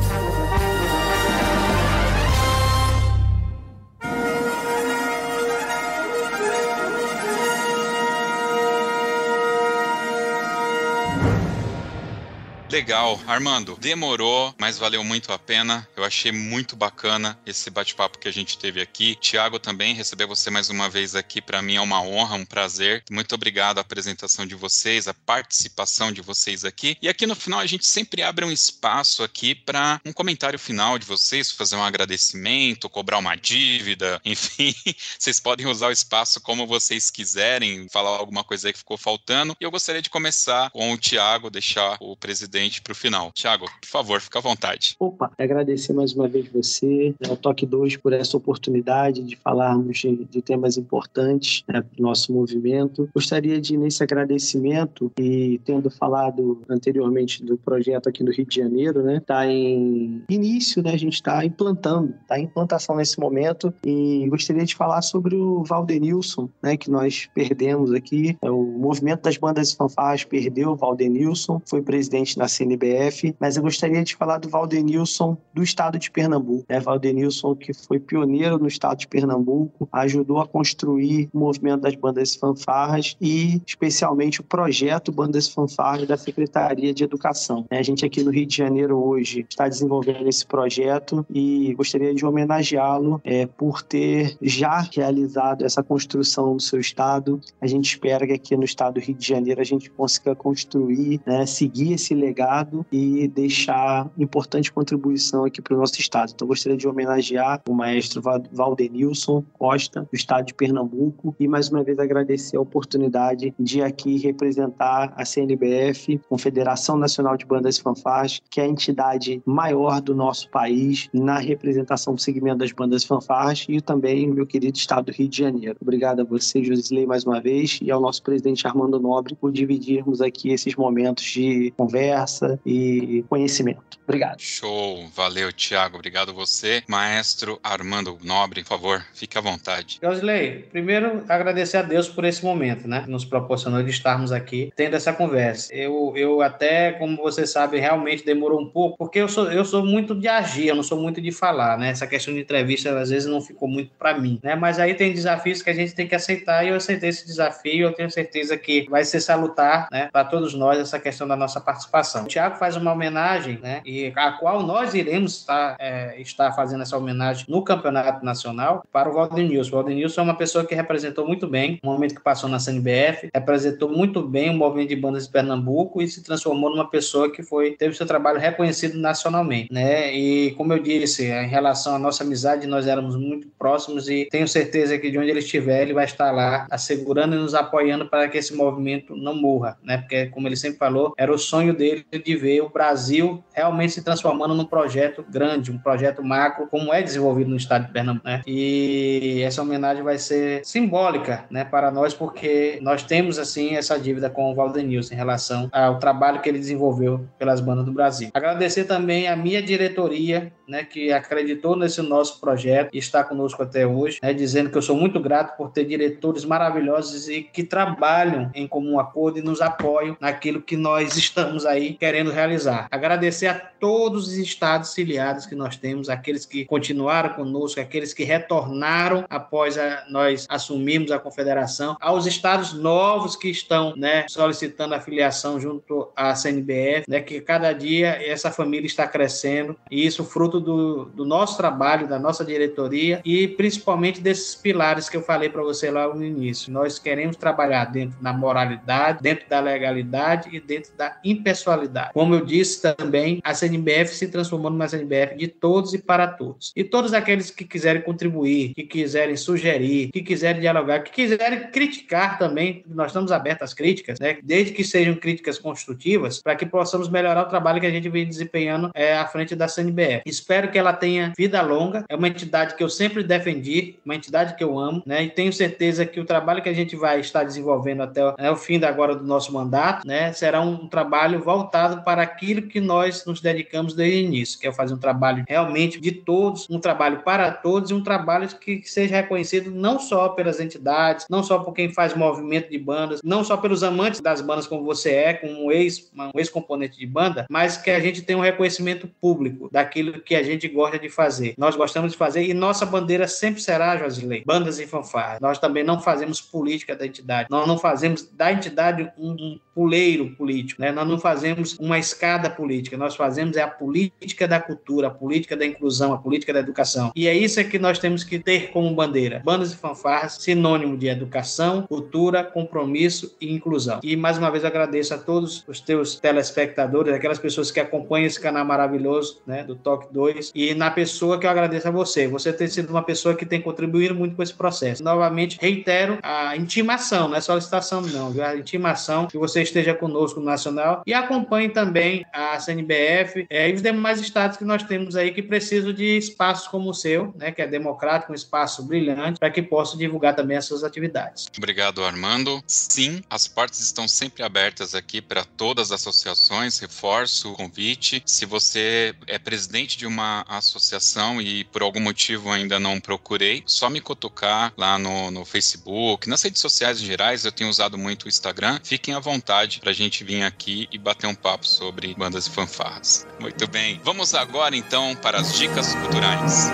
Legal. Armando, demorou, mas valeu muito a pena. Eu achei muito bacana esse bate-papo que a gente teve aqui. Tiago, também, receber você mais uma vez aqui, para mim é uma honra, um prazer. Muito obrigado a apresentação de vocês, a participação de vocês aqui. E aqui no final a gente sempre abre um espaço aqui para um comentário final de vocês, fazer um agradecimento, cobrar uma dívida, enfim. Vocês podem usar o espaço como vocês quiserem, falar alguma coisa que ficou faltando. E eu gostaria de começar com o Tiago, deixar o presidente para o final. Tiago, por favor, fica à vontade. Opa, agradecer mais uma vez você, né, o Toque 2, por essa oportunidade de falarmos de, de temas importantes né, para o nosso movimento. Gostaria de, nesse agradecimento, e tendo falado anteriormente do projeto aqui no Rio de Janeiro, né, está em início, né, a gente está implantando, está em implantação nesse momento, e gostaria de falar sobre o Valdenilson, né, que nós perdemos aqui. É o movimento das bandas fanfarras perdeu o Valdenilson, foi presidente na CNBF, mas eu gostaria de falar do Valdenilson do estado de Pernambuco. É Valdenilson que foi pioneiro no estado de Pernambuco, ajudou a construir o movimento das bandas fanfarras e especialmente o projeto Bandas Fanfarras da Secretaria de Educação. É, a gente aqui no Rio de Janeiro hoje está desenvolvendo esse projeto e gostaria de homenageá-lo é, por ter já realizado essa construção no seu estado. A gente espera que aqui no estado do Rio de Janeiro a gente consiga construir, né, seguir esse legado legado e deixar importante contribuição aqui para o nosso estado. Então, gostaria de homenagear o maestro Valdenilson Costa, do estado de Pernambuco, e mais uma vez agradecer a oportunidade de aqui representar a CNBF, Confederação Nacional de Bandas e Fanfarras, que é a entidade maior do nosso país na representação do segmento das bandas e fanfarras e também meu querido estado do Rio de Janeiro. Obrigado a você, Josisley, mais uma vez, e ao nosso presidente Armando Nobre por dividirmos aqui esses momentos de conversa e conhecimento. Obrigado. Show, valeu, Tiago. Obrigado você. Maestro Armando Nobre, por favor, fique à vontade. Josley, primeiro agradecer a Deus por esse momento, né? Que nos proporcionou de estarmos aqui tendo essa conversa. Eu, eu até, como você sabe, realmente demorou um pouco, porque eu sou, eu sou muito de agir, eu não sou muito de falar, né? Essa questão de entrevista às vezes não ficou muito para mim, né? Mas aí tem desafios que a gente tem que aceitar e eu aceitei esse desafio. Eu tenho certeza que vai ser salutar, né, para todos nós essa questão da nossa participação. O Tiago faz uma homenagem, né? E a qual nós iremos estar, é, estar fazendo essa homenagem no Campeonato Nacional para o Valdenilson. O Valdenilson é uma pessoa que representou muito bem o momento que passou na CNBF, representou muito bem o movimento de bandas de Pernambuco e se transformou numa pessoa que foi teve seu trabalho reconhecido nacionalmente, né? E como eu disse, em relação à nossa amizade, nós éramos muito próximos e tenho certeza que de onde ele estiver, ele vai estar lá assegurando e nos apoiando para que esse movimento não morra, né? Porque como ele sempre falou, era o sonho dele de ver o Brasil realmente se transformando num projeto grande, um projeto macro, como é desenvolvido no estado de Pernambuco, né? E essa homenagem vai ser simbólica, né, para nós, porque nós temos, assim, essa dívida com o Valdenilson em relação ao trabalho que ele desenvolveu pelas bandas do Brasil. Agradecer também a minha diretoria, né, que acreditou nesse nosso projeto e está conosco até hoje, né, dizendo que eu sou muito grato por ter diretores maravilhosos e que trabalham em comum acordo e nos apoiam naquilo que nós estamos aí querendo realizar. Agradecer a todos os estados filiados que nós temos, aqueles que continuaram conosco, aqueles que retornaram após a, nós assumirmos a confederação, aos estados novos que estão né, solicitando a filiação junto à CNBF, né, que cada dia essa família está crescendo e isso fruto do, do nosso trabalho, da nossa diretoria e principalmente desses pilares que eu falei para você lá no início. Nós queremos trabalhar dentro da moralidade, dentro da legalidade e dentro da impessoalidade. Como eu disse também, a CNBF se transformou numa CNBF de todos e para todos. E todos aqueles que quiserem contribuir, que quiserem sugerir, que quiserem dialogar, que quiserem criticar também, nós estamos abertos às críticas, né? desde que sejam críticas construtivas, para que possamos melhorar o trabalho que a gente vem desempenhando é, à frente da CNBF. Espero que ela tenha vida longa, é uma entidade que eu sempre defendi, uma entidade que eu amo, né? e tenho certeza que o trabalho que a gente vai estar desenvolvendo até o, o fim da agora do nosso mandato, né, será um trabalho voltado para aquilo que nós nos dedicamos desde o início, que é fazer um trabalho realmente de todos, um trabalho para todos e um trabalho que seja reconhecido não só pelas entidades, não só por quem faz movimento de bandas, não só pelos amantes das bandas como você é, como um ex, um ex-componente de banda, mas que a gente tenha um reconhecimento público daquilo que a gente gosta de fazer. Nós gostamos de fazer e nossa bandeira sempre será, Josilei, bandas e fanfarras. Nós também não fazemos política da entidade, nós não fazemos da entidade um, um puleiro político, né? Nós não fazemos uma escada política, nós fazemos é a política da cultura, a política da inclusão, a política da educação. E é isso que nós temos que ter como bandeira. Bandas e fanfarras, sinônimo de educação, cultura, compromisso e inclusão. E mais uma vez agradeço a todos os teus telespectadores, aquelas pessoas que acompanham esse canal maravilhoso, né, do Toque 2, e na pessoa que eu agradeço a você. Você tem sido uma pessoa que tem contribuído muito com esse processo. Novamente, reitero a intimação, não é solicitação não, viu? a intimação que você esteja conosco no Nacional e acompanhe também a CNBF é, e os demais estados que nós temos aí que precisam de espaços como o seu, né, que é democrático, um espaço brilhante, para que possa divulgar também as suas atividades. Obrigado, Armando. Sim, as portas estão sempre abertas aqui para todas as associações, reforço o convite. Se você é presidente de uma associação e por algum motivo ainda não procurei, só me cutucar lá no, no Facebook, nas redes sociais em gerais, eu tenho usado muito o Instagram. Fiquem à vontade para a gente vir aqui e bater um papo sobre bandas e fanfarras. Muito bem. Vamos agora então para as dicas culturais.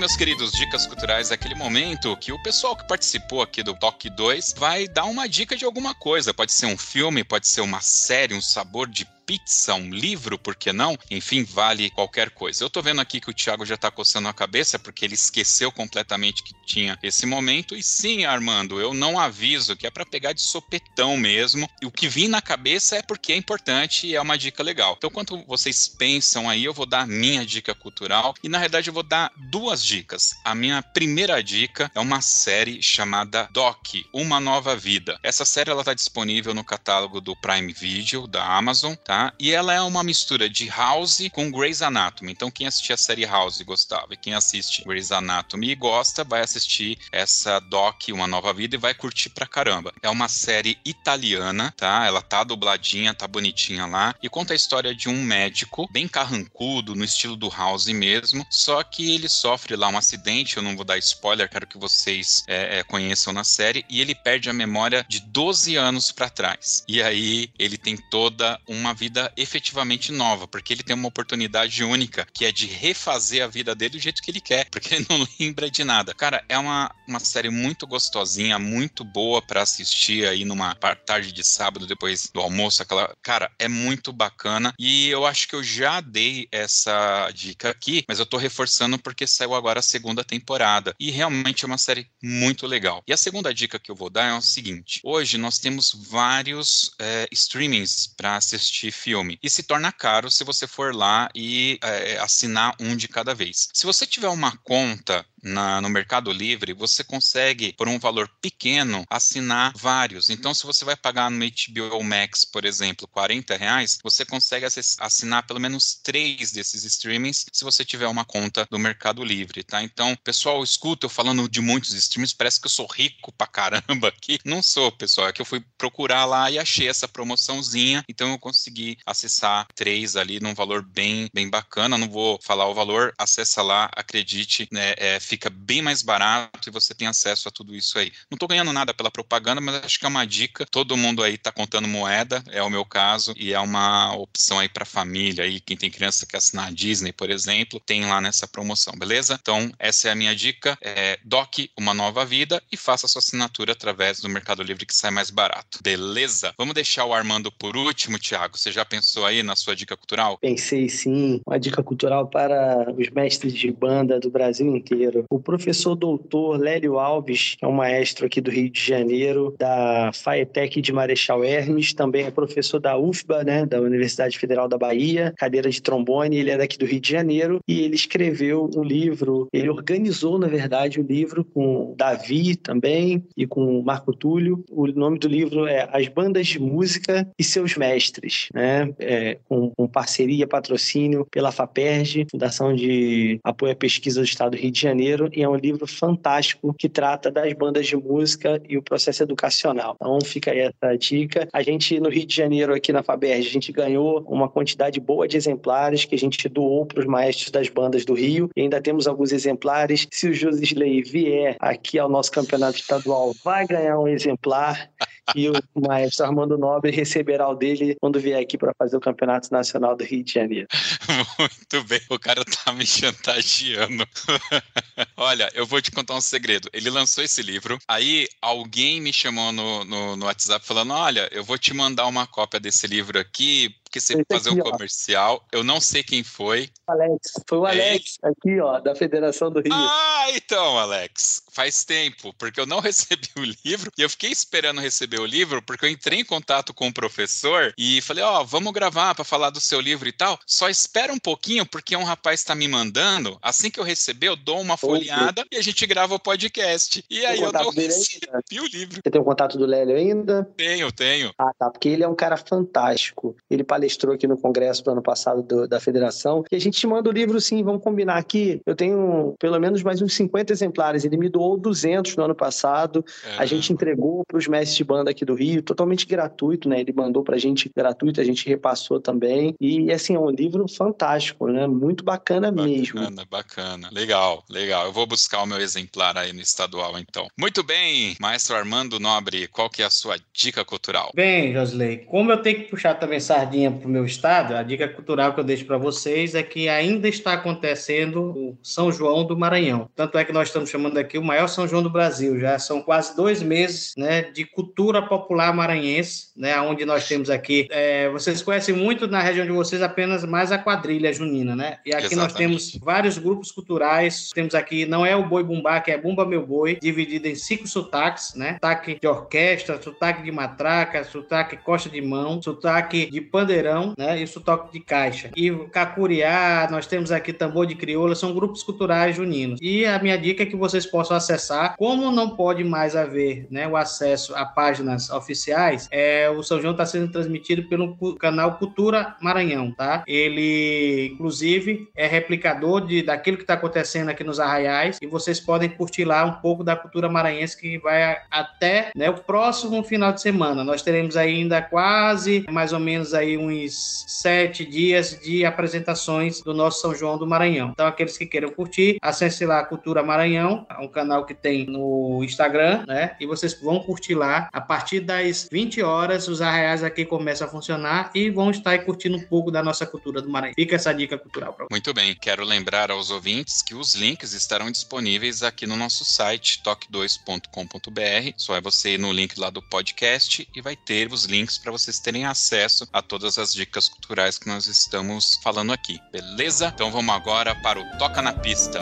Meus queridos dicas culturais, é aquele momento que o pessoal que participou aqui do Toque 2 vai dar uma dica de alguma coisa. Pode ser um filme, pode ser uma série, um sabor de pizza, um livro, por que não? Enfim, vale qualquer coisa. Eu tô vendo aqui que o Thiago já tá coçando a cabeça porque ele esqueceu completamente que tinha esse momento. E sim, Armando, eu não aviso que é para pegar de sopetão mesmo. E o que vim na cabeça é porque é importante e é uma dica legal. Então, quando vocês pensam aí, eu vou dar a minha dica cultural e na verdade eu vou dar duas dicas. A minha primeira dica é uma série chamada Doc, Uma Nova Vida. Essa série ela tá disponível no catálogo do Prime Video da Amazon, tá? E ela é uma mistura de House com Grey's Anatomy. Então, quem assistia a série House gostava, e quem assiste Grey's Anatomy e gosta, vai assistir essa Doc, Uma Nova Vida, e vai curtir pra caramba. É uma série italiana, tá? Ela tá dubladinha, tá bonitinha lá, e conta a história de um médico, bem carrancudo, no estilo do House mesmo, só que ele sofre lá um acidente, eu não vou dar spoiler, quero que vocês é, é, conheçam na série, e ele perde a memória de 12 anos para trás. E aí ele tem toda uma vida efetivamente nova, porque ele tem uma oportunidade única, que é de refazer a vida dele do jeito que ele quer, porque ele não lembra de nada. Cara, é uma, uma série muito gostosinha, muito boa para assistir aí numa tarde de sábado, depois do almoço, aquela. Cara, é muito bacana. E eu acho que eu já dei essa dica aqui, mas eu tô reforçando porque saiu agora a segunda temporada. E realmente é uma série muito legal. E a segunda dica que eu vou dar é o seguinte: hoje nós temos vários é, streamings para assistir filme. E se torna caro se você for lá e é, assinar um de cada vez. Se você tiver uma conta na, no Mercado Livre, você consegue, por um valor pequeno, assinar vários. Então, se você vai pagar no HBO Max, por exemplo, 40 reais, você consegue assinar pelo menos três desses streamings se você tiver uma conta do Mercado Livre, tá? Então, pessoal, escuta eu falando de muitos streams, parece que eu sou rico pra caramba aqui. Não sou, pessoal, é que eu fui procurar lá e achei essa promoçãozinha, então eu consegui acessar três ali num valor bem, bem bacana. Não vou falar o valor, acessa lá, acredite, né? É, fica bem mais barato e você tem acesso a tudo isso aí. Não estou ganhando nada pela propaganda, mas acho que é uma dica. Todo mundo aí está contando moeda, é o meu caso, e é uma opção aí para família aí, quem tem criança que assinar a Disney, por exemplo, tem lá nessa promoção, beleza? Então, essa é a minha dica, é Doc uma nova vida e faça sua assinatura através do Mercado Livre que sai mais barato. Beleza? Vamos deixar o Armando por último, Thiago. Você já pensou aí na sua dica cultural? Pensei sim, uma dica cultural para os mestres de banda do Brasil inteiro. O professor doutor Lélio Alves, que é um maestro aqui do Rio de Janeiro, da FAETEC de Marechal Hermes, também é professor da UFBA, né, da Universidade Federal da Bahia, cadeira de trombone, ele é daqui do Rio de Janeiro, e ele escreveu um livro, ele organizou, na verdade, o um livro com Davi também e com Marco Túlio. O nome do livro é As Bandas de Música e Seus Mestres, né, é, com, com parceria, patrocínio pela FAPERJ, Fundação de Apoio à Pesquisa do Estado do Rio de Janeiro, Janeiro e é um livro fantástico que trata das bandas de música e o processo educacional. Então fica aí essa dica. A gente no Rio de Janeiro aqui na Faberge, a gente ganhou uma quantidade boa de exemplares que a gente doou para os maestros das bandas do Rio e ainda temos alguns exemplares. Se o Josisley vier aqui ao nosso campeonato estadual, vai ganhar um exemplar e o maestro Armando Nobre receberá o dele quando vier aqui para fazer o Campeonato Nacional do Rio de Janeiro. Muito bem, o cara tá me chantageando. Olha, eu vou te contar um segredo. Ele lançou esse livro, aí alguém me chamou no, no, no WhatsApp falando: Olha, eu vou te mandar uma cópia desse livro aqui porque você fazer um comercial. Eu não sei quem foi. Alex. Foi o é Alex, é aqui, ó, da Federação do Rio. Ah, então, Alex. Faz tempo, porque eu não recebi o livro e eu fiquei esperando receber o livro porque eu entrei em contato com o professor e falei, ó, oh, vamos gravar para falar do seu livro e tal. Só espera um pouquinho porque um rapaz está me mandando. Assim que eu receber, eu dou uma folheada e a gente grava o podcast. E aí eu não recebi o livro. Você tem o contato do Lélio ainda? Tenho, tenho. Ah, tá. Porque ele é um cara fantástico. Ele palestrou aqui no congresso do ano passado do, da federação. E a gente manda o livro, sim, vamos combinar aqui. Eu tenho pelo menos mais uns 50 exemplares. Ele me doou 200 no ano passado. É. A gente entregou para os mestres de banda aqui do Rio, totalmente gratuito, né? Ele mandou para a gente gratuito, a gente repassou também. E, assim, é um livro fantástico, né? Muito bacana, bacana mesmo. Bacana, bacana. Legal, legal. Eu vou buscar o meu exemplar aí no estadual, então. Muito bem, maestro Armando Nobre, qual que é a sua dica cultural? Bem, Josley, como eu tenho que puxar também sardinha para o meu estado, a dica cultural que eu deixo para vocês é que ainda está acontecendo o São João do Maranhão. Tanto é que nós estamos chamando aqui o maior São João do Brasil. Já são quase dois meses né, de cultura popular maranhense, né, onde nós temos aqui. É, vocês conhecem muito na região de vocês apenas mais a quadrilha junina, né? E aqui Exatamente. nós temos vários grupos culturais. Temos aqui, não é o Boi Bumbá, que é Bumba Meu Boi, dividido em cinco sotaques, né? Sotaque de orquestra, sotaque de matraca, sotaque costa de mão, sotaque de pandeirão, né? E sotaque de caixa. E cacuriá, nós temos aqui tambor de crioula, são grupos culturais juninos. E a minha dica é que vocês possam acessar. Como não pode mais haver né, o acesso a páginas oficiais, é, o São João está sendo transmitido pelo canal Cultura Maranhão, tá? Ele, inclusive, é replicador de, daquilo que está acontecendo aqui nos arraiais e vocês podem curtir lá um pouco da cultura maranhense que vai até né, o próximo final de semana. Nós teremos ainda quase mais ou menos aí uns sete dias de apresentações do nosso São João do Maranhão. Então, aqueles que queiram curtir, acesse lá Cultura Maranhão, é um canal que tem no Instagram, né? E vocês vão curtir lá. A partir das 20 horas, os arraiais aqui começam a funcionar e vão estar curtindo um pouco da nossa cultura do Maranhão. Fica essa dica cultural para Muito bem. Quero lembrar aos ouvintes que os links estarão disponíveis aqui no nosso site, toque2.com.br. Só é você ir no link lá do podcast e vai ter os links para vocês terem acesso a todas as dicas culturais que nós estamos falando aqui, beleza? Então vamos agora para o Toca na Pista.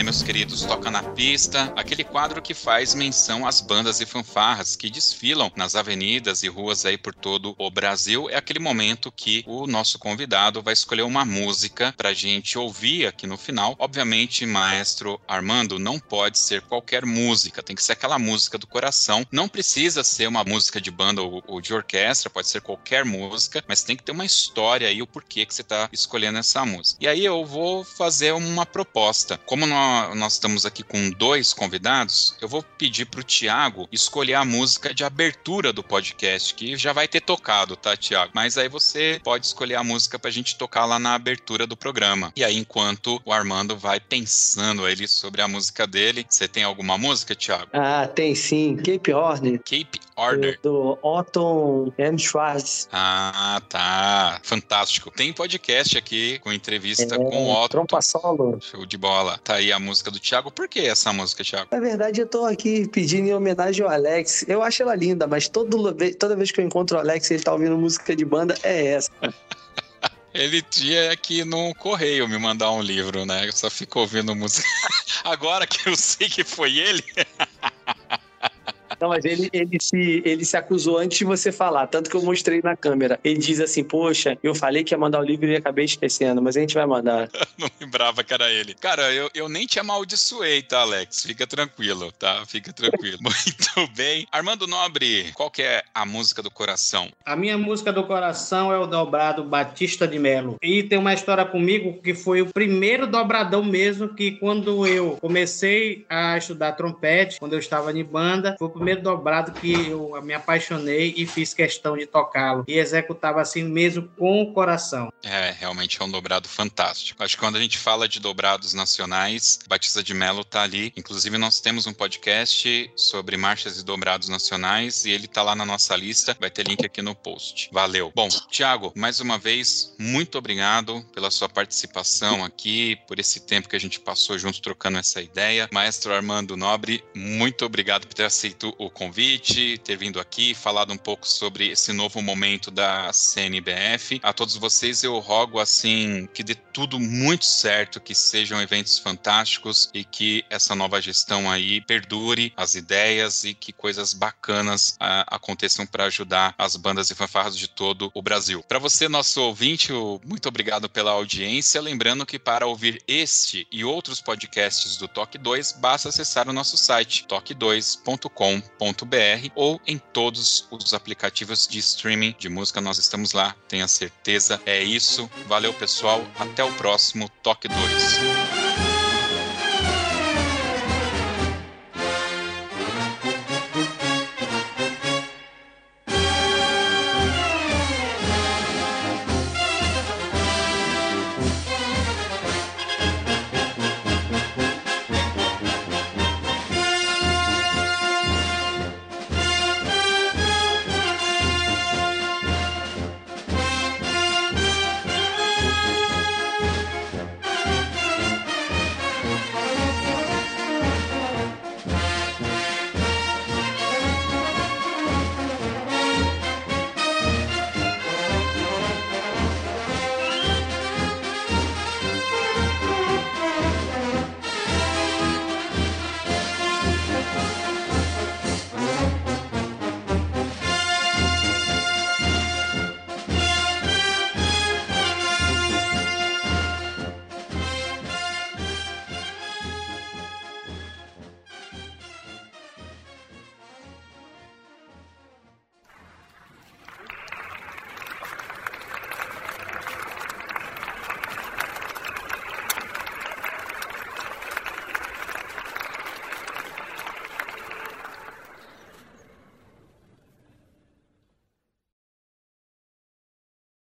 Bem, meus queridos, Toca na Pista, aquele quadro que faz menção às bandas e fanfarras que desfilam nas avenidas e ruas aí por todo o Brasil. É aquele momento que o nosso convidado vai escolher uma música pra gente ouvir aqui no final. Obviamente, maestro Armando, não pode ser qualquer música, tem que ser aquela música do coração. Não precisa ser uma música de banda ou, de orquestra, pode ser qualquer música, mas tem que ter uma história aí, o porquê que você tá escolhendo essa música. E aí eu vou fazer uma proposta. Como nós nós estamos aqui com dois convidados, eu vou pedir para o Tiago escolher a música de abertura do podcast, que já vai ter tocado, tá, Tiago? Mas aí você pode escolher a música para a gente tocar lá na abertura do programa. E aí, enquanto o Armando vai pensando ele sobre a música dele, você tem alguma música, Tiago? Ah, tem sim. Cape Horn. Cape Order. Do, do Otton M. Schwartz. Ah, tá. Fantástico. Tem podcast aqui com entrevista é, com o Otton. Trompa solo. Show de bola. Tá aí a música do Thiago. Por que essa música, Thiago? Na verdade, eu tô aqui pedindo em homenagem ao Alex. Eu acho ela linda, mas todo, toda vez que eu encontro o Alex e ele tá ouvindo música de banda, é essa. Ele tinha que no correio me mandar um livro, né? Eu só fico ouvindo música. Agora que eu sei que foi ele. Não, mas ele, ele, se, ele se acusou antes de você falar, tanto que eu mostrei na câmera. Ele diz assim: Poxa, eu falei que ia mandar o livro e acabei esquecendo, mas a gente vai mandar. Não lembrava que era ele. Cara, eu, eu nem te amaldiçoei, tá, Alex? Fica tranquilo, tá? Fica tranquilo. Muito bem. Armando Nobre, qual que é a música do coração? A minha música do coração é o dobrado Batista de Melo. E tem uma história comigo que foi o primeiro dobradão mesmo que quando eu comecei a estudar trompete, quando eu estava em banda, foi o primeiro primeiro dobrado que eu me apaixonei e fiz questão de tocá-lo. E executava assim mesmo com o coração. É, realmente é um dobrado fantástico. Acho que quando a gente fala de dobrados nacionais, Batista de Melo tá ali. Inclusive, nós temos um podcast sobre marchas e dobrados nacionais e ele tá lá na nossa lista. Vai ter link aqui no post. Valeu. Bom, Thiago, mais uma vez, muito obrigado pela sua participação aqui, por esse tempo que a gente passou junto trocando essa ideia. Maestro Armando Nobre, muito obrigado por ter aceito o convite, ter vindo aqui, falado um pouco sobre esse novo momento da CNBF. A todos vocês eu rogo assim que dê tudo muito certo, que sejam eventos fantásticos e que essa nova gestão aí perdure as ideias e que coisas bacanas uh, aconteçam para ajudar as bandas e fanfarras de todo o Brasil. Para você, nosso ouvinte, muito obrigado pela audiência. Lembrando que para ouvir este e outros podcasts do Toque 2, basta acessar o nosso site toque2.com ou em todos os aplicativos de streaming de música. Nós estamos lá, tenha certeza. É isso. Valeu, pessoal. Até o próximo Toque 2.